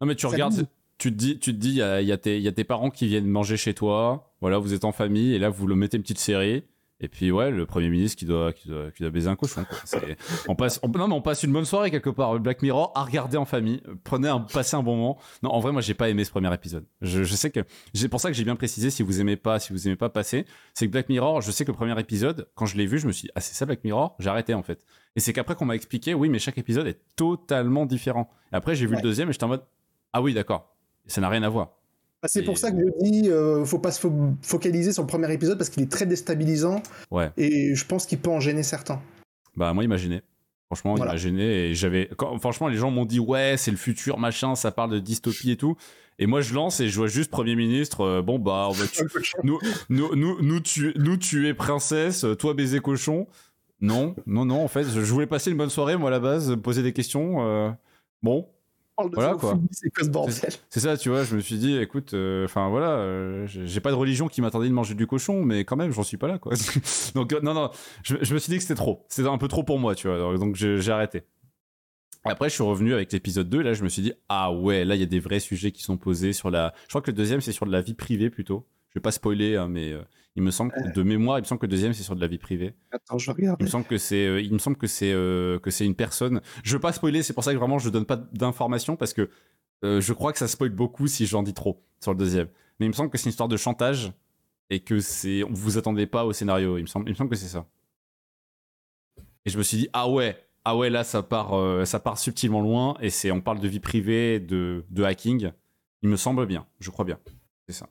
Non mais tu regardes, tu te dis, tu te dis, il y a, y a tes parents qui viennent manger chez toi. Voilà, vous êtes en famille et là vous le mettez une petite série. Et puis ouais, le premier ministre qui doit, qui doit, qui doit baiser un cochon. On passe, on, non mais on passe une bonne soirée quelque part. Black Mirror à regarder en famille. Prenez un, passez un bon moment. Non, en vrai, moi j'ai pas aimé ce premier épisode. Je, je sais que, c'est pour ça que j'ai bien précisé si vous aimez pas, si vous aimez pas passer, c'est que Black Mirror, je sais que le premier épisode, quand je l'ai vu, je me suis, dit, ah c'est ça Black Mirror, j'ai arrêté en fait. Et c'est qu'après qu'on m'a expliqué, oui, mais chaque épisode est totalement différent. Et après j'ai vu le deuxième et j'étais en mode, ah oui, d'accord. Ça n'a rien à voir. Bah, C'est pour ça que je dis, euh, faut pas se fo- focaliser sur le premier épisode parce qu'il est très déstabilisant Ouais. et je pense qu'il peut en gêner certains. Bah, moi, il m'a gêné. Franchement, Voilà. il m'a gêné et j'avais. Franchement, les gens m'ont dit, ouais, c'est le futur, machin, ça parle de dystopie et tout. Et moi, je lance et je vois juste Premier ministre, euh, bon, bah, on va tu- nous, nous, nous, nous, tuer, nous tuer princesse, toi baiser cochon. Non, non, non, en fait, je voulais passer une bonne soirée, moi, à la base, poser des questions. euh, Bon. Voilà quoi. C'est quoi ce bordel C'est ça, tu vois, je me suis dit, écoute, euh, enfin voilà, euh, j'ai pas de religion qui m'attendait de manger du cochon, mais quand même, j'en suis pas là, quoi. donc, euh, non, non, je, je me suis dit que c'était trop. C'était un peu trop pour moi, tu vois, donc j'ai arrêté. Après, je suis revenu avec l'épisode 2, là, je me suis dit, ah ouais, là, il y a des vrais sujets qui sont posés sur la. Je crois que le deuxième, c'est sur de la vie privée plutôt. Je vais pas spoiler, hein, mais il me semble, que- de mémoire, il me semble que le deuxième, c'est sur de la vie privée. Attends, je regarde. Il me semble que c'est, euh, il me semble que c'est, euh, que c'est une personne. Je veux pas spoiler, c'est pour ça que vraiment je donne pas d'informations parce que euh, je crois que ça spoil beaucoup si j'en dis trop sur le deuxième. Mais il me semble que c'est une histoire de chantage et que c'est, vous attendez pas au scénario. Il me semble, il me semble que c'est ça. Et je me suis dit ah ouais, ah ouais là ça part, euh, ça part subtilement loin et c'est, on parle de vie privée, de, de hacking. Il me semble bien, je crois bien, c'est ça.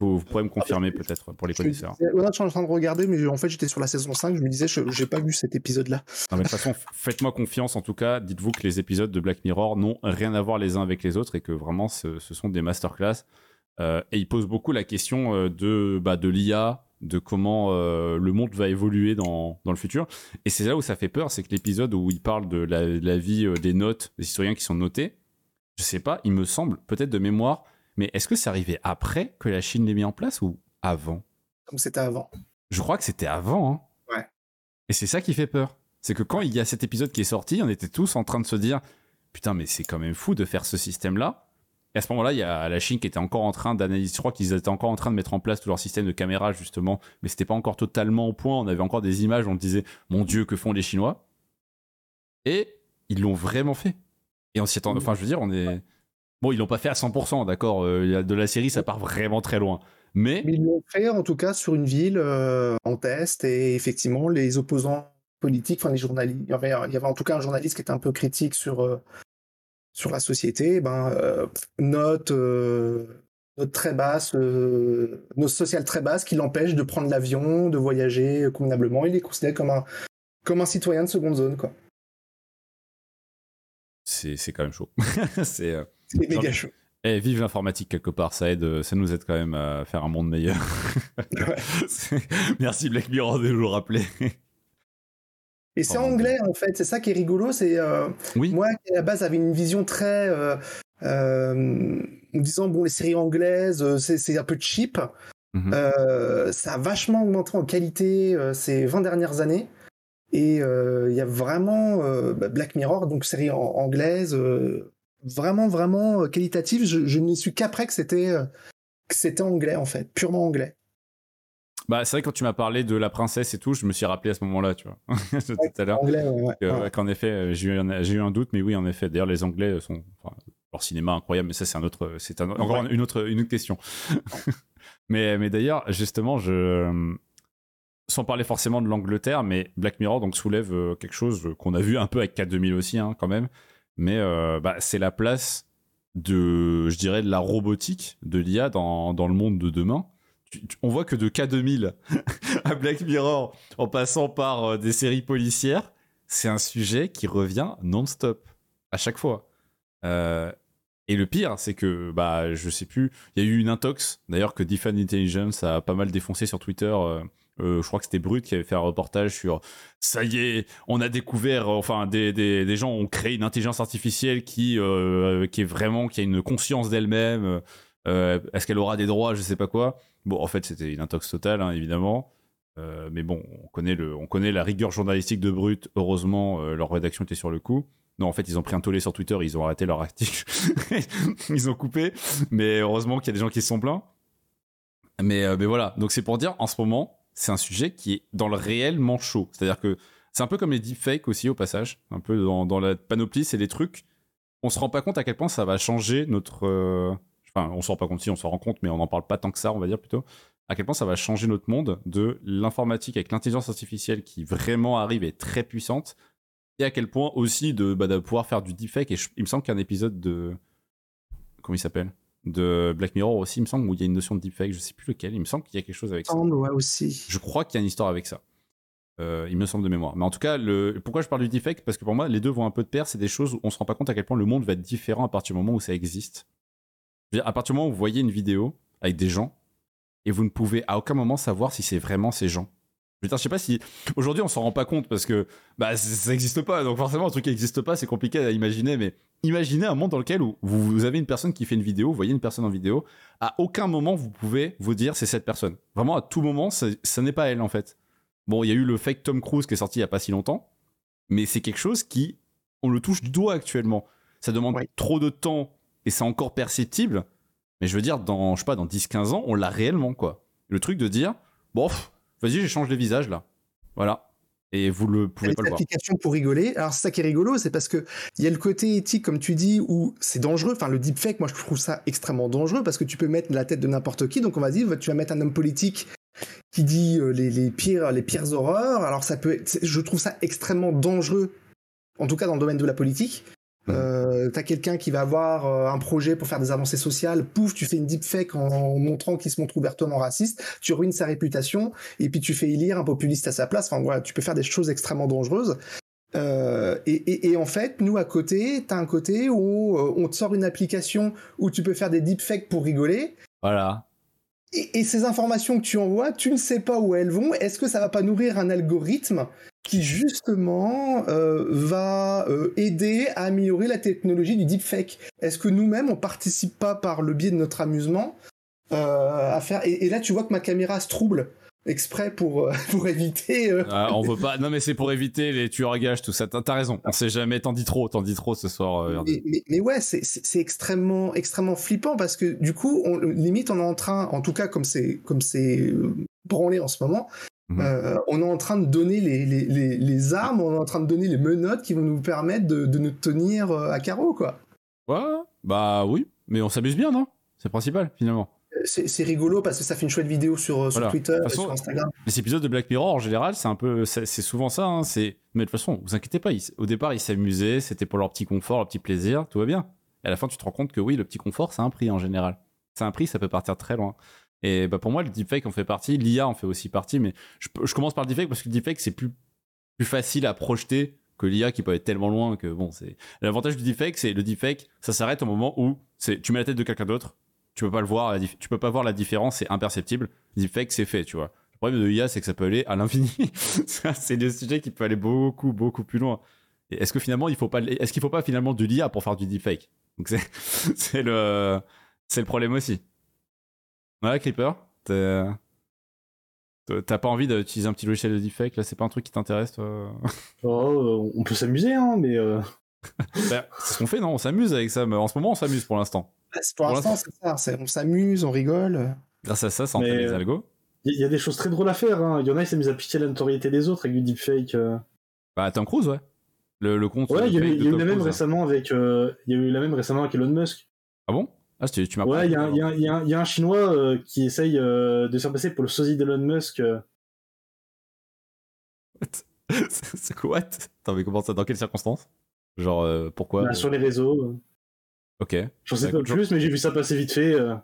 Vous, vous pourrez me confirmer peut-être pour les connaisseurs. ouais, je suis en train de regarder, mais en fait, j'étais sur la saison 5, je me disais, je- j'ai pas vu cet épisode-là. Non, mais de toute façon, faites-moi confiance en tout cas. Dites-vous que les épisodes de Black Mirror n'ont rien à voir les uns avec les autres et que vraiment ce, ce sont des masterclass. Euh, et ils posent beaucoup la question euh, de, bah, de l'IA, de comment euh, le monde va évoluer dans, dans le futur. Et c'est là où ça fait peur, c'est que l'épisode où il parle de la, de la vie euh, des notes, des historiens qui sont notés, je sais pas, il me semble, peut-être de mémoire, mais est-ce que c'est arrivé après que la Chine l'ait mis en place ou avant? Donc c'était avant. Je crois que c'était avant. Hein. Ouais. Et c'est ça qui fait peur. C'est que quand il y a cet épisode qui est sorti, on était tous en train de se dire Putain, mais c'est quand même fou de faire ce système-là. Et à ce moment-là, il y a la Chine qui était encore en train d'analyser. Je crois qu'ils étaient encore en train de mettre en place tout leur système de caméra, justement. Mais c'était pas encore totalement au point. On avait encore des images où on disait Mon Dieu, que font les Chinois? Et ils l'ont vraiment fait. Et on s'y attend. Enfin, je veux dire, on est. Bon, ils l'ont pas fait à 100%, d'accord. Euh, de la série, ça part vraiment très loin. Mais. Mais ils l'ont fait en tout cas sur une ville euh, en test et effectivement, les opposants politiques, enfin les journalistes, il y, avait, il y avait en tout cas un journaliste qui était un peu critique sur, euh, sur la société, ben, euh, note, euh, note très basse, euh, note sociale très basse qui l'empêche de prendre l'avion, de voyager convenablement. Il est considéré comme un, comme un citoyen de seconde zone. Quoi. C'est, c'est quand même chaud. c'est, euh, C'est méga chaud. Eh, vive l'informatique quelque part, ça aide, euh, ça nous aide quand même à faire un monde meilleur. Merci Black Mirror de nous le rappeler. Et c'est Oh, anglais en fait, c'est ça qui est rigolo. C'est euh, moi qui à la base avait une vision très euh, euh, en disant bon les séries anglaises c'est un peu cheap. Mhm. Ça a vachement augmenté en qualité ces 20 dernières années. Et il y a vraiment bah, Black Mirror, donc série anglaise, vraiment vraiment euh, qualitative. Je, je n'y suis qu'après que c'était euh, que c'était anglais en fait, purement anglais. Bah, c'est vrai, quand tu m'as parlé de la princesse et tout, je me suis rappelé à ce moment-là, tu vois, tout à l'heure. anglais, ouais, ouais. Que, Ouais. ouais, Qu'en effet, euh, j'ai eu, un, j'ai eu un doute, mais oui, en effet. D'ailleurs, les Anglais sont. Enfin, leur cinéma incroyable, mais ça, c'est un autre. C'est un- encore une, autre, une autre question. mais, mais d'ailleurs, justement, je. Sans parler forcément de l'Angleterre, mais Black Mirror donc soulève euh, quelque chose qu'on a vu un peu avec K2000 aussi, hein, quand même. Mais euh, bah, c'est la place de, je dirais, de la robotique, de l'IA dans, dans le monde de demain. On voit que de K2000 à Black Mirror, en passant par euh, des séries policières, c'est un sujet qui revient non-stop à chaque fois. Euh, et le pire, c'est que, bah, je sais plus, il y a eu une intox, d'ailleurs, que Defend Intelligence a pas mal défoncé sur Twitter. Euh, je crois que c'était Brut qui avait fait un reportage sur ça y est, on a découvert, euh, enfin, des, des, des gens ont créé une intelligence artificielle qui, euh, qui est vraiment, qui a une conscience d'elle-même. Est-ce qu'elle aura des droits, je sais pas quoi. Bon, en fait, c'était une intox totale, hein, évidemment. Mais bon, on connaît, le, on connaît la rigueur journalistique de Brut. Heureusement, leur rédaction était sur le coup. Non, en fait, ils ont pris un tollé sur Twitter, ils ont arrêté leur article. ils ont coupé. Mais heureusement qu'il y a des gens qui se sont plaints. Mais, mais voilà, donc c'est pour dire, en ce moment, c'est un sujet qui est dans le réellement chaud. C'est-à-dire que c'est un peu comme les deepfakes aussi, au passage. Un peu dans, la panoplie, c'est des trucs. On se rend pas compte à quel point ça va changer notre. euh, Enfin, on se rend pas compte si on s'en rend compte, mais on n'en parle pas tant que ça, on va dire plutôt. À quel point ça va changer notre monde de l'informatique avec l'intelligence artificielle qui vraiment arrive et est très puissante. Et à quel point aussi de, bah, de pouvoir faire du deepfake. Et il me semble qu'il y a un épisode de. Comment il s'appelle? De Black Mirror aussi, il me semble, où il y a une notion de deepfake. Je sais plus lequel. Il me semble qu'il y a quelque chose avec ça. Ouais, aussi. Je crois qu'il y a une histoire avec ça. Euh, il me semble de mémoire. Mais en tout cas, le... pourquoi je parle du deepfake? Parce que pour moi, les deux vont un peu de pair. C'est des choses où on se rend pas compte à quel point le monde va être différent à partir du moment où ça existe. Dire, à partir du moment où vous voyez une vidéo avec des gens et vous ne pouvez à aucun moment savoir si c'est vraiment ces gens. Dire, je sais pas si aujourd'hui on s'en rend pas compte parce que bah ça n'existe pas. Donc forcément, un truc qui n'existe pas, c'est compliqué à imaginer. Mais imaginez un monde dans lequel vous, vous avez une personne qui fait une vidéo, vous voyez une personne en vidéo. À aucun moment vous pouvez vous dire c'est cette personne. Vraiment, à tout moment, ça, ça n'est pas elle en fait. Bon, il y a eu le fake Tom Cruise qui est sorti il y a pas si longtemps, mais c'est quelque chose qui on le touche du doigt actuellement. Ça demande trop de temps et c'est encore perceptible. Mais je veux dire, dans, je sais pas, dans 10-15 ans, on l'a réellement, quoi. Le truc de dire, bon, vas-y, j'échange les visages, là. Voilà. Et vous le pouvez pas le voir. pour rigoler. Alors c'est ça qui est rigolo, c'est parce que il y a le côté éthique, comme tu dis, où c'est dangereux. Enfin, le deepfake, moi je trouve ça extrêmement dangereux parce que tu peux mettre la tête de n'importe qui. Donc on va dire, tu vas mettre un homme politique qui dit euh, les, les pires les pires horreurs. Alors ça peut, être- je trouve ça extrêmement dangereux. En tout cas dans le domaine de la politique. Euh, T'as quelqu'un qui va avoir euh, un projet pour faire des avancées sociales, pouf, tu fais une deepfake en montrant qu'il se montre ouvertement raciste, tu ruines sa réputation, et puis tu fais élire un populiste à sa place. Enfin voilà, tu peux faire des choses extrêmement dangereuses. Euh, et, et- et en fait, nous à côté, t'as un côté où euh, on te sort une application où tu peux faire des deepfakes pour rigoler. Voilà. Et, ces informations que tu envoies, tu ne sais pas où elles vont. Est-ce que ça va pas nourrir un algorithme qui justement euh, va euh, aider à améliorer la technologie du deepfake? Est-ce que nous-mêmes on participe pas par le biais de notre amusement euh, à faire et, là tu vois que ma caméra se trouble exprès pour euh, pour éviter. Euh, ah, on veut pas. Non mais c'est pour éviter les tueurs à gages tout ça. T'as raison. On sait jamais. T'en dis trop. T'en dis trop ce soir. Euh, mais, mais, mais, ouais, c'est c'est extrêmement extrêmement flippant parce que du coup, on, limite, on est en train, en tout cas comme c'est comme c'est branlé en ce moment. Mmh. Euh, on est en train de donner les, les, les, les, armes, on est en train de donner les menottes qui vont nous permettre de, de nous tenir à carreau, quoi. Ouais, bah oui, mais on s'amuse bien, non? C'est principal, finalement c'est rigolo parce que ça fait une chouette vidéo sur, sur Twitter façon, et sur Instagram. Les épisodes de Black Mirror en général, c'est un peu, c'est souvent ça. Hein, c'est, mais de toute façon, vous inquiétez pas. Ils, au départ, ils s'amusaient, c'était pour leur petit confort, leur petit plaisir, tout va bien. Et à la fin, tu te rends compte que oui, le petit confort, c'est un prix en général. C'est un prix, ça peut partir très loin. Et bah pour moi, le deepfake en fait partie, l'IA en fait aussi partie. Mais je, je, commence par le deepfake parce que le deepfake c'est plus plus facile à projeter que l'IA qui peut être tellement loin que bon, c'est l'avantage du deepfake, c'est le deepfake, ça s'arrête au moment où c'est tu mets la tête de quelqu'un d'autre tu peux pas le voir, tu peux pas voir la différence, c'est imperceptible. Deepfake, c'est fait, tu vois. Le problème de l'IA, c'est que ça peut aller à l'infini. c'est des sujets qui peuvent aller beaucoup, beaucoup plus loin. Est-ce que finalement, il faut pas, est-ce qu'il faut pas finalement de l'IA pour faire du deepfake? Donc c'est, le, c'est le problème aussi. Ouais, Creeper, t'as pas envie d'utiliser un petit logiciel de deepfake là C'est pas un truc qui t'intéresse, toi? Oh, On peut s'amuser, hein, mais. Euh... bah, c'est ce qu'on fait, non? On s'amuse avec ça, mais en ce moment, on s'amuse pour l'instant. Pour, pour l'instant, c'est ça. On s'amuse, on rigole. Grâce à ça, ça entraîne les algos. Il y, a des choses très drôles à faire. Hein. Il y en a, ils s'amusent à piquer la notoriété des autres avec du deepfake. Euh. Bah, Tom Cruise, ouais. Le, le compte. Ouais, il y a, eu, la même récemment avec. Euh, il y a eu la même récemment avec Elon Musk. Ah bon? Ah, tu, tu m'as Ouais, il y, a, y, a, y, a, y a un Chinois euh, qui essaye de se faire passer pour le sosie d'Elon Musk. c'est quoi? Attends, mais comment ça Dans quelles circonstances? Genre, pourquoi? Bah, Sur les réseaux. Ok. J'en sais pas plus, mais j'ai vu ça passer vite fait. Euh...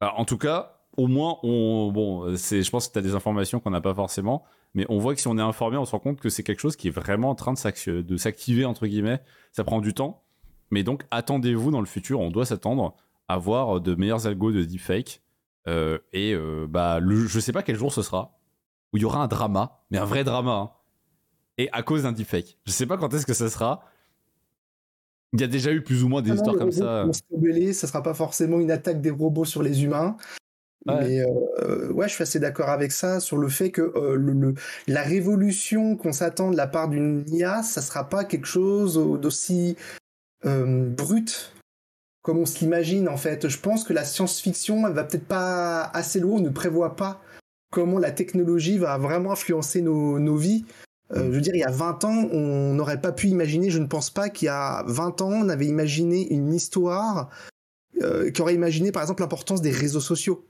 Alors, en tout cas, au moins, on, bon, c'est, je pense que tu as des informations qu'on n'a pas forcément, mais on voit que si on est informé, on se rend compte que c'est quelque chose qui est vraiment en train de, s'activer, entre guillemets. Ça prend du temps, mais donc attendez-vous dans le futur, on doit s'attendre à voir de meilleurs algos de deepfake. Euh, et euh, bah, le, je sais pas quel jour ce sera, où il y aura un drama, mais un vrai drama, hein, et à cause d'un deepfake. Je sais pas quand est-ce que ça sera, il y a déjà eu plus ou moins des ah histoires comme ça. Rebeller, ça sera pas forcément une attaque des robots sur les humains. Ouais. Mais euh, ouais, je suis assez d'accord avec ça sur le fait que euh, le, le, la révolution qu'on s'attend de la part d'une IA, ça sera pas quelque chose d'aussi euh, brut comme on se l'imagine en fait. Je pense que la science-fiction, elle va peut-être pas assez loin, on ne prévoit pas comment la technologie va vraiment influencer nos, nos vies. Euh, je veux dire, il y a 20 ans, on n'aurait pas pu imaginer, je ne pense pas qu'il y a 20 ans, on avait imaginé une histoire euh, qui aurait imaginé, par exemple, l'importance des réseaux sociaux.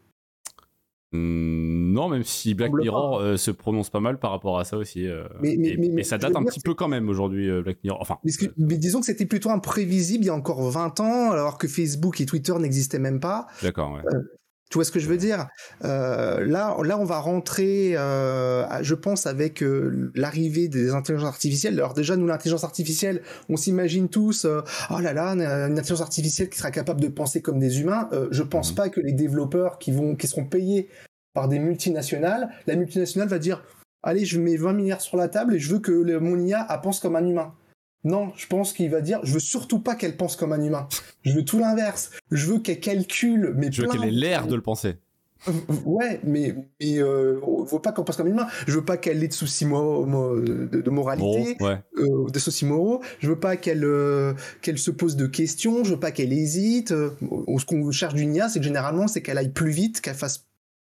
Mmh, non, même si Black Mirror euh, se prononce pas mal par rapport à ça aussi. Euh, mais, mais, et, mais, mais, ça date un petit peu quand même aujourd'hui, Black Mirror. Enfin, que, mais disons que c'était plutôt imprévisible il y a encore 20 ans, alors que Facebook et Twitter n'existaient même pas. D'accord, ouais. Tu vois ce que je veux dire? Euh, Là, là, on va rentrer, euh, je pense, avec euh, l'arrivée des intelligences artificielles. Alors déjà, nous, l'intelligence artificielle, on s'imagine tous, oh là là, une intelligence artificielle qui sera capable de penser comme des humains. Je pense mmh. pas que les développeurs qui vont, qui seront payés par des multinationales, la multinationale va dire, allez, je mets 20 milliards sur la table et je veux que le, mon IA pense comme un humain. Non, je pense qu'il va dire, je veux surtout pas qu'elle pense comme un humain. Je veux tout l'inverse. Je veux qu'elle calcule, mais je veux qu'elle ait l'air de le penser. Ouais, mais mais euh, faut pas qu'on pense comme un humain. Je veux pas qu'elle ait de soucis mo mo de, de, moralité, ouais. euh, des soucis moraux. Je veux pas qu'elle euh, qu'elle se pose de questions. Je veux pas qu'elle hésite. Euh, ce qu'on cherche d'une IA, c'est que généralement, c'est qu'elle aille plus vite, qu'elle fasse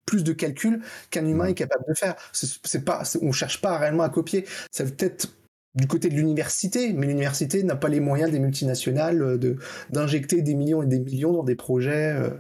plus de calculs qu'un humain est capable de faire. C'est pas, on cherche pas réellement à copier. Ça peut être du côté de l'université, mais l'université n'a pas les moyens des multinationales de d'injecter des millions et des millions dans des projets. Euh,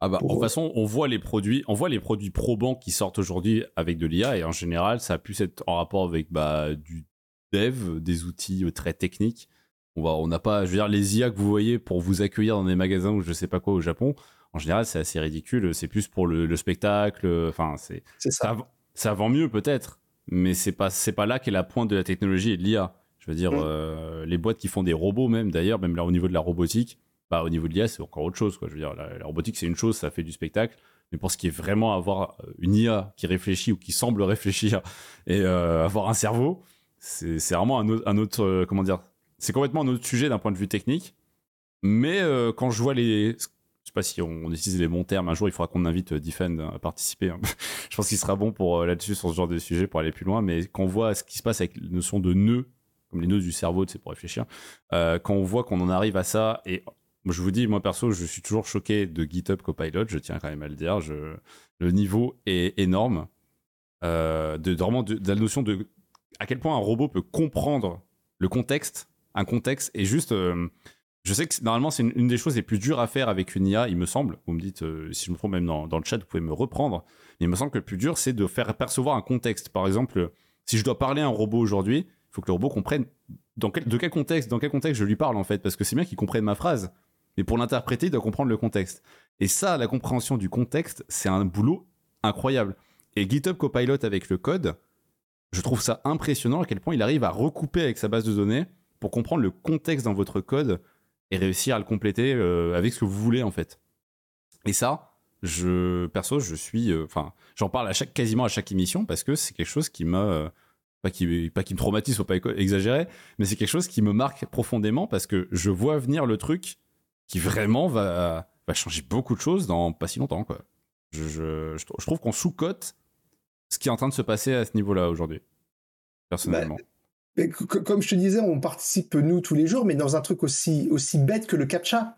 ah bah, pour... de toute façon, on voit les produits, on voit les produits probants qui sortent aujourd'hui avec de l'IA et en général, ça a pu être en rapport avec bah, du dev, des outils très techniques. On va, on n'a pas, je veux dire, les IA que vous voyez pour vous accueillir dans des magasins ou je sais pas quoi au Japon. En général, c'est assez ridicule. C'est plus pour le, le spectacle. Enfin, c'est ça. ça. Ça vend mieux peut-être, mais c'est pas c'est pas là qu'est la pointe de la technologie et de l'IA. Je veux dire, mmh. euh, les boîtes qui font des robots même, d'ailleurs, même là au niveau de la robotique, bah au niveau de l'IA c'est encore autre chose quoi. Je veux dire, la, la robotique c'est une chose, ça fait du spectacle, Mais pour ce qui est vraiment avoir une IA qui réfléchit ou qui semble réfléchir et euh, avoir un cerveau, c'est c'est vraiment un autre, un autre, euh, comment dire, c'est complètement un autre sujet d'un point de vue technique. Mais euh, quand je vois les, je sais pas si on, utilise les bons termes, un jour il faudra qu'on invite euh, Defend à participer. hein. je pense qu'il sera bon pour euh, là-dessus sur ce genre de sujet pour aller plus loin. Mais quand on voit ce qui se passe avec la notion de nœuds, comme les nœuds du cerveau, c'est pour réfléchir, euh, quand on voit qu'on en arrive à ça et je vous dis, moi perso, je suis toujours choqué de GitHub Copilot, je tiens quand même à le dire. Le niveau est énorme. De, vraiment la notion de à quel point un robot peut comprendre le contexte, un contexte, et juste. Je sais que normalement, c'est une, des choses les plus dures à faire avec une IA, il me semble. Vous me dites, euh, si je me trompe même dans, dans le chat, vous pouvez me reprendre. Mais il me semble que le plus dur, c'est de faire percevoir un contexte. Par exemple, si je dois parler à un robot aujourd'hui, il faut que le robot comprenne dans quel, de quel contexte, dans quel contexte je lui parle en fait, parce que c'est bien qu'il comprenne ma phrase. Mais pour l'interpréter, il doit comprendre le contexte. Et ça, la compréhension du contexte, c'est un boulot incroyable. Et GitHub Copilot avec le code, je trouve ça impressionnant à quel point il arrive à recouper avec sa base de données pour comprendre le contexte dans votre code et réussir à le compléter euh, avec ce que vous voulez en fait. Et ça, je perso, je suis, euh, enfin, j'en parle à chaque, quasiment à chaque émission parce que c'est quelque chose qui m'a, euh, pas qui, pas qui me traumatise, faut pas exagérer, mais c'est quelque chose qui me marque profondément parce que je vois venir le truc qui vraiment va, va changer beaucoup de choses dans pas si longtemps quoi. Je, je, je trou- je trouve qu'on sous-cote ce qui est en train de se passer à ce niveau-là aujourd'hui, personnellement. Mais c- c- comme je te disais, on participe nous tous les jours, mais dans un truc aussi, aussi bête que le captcha.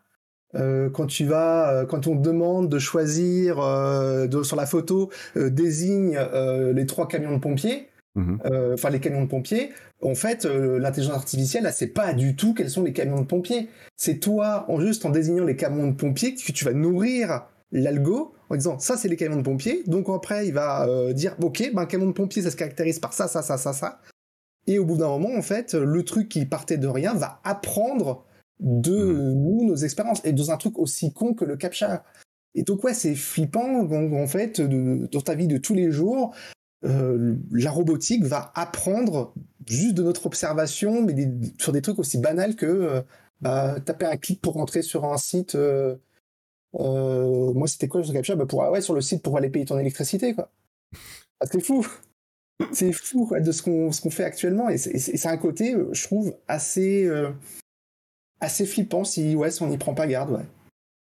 Euh, quand tu vas, euh, quand on te demande de choisir euh, de- sur la photo, euh, désigne euh, les trois camions de pompiers, Mhm. euh, enfin les camions de pompiers. En fait, l'intelligence artificielle, là, c'est pas du tout quels sont les camions de pompiers. C'est toi, en juste en désignant les camions de pompiers, que tu vas nourrir l'algo en disant ça, c'est les camions de pompiers. Donc après, il va euh, dire ok, ben camion de pompier, ça se caractérise par ça, ça, ça, ça, ça. Et au bout d'un moment, en fait, le truc qui partait de rien va apprendre de nous nos expériences et dans un truc aussi con que le captcha. Et donc ouais, c'est flippant donc, en fait de- dans ta vie de tous les jours. euh, la robotique va apprendre juste de notre observation, mais des- sur des trucs aussi banals que euh, bah, taper un clic pour rentrer sur un site. euh, moi, c'était quoi le captcha? Bah, pour, ouais, Sur le site pour aller payer ton électricité, quoi. Ah, c'est fou! C'est fou quoi, de ce qu'on ce qu'on fait actuellement et c'est un côté, euh, je trouve, assez, euh, assez flippant si, ouais, si on n'y prend pas garde. Ouais.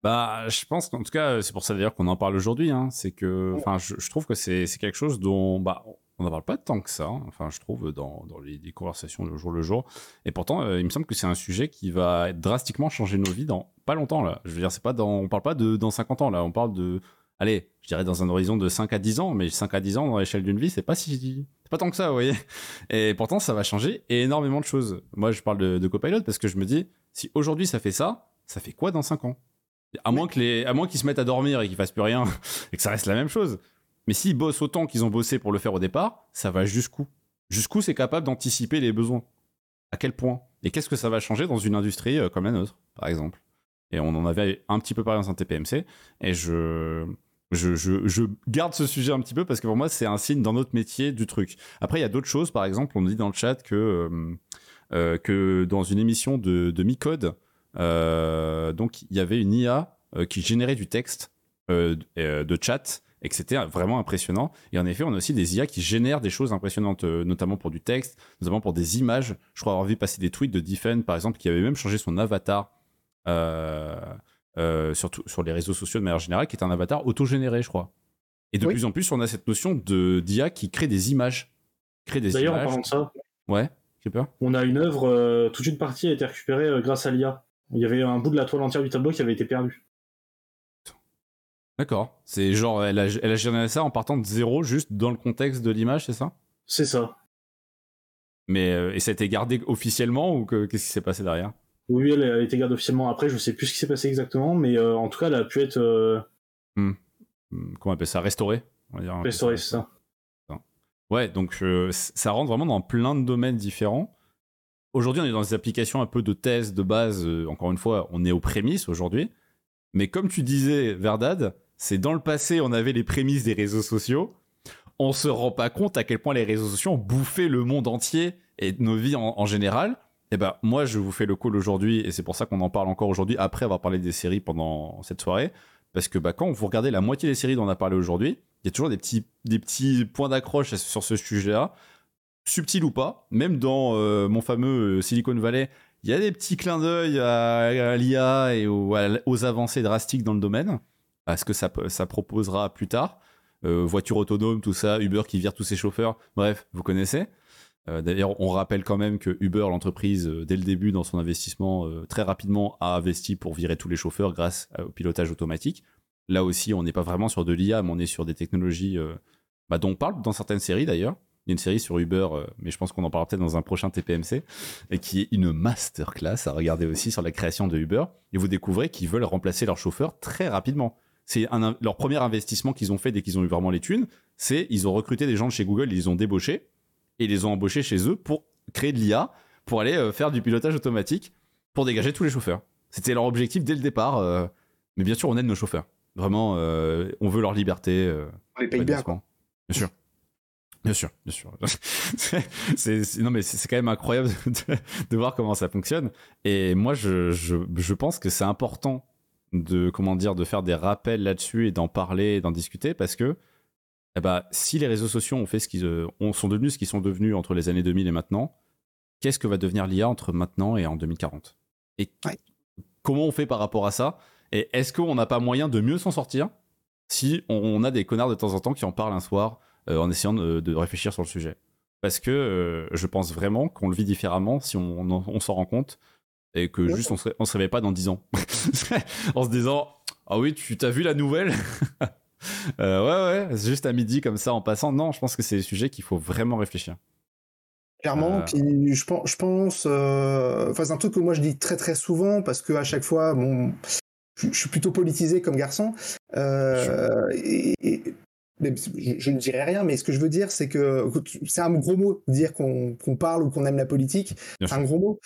Bah, je pense qu'en tout cas, c'est pour ça d'ailleurs qu'on en parle aujourd'hui. Hein, c'est que, enfin, je, je trouve que c'est c'est quelque chose dont, bah, on n'en parle pas tant que ça. hein, Enfin, je trouve dans, dans les, les conversations le jour le jour. Et pourtant, euh, il me semble que c'est un sujet qui va drastiquement changer nos vies dans pas longtemps là. Je veux dire, c'est pas dans, on parle pas de dans 50 ans là. On parle de, allez, je dirais dans un horizon de 5 à 10 ans. Mais 5 à 10 ans dans l'échelle d'une vie, c'est pas si, pas tant que ça, vous voyez. Et pourtant, ça va changer énormément de choses. Moi, je parle de, de Copilot parce que je me dis, si aujourd'hui ça fait ça, ça fait quoi dans 5 ans? À moins que les, à moins qu'ils se mettent à dormir et qu'ils fassent plus rien et que ça reste la même chose. Mais s'ils bossent autant qu'ils ont bossé pour le faire au départ, ça va jusqu'où? Jusqu'où c'est capable d'anticiper les besoins? À quel point? Et qu'est-ce que ça va changer dans une industrie euh, comme la nôtre, par exemple? Et on en avait un petit peu parlé dans un TPMC, et je, je, garde ce sujet un petit peu parce que pour moi, c'est un signe dans notre métier du truc. Après, il y a d'autres choses, par exemple, on dit dans le chat que, euh, euh, dans une émission de, de Micode, euh, donc il y avait une IA qui générait du texte de chat et que c'était vraiment impressionnant. Et en effet, on a aussi des IA qui génèrent des choses impressionnantes, notamment pour du texte, notamment pour des images. Je crois avoir vu passer des tweets de Defend, par exemple, qui avait même changé son avatar euh, surtout sur les réseaux sociaux de manière générale, qui est un avatar auto-généré, je crois. Et de Oui. plus en plus, on a cette notion de d'IA qui crée des images. Crée des D'ailleurs, en parlant de ça, Ouais, j'ai peur. on a une œuvre, euh, toute une partie a été récupérée euh, grâce à l'IA. Il y avait un bout de la toile entière du tableau qui avait été perdu. D'accord. C'est genre, elle a, elle a généré ça en partant de zéro, juste dans le contexte de l'image, c'est ça? C'est ça. Mais euh, et ça a été gardé officiellement ou que- qu'est-ce qui s'est passé derrière? Oui, elle a été gardée officiellement. Après, je sais plus ce qui s'est passé exactement, mais euh, en tout cas, elle a pu être euh, Hmm. Hmm, Comment on appelle ça? Restauré on va dire un peu restaurée, c'est ça. Ouais, donc euh, ça rentre vraiment dans plein de domaines différents. Aujourd'hui, on est dans des applications un peu de thèse, de base. euh, encore une fois, on est aux prémices aujourd'hui. Mais comme tu disais, Verdad, c'est dans le passé, on avait les prémices des réseaux sociaux. On se rend pas compte à quel point les réseaux sociaux ont bouffé le monde entier et nos vies en, en général. Et ben, moi, je vous fais le call aujourd'hui, et c'est pour ça qu'on en parle encore aujourd'hui, après avoir parlé des séries pendant cette soirée, parce que bah, quand vous regardez la moitié des séries dont on a parlé aujourd'hui, il y a toujours des petits, des petits points d'accroche sur ce sujet-là, subtil ou pas. Même dans euh, mon fameux euh, Silicon Valley, il y a des petits clins d'œil à, l'IA et aux, aux, avancées drastiques dans le domaine, à ce que ça, ça proposera plus tard. Euh, voiture autonome, tout ça, Uber qui vire tous ses chauffeurs, bref, vous connaissez. Euh, d'ailleurs, on rappelle quand même que Uber, l'entreprise, euh, dès le début dans son investissement, très rapidement a investi pour virer tous les chauffeurs grâce au pilotage automatique. Là aussi, on n'est pas vraiment sur de l'IA, mais on est sur des technologies bah, dont on parle dans certaines séries d'ailleurs. Il y a une série sur Uber, mais je pense qu'on en parlera peut-être dans un prochain TPMC, et qui est une masterclass à regarder aussi sur la création de Uber. Et vous découvrez qu'ils veulent remplacer leurs chauffeurs très rapidement c'est leur premier investissement qu'ils ont fait dès qu'ils ont eu vraiment les thunes, c'est ils ont recruté des gens de chez Google, ils les ont débauchés et ils les ont embauchés chez eux pour créer de l'IA, pour aller euh, faire du pilotage automatique, pour dégager tous les chauffeurs. C'était leur objectif dès le départ. Euh, mais bien sûr, on aide nos chauffeurs. Vraiment, euh, on veut leur liberté. on les paye bien, quoi. Bien sûr. Bien sûr, bien sûr. c'est, non, mais c'est, quand même incroyable de, voir comment ça fonctionne. Et moi, je, je, je pense que c'est important de comment dire de faire des rappels là-dessus et d'en parler d'en discuter parce que eh ben, si les réseaux sociaux ont fait ce qu'ils euh, sont devenus ce qu'ils sont devenus entre les années 2000 et maintenant, qu'est-ce que va devenir l'IA entre maintenant et en 2040 Et comment on fait par rapport à ça? Et est-ce qu'on n'a pas moyen de mieux s'en sortir si on, a des connards de temps en temps qui en parlent un soir euh, en essayant de, réfléchir sur le sujet? Parce que euh, je pense vraiment qu'on le vit différemment si on s'en rend compte et que juste on se, on se réveille pas dans 10 ans. En se disant ah oui tu t'as vu la nouvelle? euh, ouais ouais juste à midi comme ça en passant non je pense que c'est des sujets qu'il faut vraiment réfléchir clairement euh. puis je pense je pense euh, enfin c'est un truc que moi je dis très très souvent parce que à chaque fois bon je, suis plutôt politisé comme garçon et, je, ne dirais rien, mais ce que je veux dire, c'est que c'est un gros mot, dire qu'on parle ou qu'on aime la politique, c'est un gros mot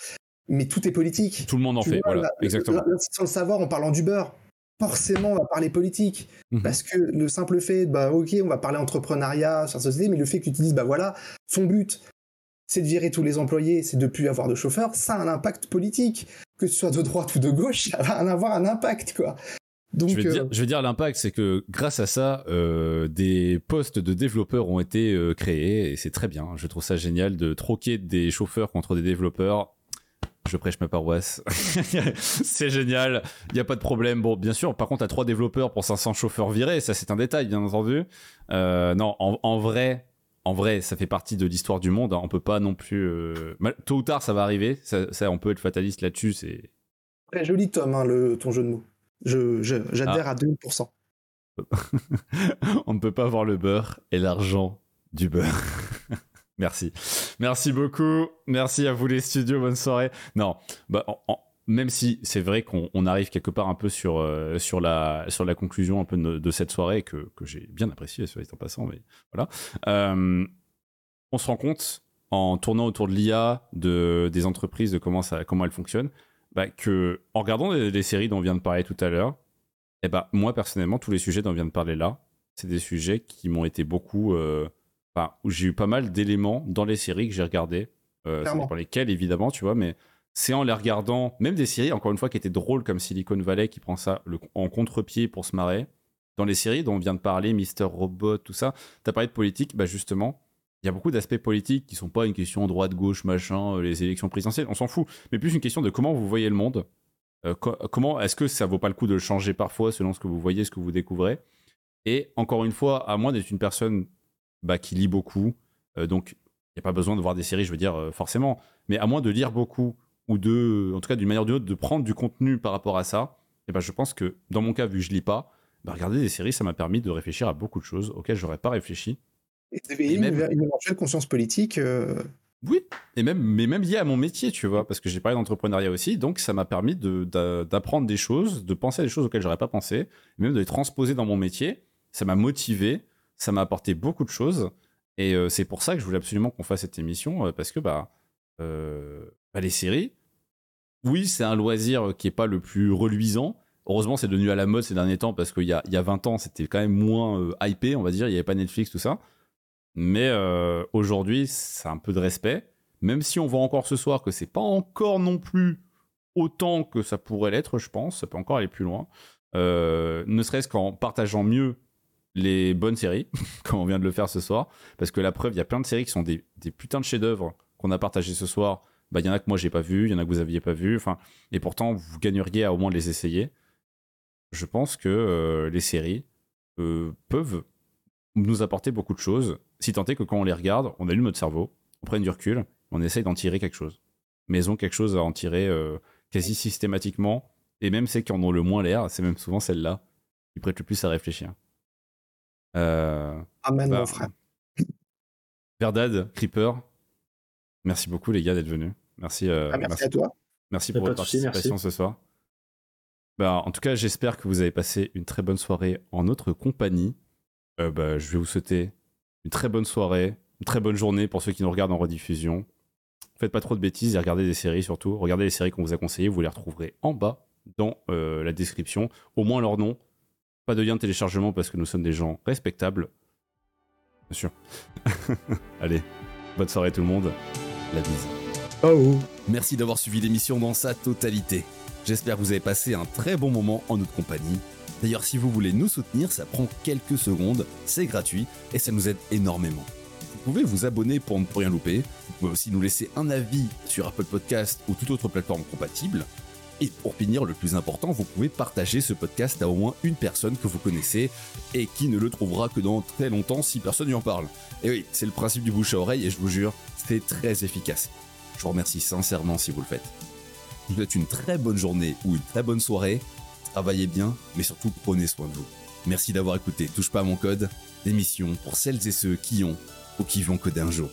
mais tout est politique. Tout le monde en fait, voilà, exactement. sans le savoir, en parlant du beurre, forcément, on va parler politique. Mhm. Parce que le simple fait, bah, ok, on va parler entrepreneuriat sur la société, mais le fait que tu dises, bah voilà, son but, c'est de virer tous les employés, c'est de plus avoir de chauffeurs, ça a un impact politique. Que ce soit de droite ou de gauche, ça va avoir un impact, quoi. Donc, je vais, dire, euh, dire l'impact, c'est que grâce à ça, euh, des postes de développeurs ont été euh, créés et c'est très bien. Je trouve ça génial de troquer des chauffeurs contre des développeurs je prêche ma paroisse. c'est génial, il n'y a pas de problème. Bon, bien sûr, par contre, à trois développeurs pour 500 chauffeurs virés, ça c'est un détail, bien entendu. Euh, non, en, vrai, en vrai, ça fait partie de l'histoire du monde. Hein. On peut pas non plus. Euh, tôt ou tard, ça va arriver. Ça, on peut être fataliste là-dessus. C'est très joli, Tom, hein, le, ton jeu de mots. Je, j'adhère ah. à 2000%. on ne peut pas avoir le beurre et l'argent du beurre. Merci. Merci beaucoup. Merci à vous les studios. Bonne soirée. Non, bah, même si c'est vrai qu'on arrive quelque part un peu sur, euh, sur, la, sur la conclusion un peu de, cette soirée que, que j'ai bien apprécié, soit en passant, mais voilà. Euh, on se rend compte en tournant autour de l'IA, de, des entreprises, de comment, ça, comment elles fonctionnent, bah, que en regardant les, séries dont on vient de parler tout à l'heure, eh bah, moi personnellement, tous les sujets dont on vient de parler là, c'est des sujets qui m'ont été beaucoup euh, où j'ai eu pas mal d'éléments dans les séries que j'ai regardées, euh, ça lesquelles évidemment, tu vois, mais c'est en les regardant, même des séries, encore une fois, qui étaient drôles comme Silicon Valley, qui prend ça en contre-pied pour se marrer. Dans les séries dont on vient de parler, Mister Robot, tout ça, t'as parlé de politique, bah justement, il y a beaucoup d'aspects politiques qui sont pas une question droite, gauche, machin, euh, les élections présidentielles, on s'en fout, mais plus une question de comment vous voyez le monde. Euh, comment est-ce que ça vaut pas le coup de le changer parfois selon ce que vous voyez, ce que vous découvrez Et encore une fois, à moins d'être une personne bah, qui lit beaucoup. Euh, donc, il n'y a pas besoin de voir des séries, je veux dire, euh, forcément. Mais à moins de lire beaucoup, ou de, en tout cas d'une manière ou d'une autre, de prendre du contenu par rapport à ça, et ben, je pense que dans mon cas, vu que je lis pas, bah, regarder des séries, ça m'a permis de réfléchir à beaucoup de choses auxquelles j'aurais pas réfléchi. Et, même... une, éventuelle conscience politique. Euh. Oui, et même, mais même lié à mon métier, tu vois, parce que j'ai parlé d'entrepreneuriat aussi, donc ça m'a permis d'apprendre des choses, de penser à des choses auxquelles j'aurais pas pensé, même de les transposer dans mon métier. Ça m'a motivé ça m'a apporté beaucoup de choses. Et euh, c'est pour ça que je voulais absolument qu'on fasse cette émission, euh, parce que bah, euh, bah, les séries, oui, c'est un loisir qui est pas le plus reluisant. Heureusement, c'est devenu à la mode ces derniers temps, parce qu'il y a, y a 20 ans, c'était quand même moins hypé, on va dire, il n'y avait pas Netflix, tout ça. Mais aujourd'hui, c'est un peu de respect, même si on voit encore ce soir que c'est pas encore non plus autant que ça pourrait l'être, je pense, ça peut encore aller plus loin. Ne serait-ce qu'en partageant mieux les bonnes séries, comme on vient de le faire ce soir, parce que la preuve, il y a plein de séries qui sont des, putains de chefs-d'œuvre qu'on a partagé ce soir. Bah, il y en a que moi j'ai pas vu, il y en a que vous aviez pas vu, et pourtant vous gagneriez à au moins les essayer. Je pense que euh, les séries euh, peuvent nous apporter beaucoup de choses, si tant est que quand on les regarde, on allume notre cerveau, on prenne du recul, on essaye d'en tirer quelque chose. Mais elles ont quelque chose à en tirer euh, quasi systématiquement, et même celles qui en ont le moins l'air, c'est même souvent celles-là qui prêtent le plus à réfléchir. Euh, Amen, bah, mon frère. Verdad, Creeper, merci beaucoup les gars d'être venus. Merci, euh, Ah, merci à toi. Merci Pas pour votre participation merci. ce soir. Bah, en tout cas, j'espère que vous avez passé une très bonne soirée en notre compagnie. Euh, bah, je vais vous souhaiter une très bonne soirée, une très bonne journée pour ceux qui nous regardent en rediffusion. Faites pas trop de bêtises et regardez des séries surtout. Regardez les séries qu'on vous a conseillées, vous les retrouverez en bas dans euh, la description. Au moins leur nom. Pas de lien de téléchargement parce que nous sommes des gens respectables. Bien sûr. Allez, bonne soirée tout le monde. La bise. Oh. Merci d'avoir suivi l'émission dans sa totalité. J'espère que vous avez passé un très bon moment en notre compagnie. D'ailleurs, si vous voulez nous soutenir, ça prend quelques secondes, c'est gratuit et ça nous aide énormément. Vous pouvez vous abonner pour ne plus rien louper. Vous pouvez aussi nous laisser un avis sur Apple Podcast ou toute autre plateforme compatible. Et pour finir, le plus important, vous pouvez partager ce podcast à au moins une personne que vous connaissez et qui ne le trouvera que dans très longtemps si personne n'y en parle. Et oui, c'est le principe du bouche à oreille et je vous jure, c'est très efficace. Je vous remercie sincèrement si vous le faites. Vous souhaite une très bonne journée ou une très bonne soirée. Travaillez bien, mais surtout prenez soin de vous. Merci d'avoir écouté Touche pas à mon code, l'émission pour celles et ceux qui ont ou qui vont coder un jour.